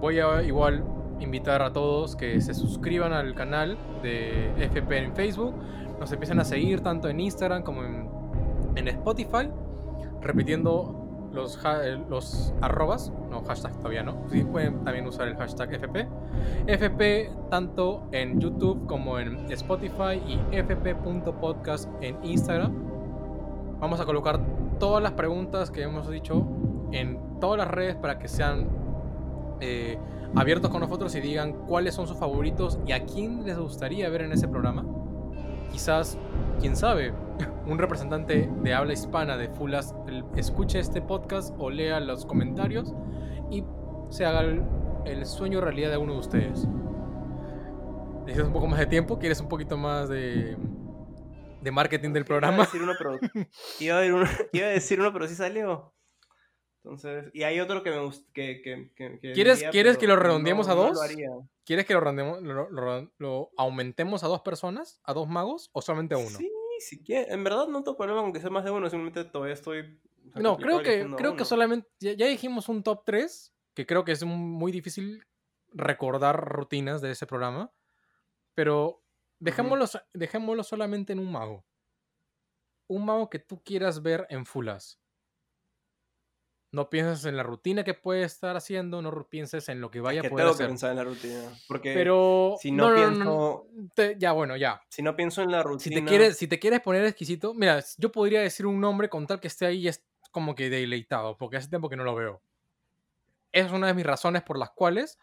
S5: voy a igual invitar a todos que se suscriban al canal de FP en Facebook, nos empiecen a seguir tanto en Instagram como en, en Spotify, repitiendo los, eh, los arrobas, no hashtag todavía no, sí, pueden también usar el hashtag FP. FP tanto en YouTube como en Spotify y fp.podcast en Instagram. Vamos a colocar todas las preguntas que hemos dicho en todas las redes para que sean eh, abiertos con nosotros y digan cuáles son sus favoritos y a quién les gustaría ver en ese programa. Quizás, quién sabe, un representante de habla hispana de Fulas escuche este podcast o lea los comentarios y se haga el, el sueño realidad de uno de ustedes. ¿Necesitas un poco más de tiempo? ¿Quieres un poquito más de, de marketing del
S4: Iba a
S5: programa?
S4: decir uno, pero, iba, a uno- iba a decir uno, pero sí salió. Entonces, y hay otro que me gusta. Que, que, que- que
S5: ¿Quieres,
S4: diría,
S5: ¿quieres que lo redondeemos
S4: no-
S5: a
S4: no
S5: dos?
S4: lo haría.
S5: ¿Quieres que lo, redondeemos- lo- lo- lo aumentemos a dos personas? ¿A dos magos? ¿O solamente a uno?
S4: Sí, si quieres. En verdad no tengo problema con que sea más de uno, simplemente todavía estoy. o sea,
S5: No, creo que, creo que solamente. Ya, ya dijimos un top 3, que creo que es muy difícil recordar rutinas de ese programa. Pero dejémoslo, so- dejémoslo solamente en un mago. Un mago que tú quieras ver en Fulas. No pienses en la rutina que puede estar haciendo, no pienses en lo que vaya
S4: que
S5: a poder
S4: tengo que
S5: hacer.
S4: pensar en la rutina. Porque
S5: Pero
S4: si no,
S5: no, no, no,
S4: pienso.
S5: no, te- ya bueno, ya.
S4: Si no pienso en la
S5: Si
S4: rutina.
S5: te, quieres, si te quieres poner exquisito, mira, yo podría decir un nombre con tal que esté ahí y es como que deleitado, porque hace tiempo que no lo veo. Esa es una de mis razones por las cuales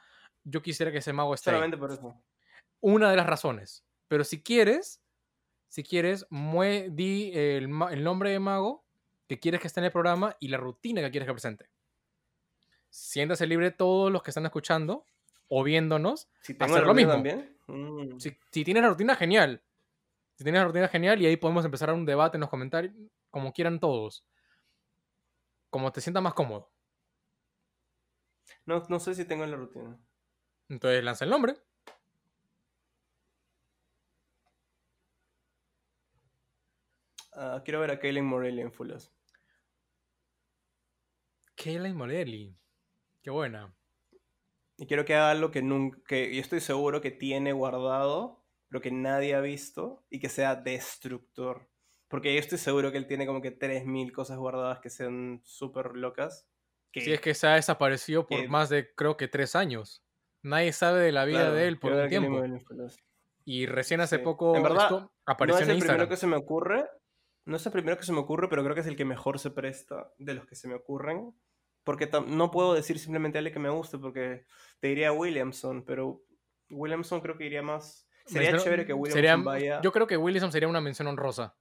S5: yo quisiera que ese mago esté ahí.
S4: Solamente por eso.
S5: Una de las razones. Pero si quieres, si quieres, mue- di el nombre de mago que quieres que esté en el programa y la rutina que quieres que presente. Siéntase libre todos los que están escuchando o viéndonos
S4: Si tengo
S5: hacer
S4: la
S5: lo mismo.
S4: también. mm,
S5: Si, si tienes la rutina, genial. Si tienes la rutina, genial. Y ahí podemos empezar un debate en los comentarios, como quieran todos. Como te sientas más cómodo.
S4: No, no sé si tengo la rutina.
S5: Entonces lanza el nombre.
S4: Ah, quiero ver a Kaylin Morelli en Fulas.
S5: Kayla Morelli. Qué buena.
S4: Y quiero que haga algo que nunca. que yo estoy seguro que tiene guardado, pero que nadie ha visto, y que sea destructor. Porque yo estoy seguro que él tiene como que 3000 cosas guardadas que sean súper locas. Que,
S5: Si es que se ha desaparecido por
S4: que-
S5: más de, creo que tres años. Nadie sabe de la vida
S4: claro,
S5: de él por un tiempo. Y recién hace
S4: Sí.
S5: poco
S4: En verdad,
S5: esto
S4: No
S5: apareció
S4: es
S5: en
S4: el primero
S5: Instagram.
S4: que se me ocurre. No es el primero que se me ocurre, pero creo que es el que mejor se presta de los que se me ocurren. Porque no puedo decir simplemente a alguien que me guste, porque te diría Williamson, pero Williamson creo que iría más. Sería chévere que Williamson
S5: sería-
S4: vaya.
S5: Yo creo que Williamson sería una mención honrosa.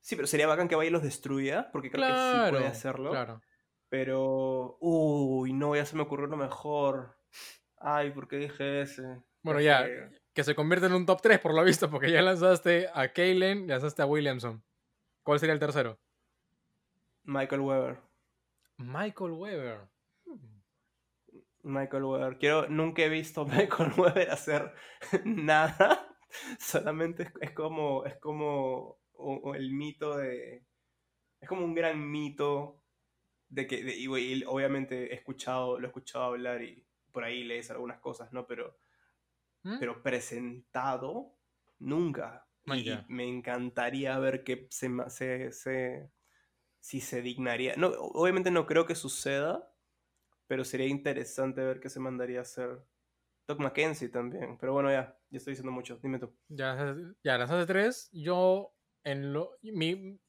S4: Sí, pero sería bacán que vaya y los destruya, porque creo que sí puede hacerlo.
S5: claro.
S4: Pero. Uy, no, ya se me ocurrió lo mejor. Ay, ¿por qué dije ese?
S5: Bueno,
S4: Qué
S5: ya,
S4: feo.
S5: que se convierte en un top 3 por lo visto, porque ya lanzaste a Kaylen, lanzaste a Williamson. ¿Cuál sería el tercero?
S4: Michael Weber.
S5: Michael Weber.
S4: Michael Weber. Quiero, nunca he visto a Michael Weber hacer nada. Solamente es, es como, es como o- o el mito de, es como un gran mito de que, de- y, obviamente he escuchado, lo he escuchado hablar y por ahí lees algunas cosas, ¿no? Pero,
S5: ¿Mm?
S4: pero presentado, nunca. Y me encantaría ver que se, se, se- si se dignaría. No, obviamente no creo que suceda, pero sería interesante ver qué se mandaría a hacer. Doc Mackenzie también. Pero bueno, ya, ya estoy diciendo mucho. Dime tú.
S5: Ya, ya lanzaste 3. Yo, en lo. Mi,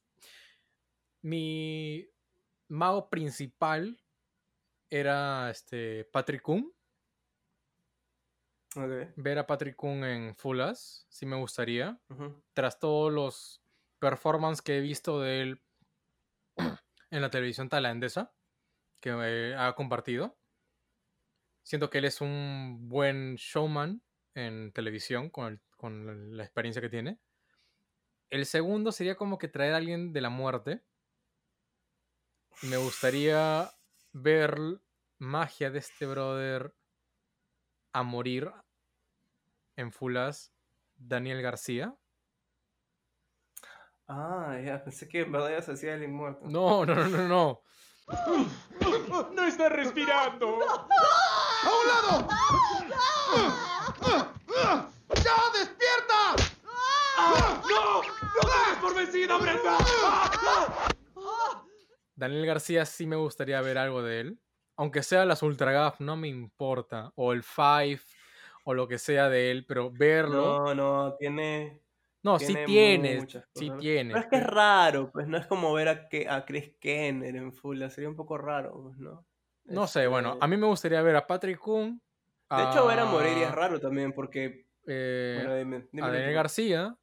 S5: mi mago principal era este Patrick Kuhn.
S4: Ok.
S5: Ver a Patrick Kuhn en Fulas, sí me gustaría. Tras todos los performances que he visto de él en la televisión tailandesa, que eh, ha compartido. Siento que él es un buen showman en televisión con, el- con la experiencia que tiene. El segundo sería como que traer a alguien de la muerte. Me gustaría ver magia de este brother a morir en Fulas, Daniel García.
S4: Ah, ya, pensé que en verdad ya se hacía el inmuerto.
S5: No, no, no, no, no.
S2: ¡No está respirando!
S7: ¡A un lado! ¡Ya, despierta!
S2: ¡No! ¡No te por vencida, Brenda!
S5: Daniel García sí me gustaría ver algo de él. Aunque sea las Ultra Gaf, no me importa. O el Five, o lo que sea de él, pero verlo.
S4: No, no, tiene.
S5: No, sí
S4: tiene
S5: Sí
S4: cosas.
S5: tienes.
S4: Pero es que es raro, pues no es como ver a, que, a Chris Kenner en full, sería un poco raro, pues, ¿no?
S5: No sé, bueno,
S4: Este,
S5: a mí me gustaría ver a Patrick Kuhn.
S4: De hecho, ver a Moreira es raro también porque...
S5: eh,
S4: Bueno, dime, dime
S5: a Daniel. García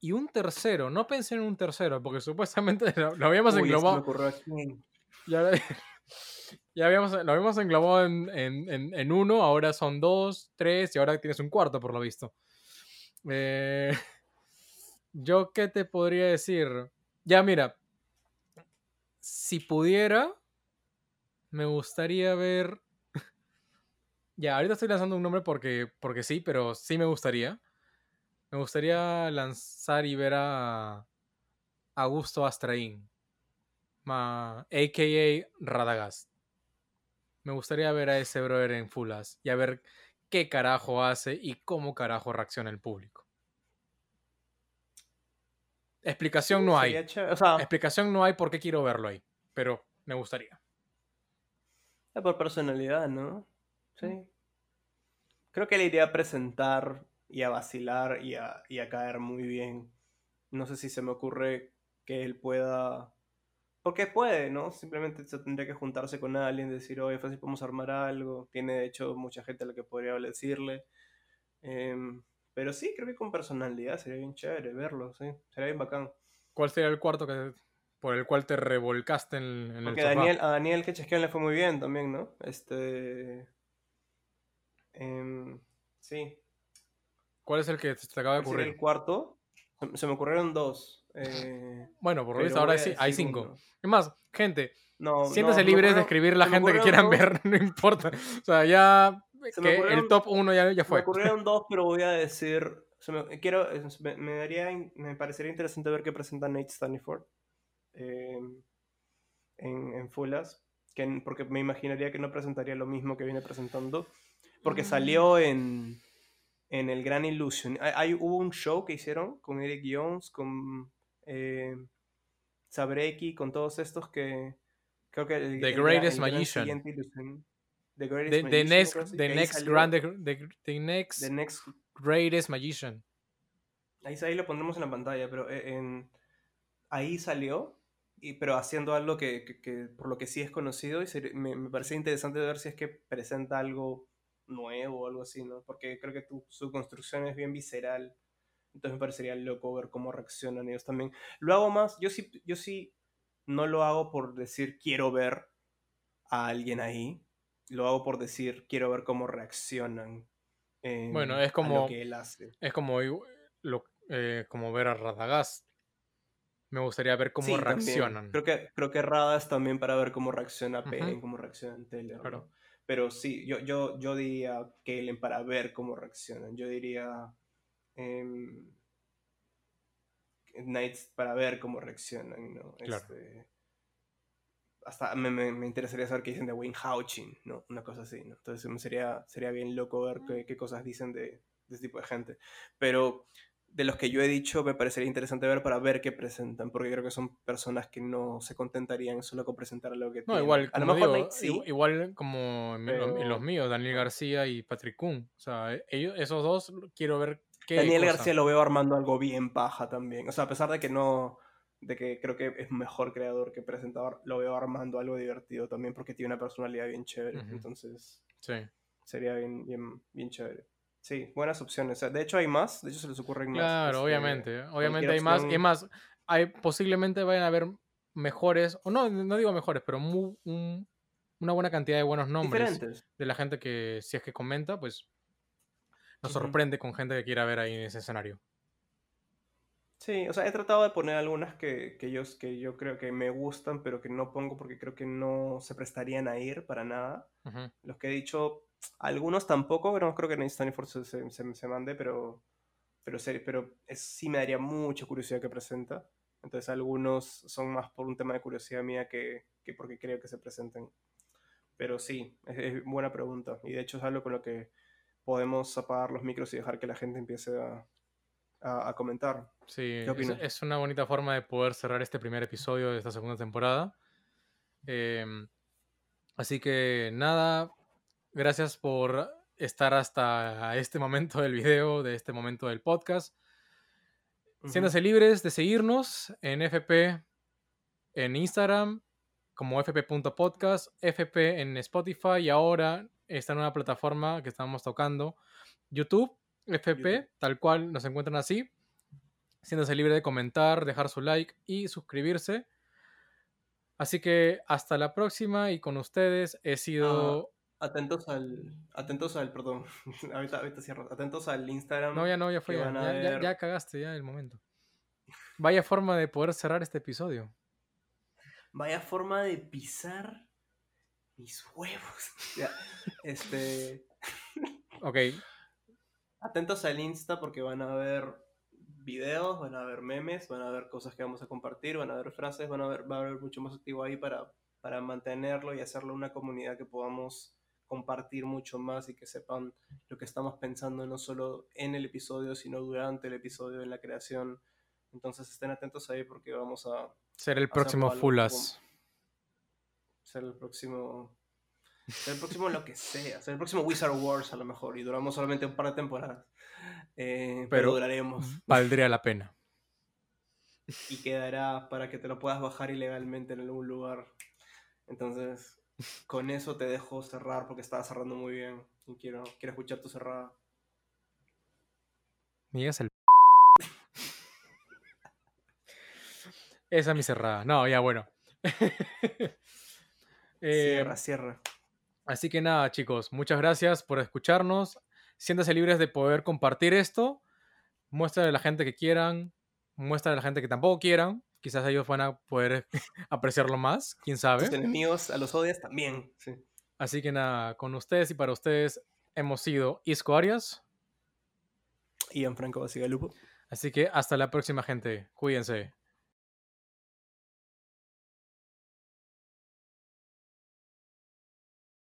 S5: y un tercero. No pensé en un tercero porque supuestamente lo, lo habíamos
S4: Uy,
S5: englobado. ya habíamos, lo habíamos englobado en, en- en- en uno, ahora son dos, tres y ahora tienes un cuarto por lo visto. Eh, Yo qué te podría decir. Ya mira, si pudiera, me gustaría ver... Ya, ahorita estoy lanzando un nombre porque, porque sí, pero sí me gustaría. Me gustaría lanzar y ver a Augusto Astraín, ma- a.k.a. Radagast. Me gustaría ver a ese brother en Fulas y a ver qué carajo hace y cómo carajo reacciona el público. Explicación no hay.
S4: o sea-
S5: Explicación no hay por qué quiero verlo ahí, pero me gustaría.
S4: Es por personalidad, ¿no? Sí. Creo que le iría a presentar y a vacilar y a, y a caer muy bien. No sé si se me ocurre que él pueda... Porque puede, ¿no? Simplemente se tendría que juntarse con alguien, decir, oye, fácil, podemos armar algo. Tiene, de hecho, mucha gente a la que podría decirle. Em, pero sí, creo que con personalidad sería bien chévere verlo, sí. Sería bien bacán.
S5: ¿Cuál sería el cuarto que, por el cual te revolcaste en, en el
S4: Porque
S5: sofá?
S4: Daniel, a Daniel que le fue muy bien también, ¿no? Este. em, sí.
S5: ¿Cuál es el que te acaba de
S4: ¿Cuál sería
S5: ocurrir?
S4: el cuarto? Se, me ocurrieron dos. eh,
S5: Bueno, por lo visto ahora hay, hay cinco.
S4: uno.
S5: Es más, gente,
S4: No,
S5: siéntese
S4: no,
S5: libres de escribir la gente que quieran
S4: dos.
S5: ver, no importa. O sea, ya
S4: Se me ocurrieron-
S5: el top 1 ya, ya fue.
S4: Me ocurrieron dos, pero voy a decir. se me, quiero, me, me daría, me parecería interesante ver qué presenta Nate Staniford eh, en, en Fulas. Que, porque me imaginaría que no presentaría lo mismo que viene presentando. Porque salió en, en el Gran Illusion. Hay, hay- hubo un show que hicieron con Eric Jones, con eh, Sabreki, con todos estos que. Creo que el,
S5: The
S4: el
S5: Greatest
S4: el
S5: Magician.
S4: The Greatest
S5: The, the
S4: Magician,
S5: next, the next grande, the, the next,
S4: The next
S5: greatest magician.
S4: Ahí, ahí lo pondremos en la pantalla, pero e- en, ahí salió, y, pero haciendo algo que, que- que por lo que sí es conocido y me, me parece interesante ver si es que presenta algo nuevo o algo así, ¿no? Porque creo que tu- su construcción es bien visceral, entonces me parecería loco ver cómo reaccionan ellos también. Lo hago más, yo sí, yo sí no lo hago por decir quiero ver a alguien ahí, lo hago por decir quiero ver cómo reaccionan. en-
S5: Bueno, es como,
S4: lo que él hace.
S5: es como, lo, eh, como ver a Radagast. Me gustaría ver cómo
S4: Sí, también.
S5: reaccionan.
S4: Creo que, creo que Radas también para ver cómo reacciona. Pain, cómo reacciona Taylor. ¿no?
S5: Claro.
S4: Pero sí, yo, yo, yo diría Kalen para ver cómo reaccionan. Yo diría em, Knights para ver cómo reaccionan, ¿no?
S5: Claro.
S4: Este, hasta me, me- me interesaría saber qué dicen de Wayne Houchin, ¿no? Una cosa así, ¿no? Entonces me sería, sería bien loco ver qué, qué cosas dicen de, de ese tipo de gente. Pero de los que yo he dicho, me parecería interesante ver para ver qué presentan, porque creo que son personas que no se contentarían solo con presentar lo que
S5: No,
S4: tienen.
S5: igual,
S4: A lo
S5: como
S4: mejor
S5: digo,
S4: Nate sí,
S5: igu- igual como en, los míos, Daniel García y Patrick Kuhn. O sea, ellos, esos dos quiero ver qué
S4: Daniel
S5: cosa.
S4: García lo veo armando algo bien paja también. O sea, a pesar de que no. De que creo que es mejor creador que presentador, lo veo armando algo divertido también porque tiene una personalidad bien chévere. Entonces,
S5: Sí.
S4: sería bien, bien, bien chévere. Sí, buenas opciones. O sea, de hecho, hay más. De hecho, se les ocurren más.
S5: Claro,
S4: este,
S5: obviamente. Obviamente hay más. Es más, hay, posiblemente vayan a haber mejores, o no, no digo mejores, pero mu- un- una buena cantidad de buenos nombres
S4: Diferentes.
S5: de la gente que, si es que comenta, pues nos sorprende con gente que quiera ver ahí en ese escenario.
S4: Sí, o sea, he tratado de poner algunas que, que, yo, que yo creo que me gustan, pero que no pongo porque creo que no se prestarían a ir para nada.
S5: Ujú.
S4: Los que he dicho, algunos tampoco, pero no creo que Nate Stanford se, se, se- se mande, pero, pero, pero es- sí me daría mucha curiosidad que presenta. Entonces algunos son más por un tema de curiosidad mía que, que porque creo que se presenten. Pero sí, es, es buena pregunta. Y de hecho es algo con lo que podemos apagar los micros y dejar que la gente empiece a, a- a comentar.
S5: Sí,
S4: ¿Qué
S5: es, una bonita forma de poder cerrar este primer episodio de esta segunda temporada. Em, así que nada, gracias por estar hasta este momento del video, de este momento del podcast.
S4: Ujú.
S5: Siéntanse libres de seguirnos en FP, en Instagram, como fp.podcast, fp en Spotify y ahora esta nueva plataforma que estamos tocando, YouTube, fp, tal cual nos encuentran así. Siéntase libre de comentar, dejar su like y suscribirse. Así que hasta la próxima y con ustedes he sido...
S4: Ah, atentos al... Atentos al... Perdón. ahorita, ahorita cierro. Atentos al Instagram.
S5: No, ya no, ya fue. Ya, ya- ya- cagaste ya el momento. Vaya forma de poder cerrar este episodio.
S4: Vaya forma de pisar mis huevos. Ya, este...
S5: Ok,
S4: Atentos al Insta porque van a ver videos, van a ver memes, van a ver cosas que vamos a compartir, van a ver frases, van a ver, va a haber mucho más activo ahí para, para mantenerlo y hacerlo una comunidad que podamos compartir mucho más y que sepan lo que estamos pensando no solo en el episodio, sino durante el episodio, en la creación. Entonces estén atentos ahí porque vamos a
S5: ser el próximo Fulas.
S4: ser el próximo el próximo lo que sea, ser el próximo Wizard Wars a lo mejor y duramos solamente un par de temporadas. Eh, pero,
S5: Pero
S4: duraremos
S5: valdría la pena.
S4: y quedará para que te lo puedas bajar ilegalmente en algún lugar. Entonces, con eso te dejo cerrar porque estaba cerrando muy bien y quiero, quiero escuchar tu cerrada.
S5: Me digas el... Esa es mi cerrada. No, ya bueno. Eh,
S4: Cierra, cierra.
S5: Así que nada, chicos, muchas gracias por escucharnos. Siéntanse libres de poder compartir esto. Muéstrale a la gente que quieran. Muéstrale a la gente que tampoco quieran. Quizás ellos van a poder apreciarlo más. Quién sabe.
S4: Tus enemigos a los odias también. Sí.
S5: Así que nada, con ustedes y para ustedes hemos sido Isco Arias.
S4: Ian Franco Basigalupo.
S5: Así que hasta la próxima, gente. Cuídense.